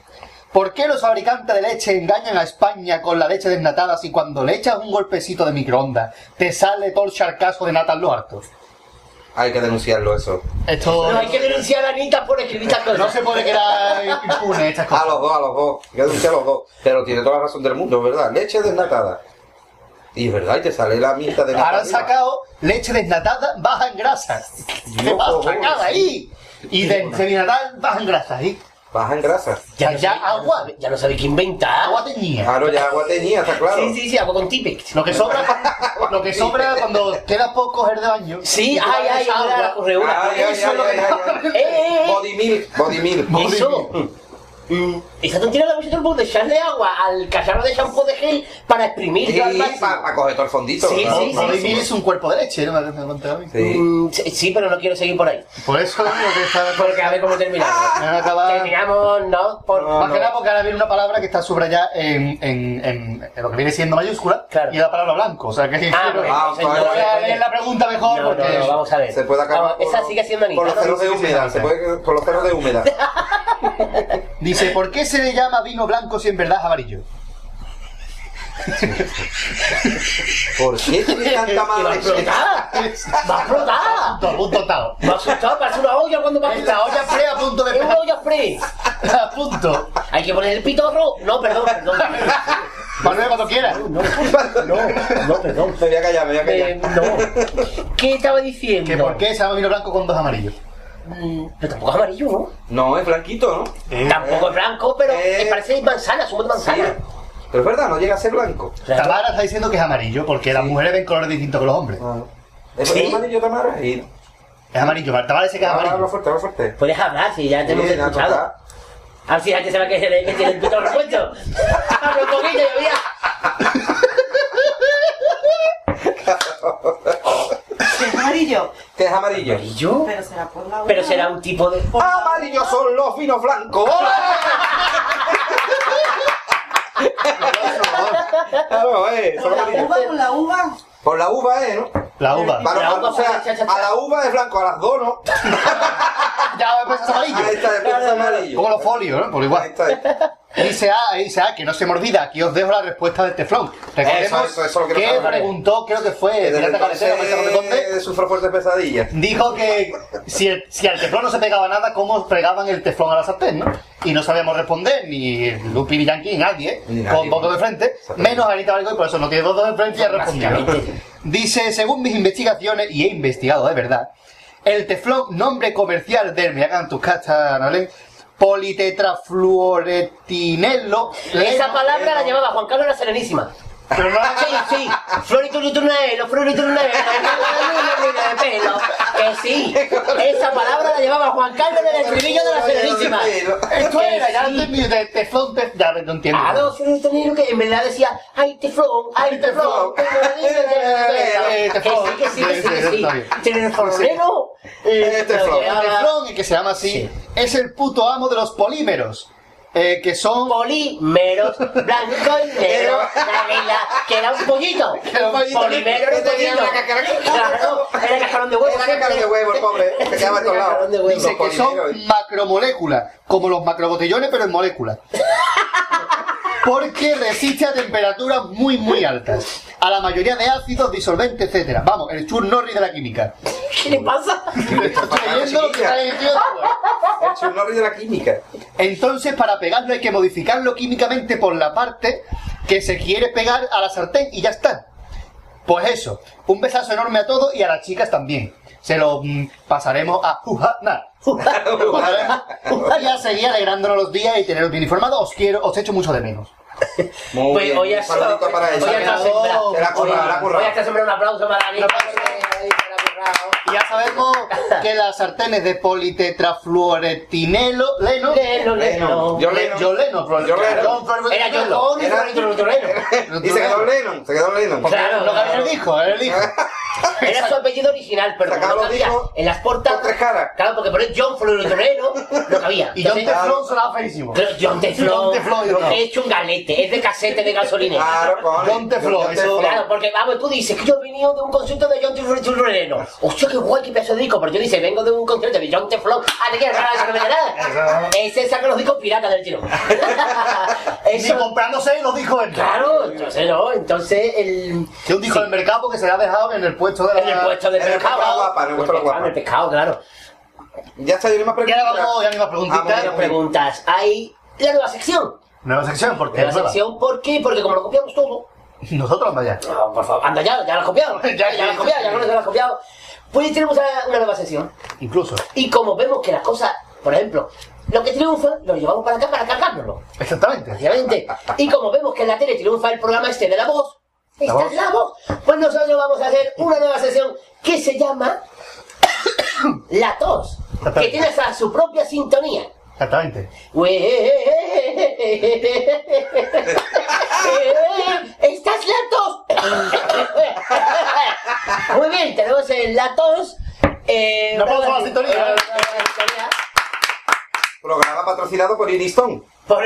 ¿Por qué los fabricantes de leche engañan a España con la leche desnatada si cuando le echas un golpecito de microondas te sale todo el charcazo de nata en lo harto? Hay que denunciarlo eso. Esto No hay que denunciar a Anita por escribir estas cosas. no se puede quedar impune estas A cosas. los dos, a los dos. Hay que denunciar a los dos. Pero tiene toda la razón del mundo, ¿verdad? Leche desnatada. Y es verdad, y te sale la mitad de Ahora han sacado leche desnatada baja en grasa. ¿Qué va a sacar ahí? Y de desnatada baja en grasa ahí. Baja en grasa. Ya, Ya, agua. Ya no sabe qué inventar. Agua tenía. Claro, ya agua tenía, está claro. Sí, sí, sí, agua con Tipex. Lo que sobra, lo que sobra cuando queda poco coger de baño. Sí, ay, ay, ay, agua, ay, que- ay, ay, Eh, eh, eh. Body milk, body milk. Eso. Mm, Esa tontería la hemos hecho por echarle agua al cacharro de shampoo de gel para exprimir Sí, al máximo. para coger todo el fondito. Sí, ¿no? sí, sí, Milk es un cuerpo de leche, ¿no? Me a mí. Sí. Mm, sí, sí, pero no quiero seguir por ahí. Por eso digo que está... Porque a ver cómo terminamos. Me va a acabar- Terminamos, no, por. Más que nada porque ahora viene una palabra que está subrayada en, en, en, en lo que viene siendo mayúscula Claro. y la palabra blanco. O sea que Ah, pero- bueno, Ah, voy a leer la pregunta mejor No, porque no, no, vamos a ver. Se puede acabar Vamos, esa sigue siendo Anita. Por los ¿no? cerros de Sí, sí, sí, humedad, sí. se puede por los cerros de humedad. dice ¿por qué se le llama vino blanco si en verdad es amarillo? ¿Por qué tiene tanta Que va a mala leche? explotar. Va a explotar. Punto, punto, tao. Me ha asustado, parece una olla cuando va a Es la olla free a punto de Es una olla free. a punto. Hay que poner el pitorro. No, perdón, perdón. Manuel, cuando quieras. No, no, no, perdón. Me voy a callar, me voy a callar. Eh, no. ¿Qué estaba diciendo? ¿Que por qué se llama vino blanco con dos amarillos? Pero tampoco es amarillo, ¿no? No, es blanquito, ¿no? Tampoco es blanco, pero Eh. eh, parece manzana, zumo de manzana. Pero es verdad, no llega a ser blanco. Tamara está diciendo que es amarillo, porque las mujeres ven colores distintos que los hombres. ¿Es es amarillo, Tamara? Y... Es amarillo, Tamara dice que es amarillo. Habla fuerte, habla fuerte. Puedes hablar, si ya te hemos escuchado. A ver si la gente sabe que, que tiene el puto repuesto. Habla un poquito, yo ya. ¿Es amarillo? ¿Qué es amarillo? ¿Amarillo? Pero será por la Pero será un tipo de. Amarillos son los vinos blancos. Claro, eh, son ¿Por la amarillos. uva? ¿Por la uva? Por la uva, ¿eh? ¿no? La uva. Para, La uva o sea, cha, cha, cha. a la uva es blanco, a las dos no. Ya después es amarillo. Ahí está, después es amarillo. Como los folios, ¿no? Por igual. Ahí está. Dice A, dice A, que no se me olvida. Aquí os dejo la respuesta del teflón. Recordemos Eso, eso, eso lo quiero que preguntó, creo que fue Conde entonces sufro fuertes pesadillas. dijo que si, el- si al teflón no se pegaba nada, ¿cómo pegaban el teflón a la sartén, no? Y no sabíamos responder, ni Lupi ni Yankee, ni nadie, Ni nadie. con votos de frente, menos Anita y por eso no tiene votos de frente y ha respondido. Dice, según mis investigaciones, y he investigado de verdad, el teflón, nombre comercial del, me hagan tus ¿vale? Politetrafluoretinelo. Esa palabra la llevaba Juan Carlos la Serenísima. Pero no Sí, sí, floriturunelo, floriturunelo, de pelo, que sí, esa palabra la llevaba Juan Carlos en el estribillo de la Serenísima. Esto era, ya no de teflón, te- ya no entiendo. Claro, floriturunelo que en verdad decía, ay, teflón, ay, teflón, Eh, que sí, que sí, que sí, que sí. Tiene florero, El teflón. llevaba- El teflón, que se llama así, Sí. es el puto amo de los polímeros. Eh, que son polímeros, blanco y negro, la vela, que era un pollito. era un pollito. Polimero era un Que tenía pollito. una cacara- Claro, era cascarón de huevo. Era cacarón de huevo, el pobre. Se quedaba todos lados. Cascarón. Dice que son macromoléculas, como los macrobotellones, pero en moléculas. Porque resiste a temperaturas muy, muy altas. A la mayoría de ácidos, disolventes, etcétera. Vamos, el Chur Norris de la química. ¿Qué le pasa? Estoy leyendo lo que está en el tío. El churnorri de la química. Entonces, para pegarlo hay que modificarlo químicamente por la parte que se quiere pegar a la sartén y ya está. Pues eso, un besazo enorme a todos y a las chicas también. Se lo mm, pasaremos a Juhana. y a seguir alegrándonos los días y teneros bien informados. Os quiero, os echo mucho de menos. Muy Pues bien, hoy ha para. Hoy sembrado. Ha está sembrado un aplauso para Dani. Y ya sabemos que las sartenes de politetrafluoretinelo, leno, Leno, leno. John Lennon. John Lennon, John Lennon. Era John Lennon y Era- Florito Leno. Y se quedó Lennon, se quedó Lennon. Claro, Lo que hijo, era el hijo. Era su apellido original, pero como no cabía en las portadas. por tres caras. Claro, porque poner John Floritoreno no cabía. Y John Teflon sonaba feísimo. Pero John Teflon, John Teflon, yo no. he hecho un galete, es de casete de gasolina. Claro, con John Teflon, eso- Claro, porque vamos, tú dices que yo he venido de un concierto de John Teflon. Hostia, qué guay, qué pedazo de disco. Pero yo dice, vengo de un concierto de John Teflon. Ah, te quieres ganar no da nada. Ese saca los discos piratas del tiro. Ni Eso, comprándose los dijo él. claro, entonces no, entonces el. Que un disco del mercado porque se le ha dejado en el puesto de la... En el puesto de En el pescado. en el. En pescado, claro. Ya está, yo no me Y ahora vamos, ya ni más Ah, preguntitas. preguntas. Hay la nueva sección. Nueva sección, Nueva es nueva. sección, ¿por qué? Porque como lo copiamos todo. Nosotros anda ya. No, por favor, anda ya, ya lo has copiado. Ya, ya, ya, lo has copiado, ya, ya. no lo has copiado. Pues tenemos una una nueva sección. Incluso. Y como vemos que las cosas, por ejemplo, lo que triunfa, lo llevamos para acá para cargárnoslo. Exactamente. Obviamente. Y como vemos que en la tele triunfa el programa este de la voz, esta voz. es la voz, pues nosotros vamos a hacer una nueva sesión que se llama La Tos, que tiene hasta su propia sintonía. Exactamente. ¿Estás la tos? Muy bien, tenemos el la tos. Eh, aplauso a la sintonía. Programa patrocinado por Iriston. Por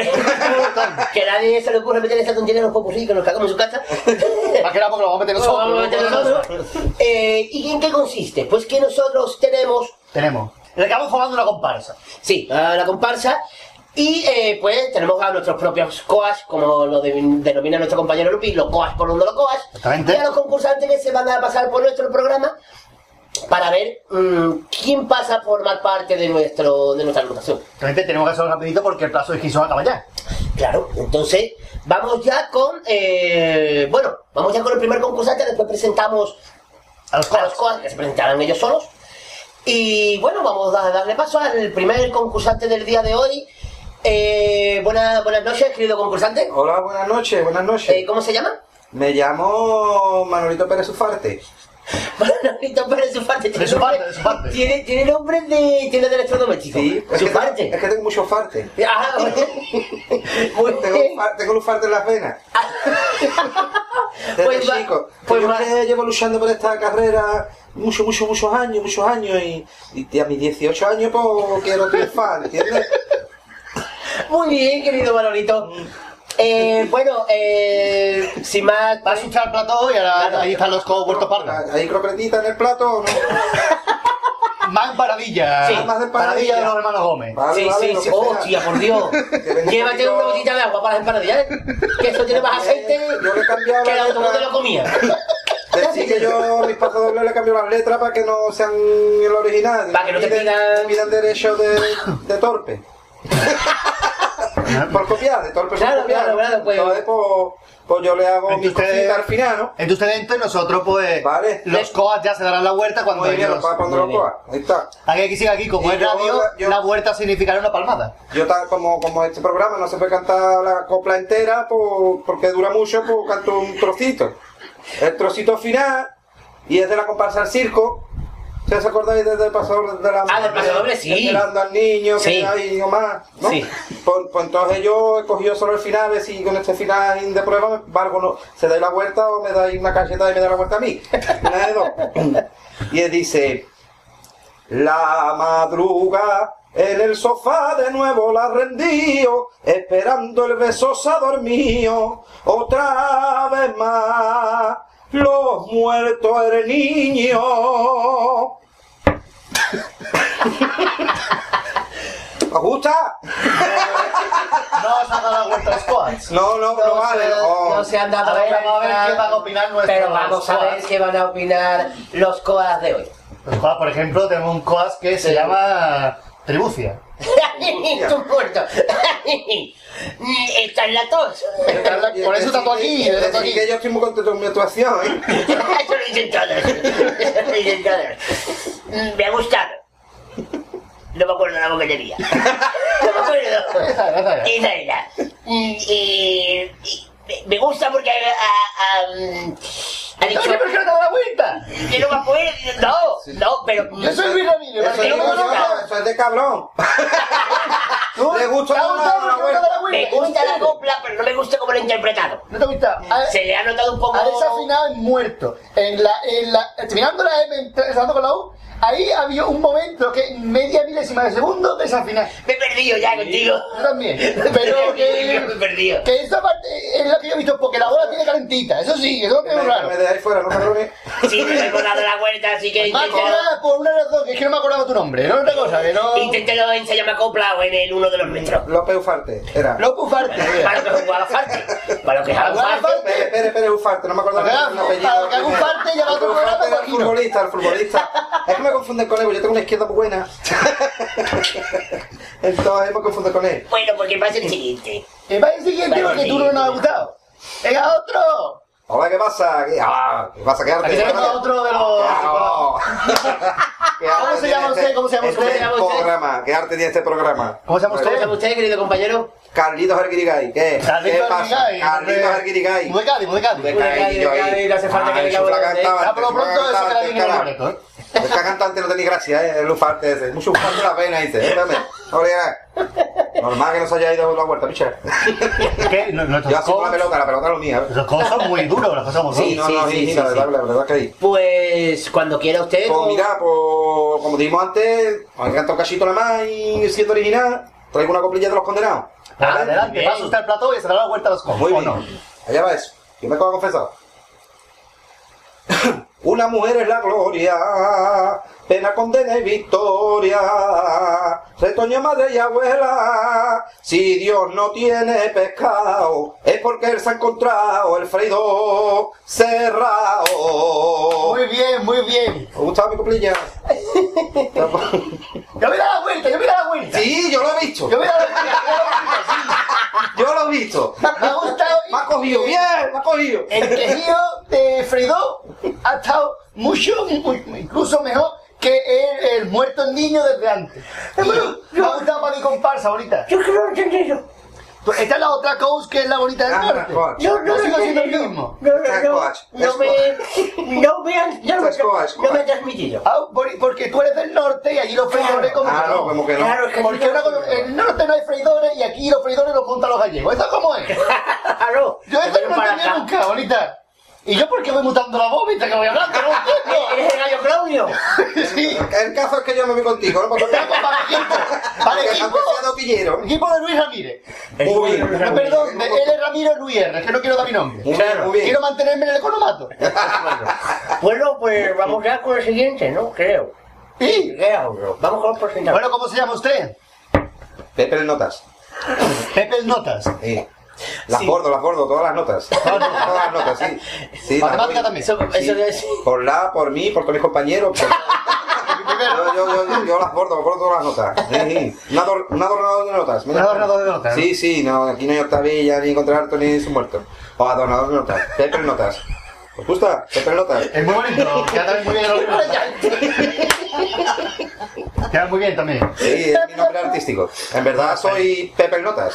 que nadie se le ocurre meter esta tontería en los popurrí que nos cagamos en su casa. Más que nada porque lo vamos a meter Lo vamos a meter nosotros. nosotros. Eh, ¿Y en qué consiste? Pues que nosotros tenemos Tenemos. Le acabamos formando una comparsa. Sí, la comparsa. Y eh, pues tenemos a nuestros propios coas, como lo de- denomina nuestro compañero Lupi, los coas por donde los coas. Exactamente. Y a los concursantes que se van a pasar por nuestro programa para ver mm, quién pasa a formar parte de, nuestro, de nuestra agrupación. Realmente tenemos que hacerlo rapidito porque el plazo de inscripción acaba ya. Claro, entonces vamos ya con. eh, bueno, vamos ya con el primer concursante, después presentamos A los a los coas que se presentarán ellos solos. Y bueno, vamos a darle paso al primer concursante del día de hoy. Eh, buenas, buenas noches, querido concursante. Hola, buenas noches, buenas noches. Eh, ¿Cómo se llama? Me llamo Manolito Pérez Ufarte. Manolito Pérez Ufarte. De su parte, de su parte. Tiene, tiene nombre de tiene de electrodoméstico. Sí, es su que, parte. tengo, es que tengo mucho farte. Ah, bueno. Tengo, tengo un farte en las venas. Desde Pues chico. pues yo va- que llevo luchando por esta carrera muchos, muchos, muchos años, muchos años y, y a mis 18 años pues quiero triunfar, ¿entiendes? Muy bien, querido Manolito. Eh, bueno, eh, sin más. Va a asustar el plató y ahora ahí están los codos vueltos pardos. ¿Hay croquetita en el plato o no? Más empanadilla. Sí. Más de empanadilla de los hermanos Gómez. Vale, sí, vale, sí, sí. Hostia, por Dios. Llévate una botellita de agua para las empanadillas, ¿eh? Que eso tiene más aceite Yo le que la la de letra. te lo comía. Decir que yo a mis pasadobles le cambio las letras para que no sean el original. Para que no te pidan- pidan derecho de, de torpe. por copiar, de torpe Claro, por copiar. claro, claro, pues- Entonces, pues, pues yo le hago mi Entonces- cosita al final, ¿no? Entonces dentro y nosotros pues Vale. los coas ya se darán la vuelta cuando Muy bien, ellos... poner los coas. Ahí está. Aquí, aquí sigue aquí, como Y es yo- radio, yo- la vuelta significará una palmada. Yo tal como, como este programa no se puede cantar la copla entera pues, porque dura mucho, pues canto un trocito. El trocito final y es de la comparsa al circo. ¿Ustedes se acordáis desde el pasador de la Ah, del pasador, sí. Esperando al niño, que Sí. hay nomás, ¿no? Sí. Pues, pues entonces yo he cogido solo el final, a ver si con este final de prueba, me valgo, no, se dais la vuelta o me dais una cacheta y me da la vuelta a mí. Una de dos. Y él dice, la madruga en el sofá de nuevo la rendío, esperando el beso se ha dormido, otra vez más, los muertos el niño. ¿Os gusta? No se han dado coas. No, no, no, vale. se, oh. no se han dado A ver, vamos a ver qué van a opinar nuestros Pero vamos a ver qué van a opinar los coas de hoy. Los coas, por ejemplo, tenemos un coas que se llama Tribucia. Tú muerto. Esta es la tos. Por eso está tú aquí, Es está tú decir, aquí. que yo estoy muy contento con mi actuación, ¿eh? Eso lo dicen todos. Eso lo dicen todos. Mm, Me ha gustado. No me acuerdo la boca que tenía. No me acuerdo. Esa era, esa era. Esa era. Y- y me- me gusta porque ha, ha- ha- mm, ha dicho. ¿Por qué no te da la vuelta? Que no me acuerdo. No, no, pero. Yo soy Luis Ramírez, Eso, ¿por qué no me eso- es de cabrón. ¿Tú? Le gusta ¿Te ha la- la no da la Me vuelta? gusta la copla, pero no me gusta cómo lo he interpretado. ¿No te gusta? A- Se le ha notado un poco. Ha desafinado en muerto. En la, en la, terminando la M, empezando con la U, ahí había un momento que media milésima de segundo desafinar. Me he perdido ya contigo. Yo también. Pero que, Me he perdido. que esa parte es la que yo he visto, porque la bola tiene calentita. Eso sí, eso es lo que Me, es raro. me dejáis fuera, no cabrones. Sí, me hemos dado la vuelta, así que Más que inténtalo, nada por una razón, que es que no me acordaba tu nombre, no otra cosa, que no... inténtalo en Se llama Copla o en el uno de los metros. López Ufarte, era. Lo pufarte, Para lo que es Guadalajara. Para lo que es. Espere, espere, espere, Ufarte, no me acordaba Para del apellido. para que haga un parte y llama a tu López programa Ufarte el Joaquino. futbolista, el futbolista. Es que me confunden con él, porque yo tengo una izquierda muy buena. Entonces me confundo con él. Bueno, porque pasa el siguiente. Que vaya el siguiente porque tú no nos has gustado. ¡Venga, otro! Hola, ¿qué pasa? ¿Qué, ah, ¿qué pasa? ¿Qué arte? Aquí tenemos a otro de los... ¿Qué arte ¿Cómo se llama este- usted? ¿Cómo se llama este usted? programa? ¿Qué arte tiene este programa? ¿Cómo se llama ¿Cómo se llama usted? usted, querido compañero? Carlitos Arquirigay. ¿Qué? ¿Qué pasa? Carlitos. Arquirigay. Muy de Cádiz, muy de Cádiz. De Muy de Cádiz, de yo ahí. No hace falta que Ah, diga la de- cantaba Ah, por lo antes, pronto la eso bien en el cara. boleto, ¿eh? Esta cantante no tiene gracia, ¿eh? El ufarte ese. Mucho ufarte la pena, dice. Espérame. Obliga. Normal que no se haya ido la vuelta, picha. ¿Qué? No, Yo así con la pelota, la pelota es lo mía. Los codos son muy duros, los pasamos Sí, Sí, no, no, sí, sí, la verdad, la verdad que ahí. Pues cuando quiera usted. Pues mira, pues como dijimos antes, me canta un cachito nada más y siendo original, traigo una coplilla de los condenados. ¿Vale? Adelante, pasa usted al plató y se dará la vuelta a los codos. Muy ¿o bien. no? Allá va eso. Yo me acabo de confesar. Una mujer es la gloria, pena, condena y victoria. Retoño, madre y abuela, si Dios no tiene pescado, es porque él se ha encontrado el freído cerrado. Muy bien, muy bien. ¿Os gustaba mi coplilla? Yo voy a dar la vuelta, yo dar la vuelta. Sí, yo lo he visto. Yo dar la vuelta, yo dar la vuelta, Yo lo he visto. Me ha gustado. Me ha cogido, bien, me ha cogido. El quejido de Fredo ha mucho, mu- incluso mejor que el, el muerto niño desde antes. Y me ha gustado ni comparsa, bonita. Yo creo que no entendido. Pues Esta es la otra coach que es la bonita del Ah, norte. coach. No, Yo sigo no, siendo el mismo. No, no, no, Sasquatch, no me, no me han, no me, transmitido. Ah, por- porque tú eres del norte y allí los freidores como Ah, no, como que no. Claro, es que Porque en el norte no hay freidores y aquí los freidores los montan los gallegos. ¿Esto cómo es? Claro, Yo esto no lo para entendí nunca, bonita. ¿Y yo por qué voy mutando la voz mientras que voy hablando? No. ¿Eres el gallo Claudio? Sí. El caso es que yo me voy contigo, ¿no? Porque Para equipo, para equipo. pillero. Equipo de Luis Ramírez. Muy bien. No, perdón, de él es Ramiro Luis R, es que no quiero dar mi nombre. Muy bien, muy bien. Quiero mantenerme en el economato. Bueno, pues vamos ya con el siguiente, ¿no? Creo. ¿Y? Creo, Vamos con los presentadores. Bueno, ¿cómo se llama usted? Pepe notas. Pepe el Notas. Sí. Las bordo, las bordo, todas las notas. Todas las notas, sí. sí Matemática también. Eso, Sí. eso ser- Por la, por mí, por todos mis compañeros. por- Yo, yo, yo, yo, las bordo, bordo todas las notas. Sí, sí. Un, ador- un adornador de notas. Un adornador de notas, ¿no? Sí, sí, no, aquí no hay octavilla, ni contralto, ni su muerto. O adornador de notas. Pepe en notas. ¿Os gusta? Pepe en notas. Es muy bonito, queda también muy bien. Queda muy bien también. Sí, es mi nombre artístico. En verdad soy Pepe notas.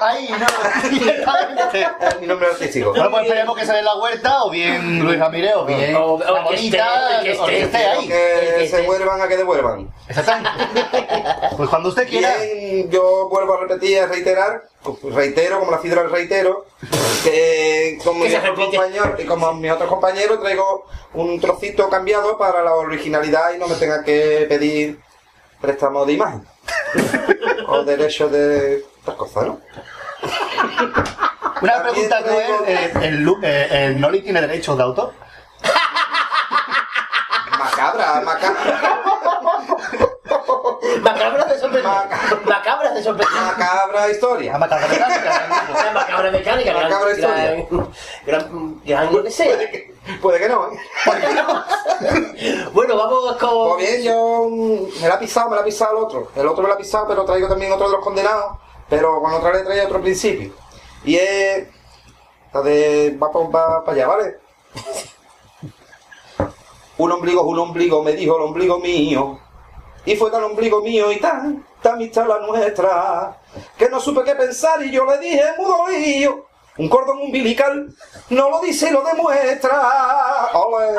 Ahí, no, mi nombre artístico. Bueno, pues esperemos que se dé la huerta, o bien Luis Ramírez, o bien O- o la que bonita, esté, que o que esté. ahí. Que se vuelvan a que devuelvan. Exactamente. Pues cuando usted quiera. Bien, yo vuelvo a repetir, a reiterar, reitero como la fibra del reitero, que como mis otros compañeros, y como mis otros compañeros traigo un trocito cambiado para la originalidad y no me tenga que pedir préstamo de imagen. o derecho de otras cosas, ¿no? Una pregunta cruel, el, Lu- eh, ¿el Noli tiene derechos de autor? Macabra, macabra, Macabras de sorpresa. Macabras de sorpresa. macabra historia. La macabra mecánica. Macabra mecánica. gran- Macabra historia. gran- Gran, gran, qué sé. Puede que no, ¿eh? Bueno, vamos con... Pues bien, yo mm, me la ha pisado, me la ha pisado el otro. El otro me la ha pisado, pero traigo también otro de los condenados, pero con otra letra y otro principio. Y es. La de. Va para allá, ¿vale? Un ombligo es un ombligo, me dijo el ombligo mío. Y fue tan ombligo mío y tan, tan amistad la nuestra, que no supe qué pensar y yo le dije mudo lío. Un cordón umbilical no lo dice y lo demuestra. ¡Ole!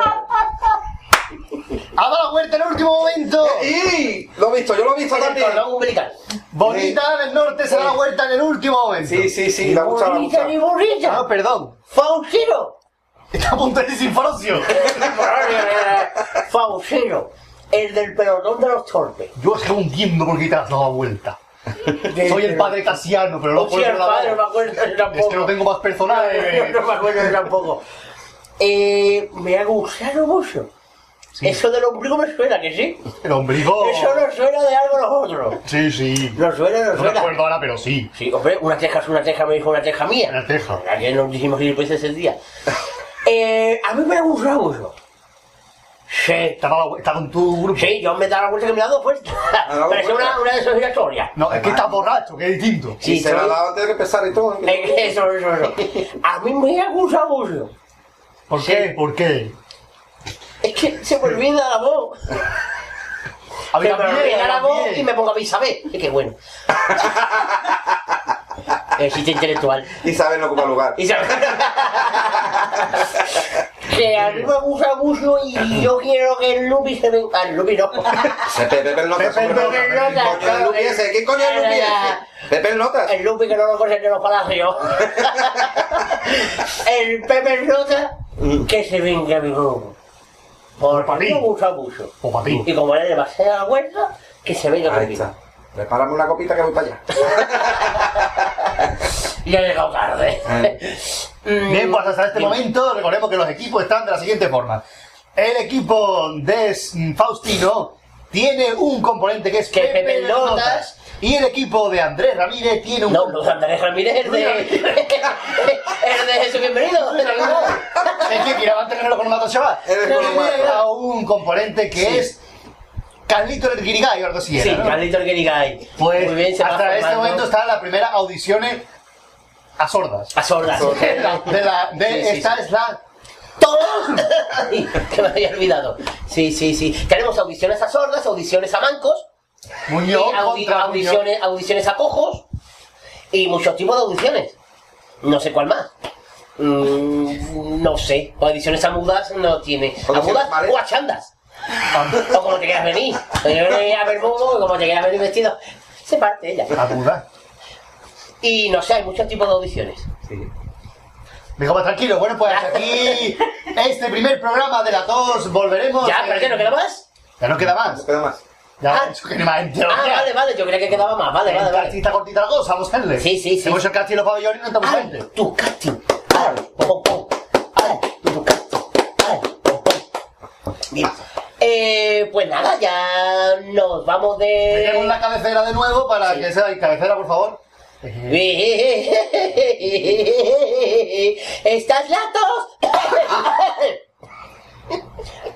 ¡Ha dado la vuelta en el último momento! ¡Y! Lo he visto, yo lo he visto también. cordón umbilical. Bonita del norte se da la vuelta en el último momento. Sí, sí, sí, la gusta, la gusta. ni bonita. Ah, perdón. Faustino. Está a punto de decir. Faustino. El del pelotón de los torpes. Yo es que no entiendo por qué te has dado la vuelta. Soy el padre Casiano, pero no No puedo el padre, no me acuerdo yo Es que no tengo más personajes. No me acuerdo tampoco. Eh, me ha gustado mucho. Eso del ombligo me suena, que sí. El ombligo. Eso no suena de algo los otros. Sí, sí. No suena, no No suena. acuerdo ahora, pero sí. Sí, hombre, una teja es una teja, me dijo una teja mía. Una teja. Ayer nos dijimos gilipolleces el día. Eh, a mí me ha gustado mucho. Sí. Estaba, estaba en tu grupo. Sí, yo me he dado la vuelta que me he dado fuerte. dado Pero es vuelta? una, una de esas giratorias. No, es que estás borracho, que es distinto. Y se la ha dado antes de empezar y todo. Eso, eso, eso. A mí me ha gustado mucho. ¿Por qué? ¿Por qué? Es que se me olvida la voz. A mí Se me olvida a la voz y me pongo a Isabel. Es que bueno. Existe intelectual. Y saben no ocupa lugar. Isabel. Que a mí me gusta mucho y yo quiero que el Lupi se venga. El Lupi no. Pepe, Pepe el Notas. Pepe el Notas, Coño, el Lupi ese. ¿Quién coño es el Lupi ese? Pepe el Notas. El Lupi que no lo conocen de los palacios. el Pepe Nota que se venga mi grupo. Porque para ti. me gusta mucho. O para ti. Y como él le va a hacer la vuelta, que se venga Ahí está. Prepárame una copita que voy para allá. Y ha llegado tarde. Mm, Bien, pues hasta este momento recordemos que los equipos están de la siguiente forma. El equipo de S- Faustino tiene un componente que es Que Pepe, y el equipo de Andrés Ramírez tiene un No, no, Andrés Ramírez es de. es de Jesús Bienvenido. Es que quiere mantenerlo con chaval. Tiene con una- a un componente que Sí. es Carlito el Guirigay o algo así. Sí. Carlito Guirigay. Pues Muy bien, se va hasta este momento están las primeras audiciones a sordas. A sordas. De la, de Sí, sí, esta sí. es la que me había olvidado. Sí, sí, sí. Tenemos audiciones a sordas, audiciones a mancos. Muñoz y audi- contra audiciones, audiciones a cojos. Y muchos tipos de audiciones. No sé cuál más. Mm, no sé. O audiciones a mudas no tiene. A mudas o a chandas. o como te quieras venir. Venir a ver como te quieras venir vestido. Se parte ella. A mudas. Y no sé, hay muchos tipos de audiciones. Venga, pues tranquilo. Bueno, pues aquí este primer programa de la tos. Volveremos. Ya, pero ¿qué, no queda más? Ya no queda más. No queda más. Ya, eso que no más entero. Ah, vale, vale, yo creía que quedaba más. Vale, vale, vale. Cartita cortita la cosa, vamos a hacerle. Sí, sí, sí. Hemos hecho el casting y los pabellones y no estamos gente. tu casting. Ay, pom, pom. Ay, tu casting. Ay, pom, pom. Bien. Eh, pues nada, ya nos vamos de. Tenemos la cabecera de nuevo para que sea cabecera, por favor. ¿Estás latos?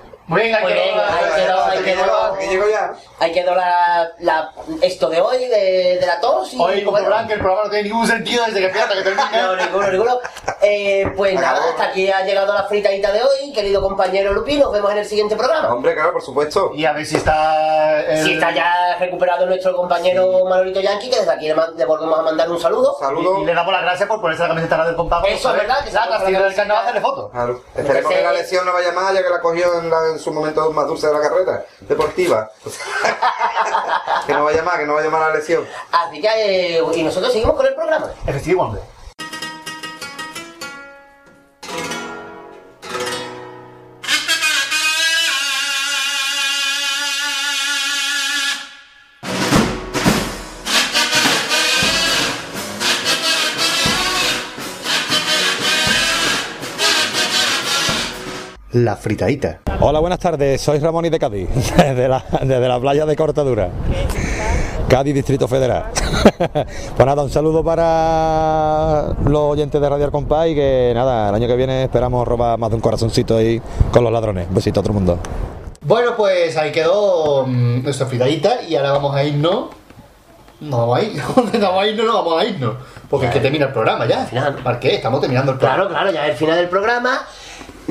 Quedó bien, la- ahí quedó, ahí quedó. Que llego ya. Ahí quedó la, la, esto de hoy, de, de la tos. Y, Hoy bueno, comprobarán que el programa no tiene ningún sentido desde que empieza que termina. No, ninguno, ninguno. Eh, pues nada, hasta aquí ha llegado la fritadita de hoy, querido compañero Lupi. Nos vemos en el siguiente programa. Hombre, claro, por supuesto. Y a ver si está. el- Si está ya recuperado nuestro compañero Manolito Yankee, que desde aquí le, le volvemos a mandar un saludo. Y, y le damos las gracias por ponerse la camiseta del compás. Eso es verdad, que se del camiseta. carnaval hacerle fotos. Claro. Esperemos que la lesión no vaya más, ya que la cogió en, la- en su momento más dulce de la carrera deportiva. que no vaya más, que no vaya más la lesión. Así que, eh, y nosotros seguimos con el programa. Efectivamente. La fritadita. Hola, buenas tardes. Soy Ramón y de Cádiz, desde la, desde la playa de Cortadura. Cádiz, Distrito Federal. pues nada, un saludo para los oyentes de Radio Al Compás y que nada, el año que viene esperamos robar más de un corazoncito ahí con los ladrones. Un besito a todo el mundo. Bueno, pues ahí quedó mm, nuestra fritadita y ahora vamos a irnos. No vamos a ir, no vamos a irnos, no vamos a irnos. Porque es que termina el programa ya. ¿Para qué? Estamos terminando el programa. Claro, claro, ya es el final del programa.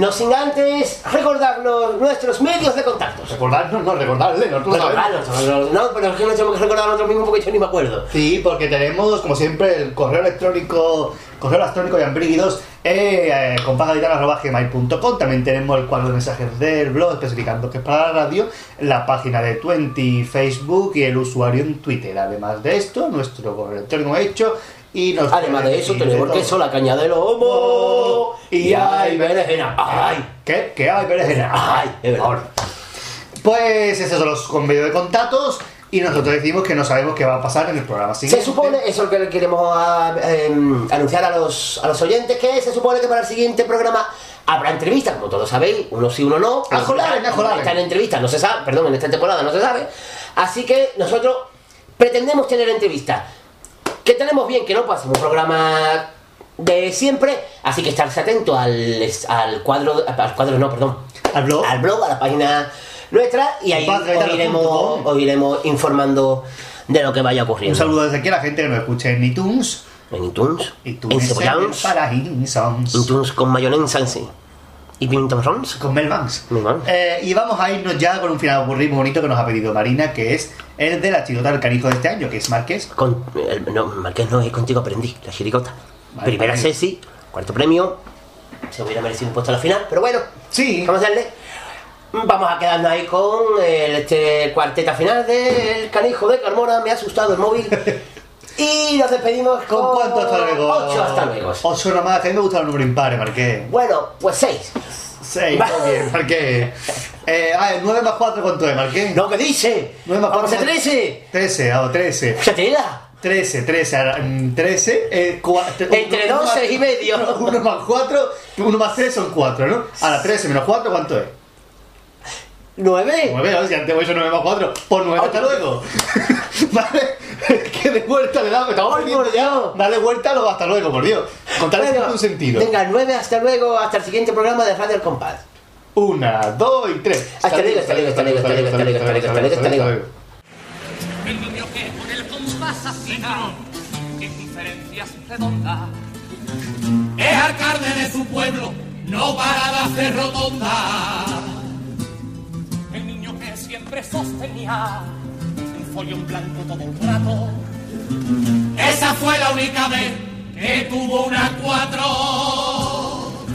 No sin antes recordarnos nuestros medios de contacto. Recordarnos, no, recordarle, lo sabemos. Recordarnos, no, pero es que no tenemos que recordar a nosotros mismos porque yo ni me acuerdo. Sí, porque tenemos, como siempre, el correo electrónico, correo electrónico y ambrígidos, eh, compasgaditano.gmail.com. También tenemos el cuadro de mensajes del blog, especificando que es para la radio, la página de Twenty Facebook y el usuario en Twitter. Además de esto, nuestro correo electrónico hecho y nos Además de eso, tenemos el queso, la caña de lomo y hay berenjena. ¡Ay! ¿Qué? ¿Qué hay berenjena? ¡Ay! Es verdad. Ahora. Pues esos son los con medio de contactos y nosotros decimos que no sabemos qué va a pasar en el programa siguiente. Se supone, eso es lo que queremos ah, em, anunciar a los, a los oyentes, que se supone que para el siguiente programa habrá entrevistas, como todos sabéis, uno sí, uno no. Ajolaren, ajolaren. Esta en entrevistas no se sabe, perdón, en esta temporada no se sabe. Así que nosotros pretendemos tener entrevistas. Que tenemos bien que no pasemos un programa de siempre, así que estarse atento al, al cuadro, al cuadro no, perdón, al blog, al blog, a la página nuestra y ahí os iremos, os iremos informando de lo que vaya ocurriendo. Un saludo desde aquí a la gente que nos escucha en iTunes. En iTunes. iTunes En Cebollans. iTunes con mayonesa sí. y pimiento marrón. Con Mel. Eh, y vamos a irnos ya con un final aburrido muy bonito que nos ha pedido Marina, que es el de la chirigota del canijo de este año, que es Marqués. Con, el- no, Marqués no, es contigo aprendí, la chirigota. Vale, Primera. Ceci, cuarto premio. Se hubiera merecido un puesto a la final, pero bueno. Sí. Vamos a darle. Vamos a quedarnos ahí con el, este cuarteta final del canijo de Carmona. Me ha asustado el móvil. y nos despedimos con. ¿Con cuánto hasta luego? Ocho hasta luego. Ocho nomás, que a mí me gusta el número impar, Marqués. Bueno, pues seis. Seis, muy bien, Marqués. Eh, ah, el 9 más 4, ¿cuánto es, Marqués? No, ¿qué dice? 9 más 4. Vamos a 13. 13, ah, 13. ¿Qué te da? 13, 13, ahora, mm, 13, eh, cua- Entre uno dos, más- seis y medio. 1 más 4, 1 más 3 son 4, ¿no? Ahora, 13 menos 4, ¿cuánto es? ¿Nueve? Nueve, ¿no? Si antes voy yo nueve más cuatro. Por nueve, hasta luego. vale, es que de vuelta le damos. Estamos. Dale vuelta lo hasta luego, por Dios. Contarle bueno, un sentido. Venga, nueve, hasta luego, hasta el siguiente programa de Radio El Compás. Una, dos y tres. Ah, hasta luego, hasta luego, hasta luego, hasta luego, hasta luego, hasta luego, hasta luego. El compás afina, diferencias redondas. Es alcalde de su pueblo, no para de hacer rotonda sostenía un folio blanco todo el rato. Esa fue la única vez que tuvo una cuatro.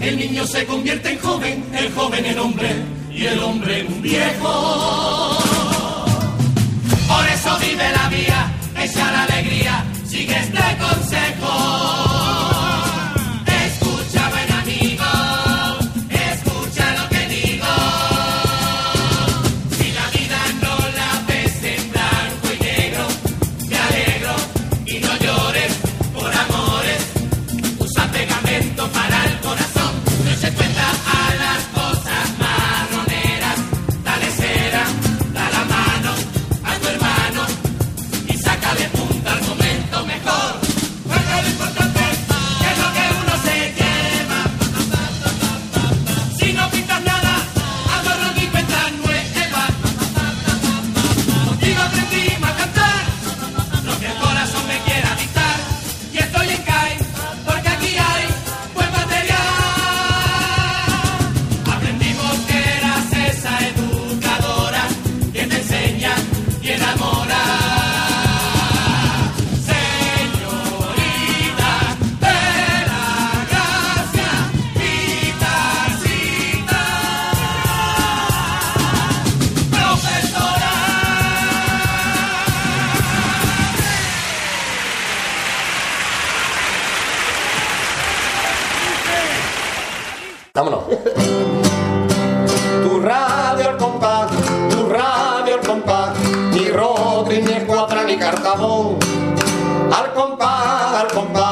El niño se convierte en joven, el joven en hombre y el hombre en un viejo. Por eso vive la vida, echa la alegría, sigue este consejo. al compás, al compás.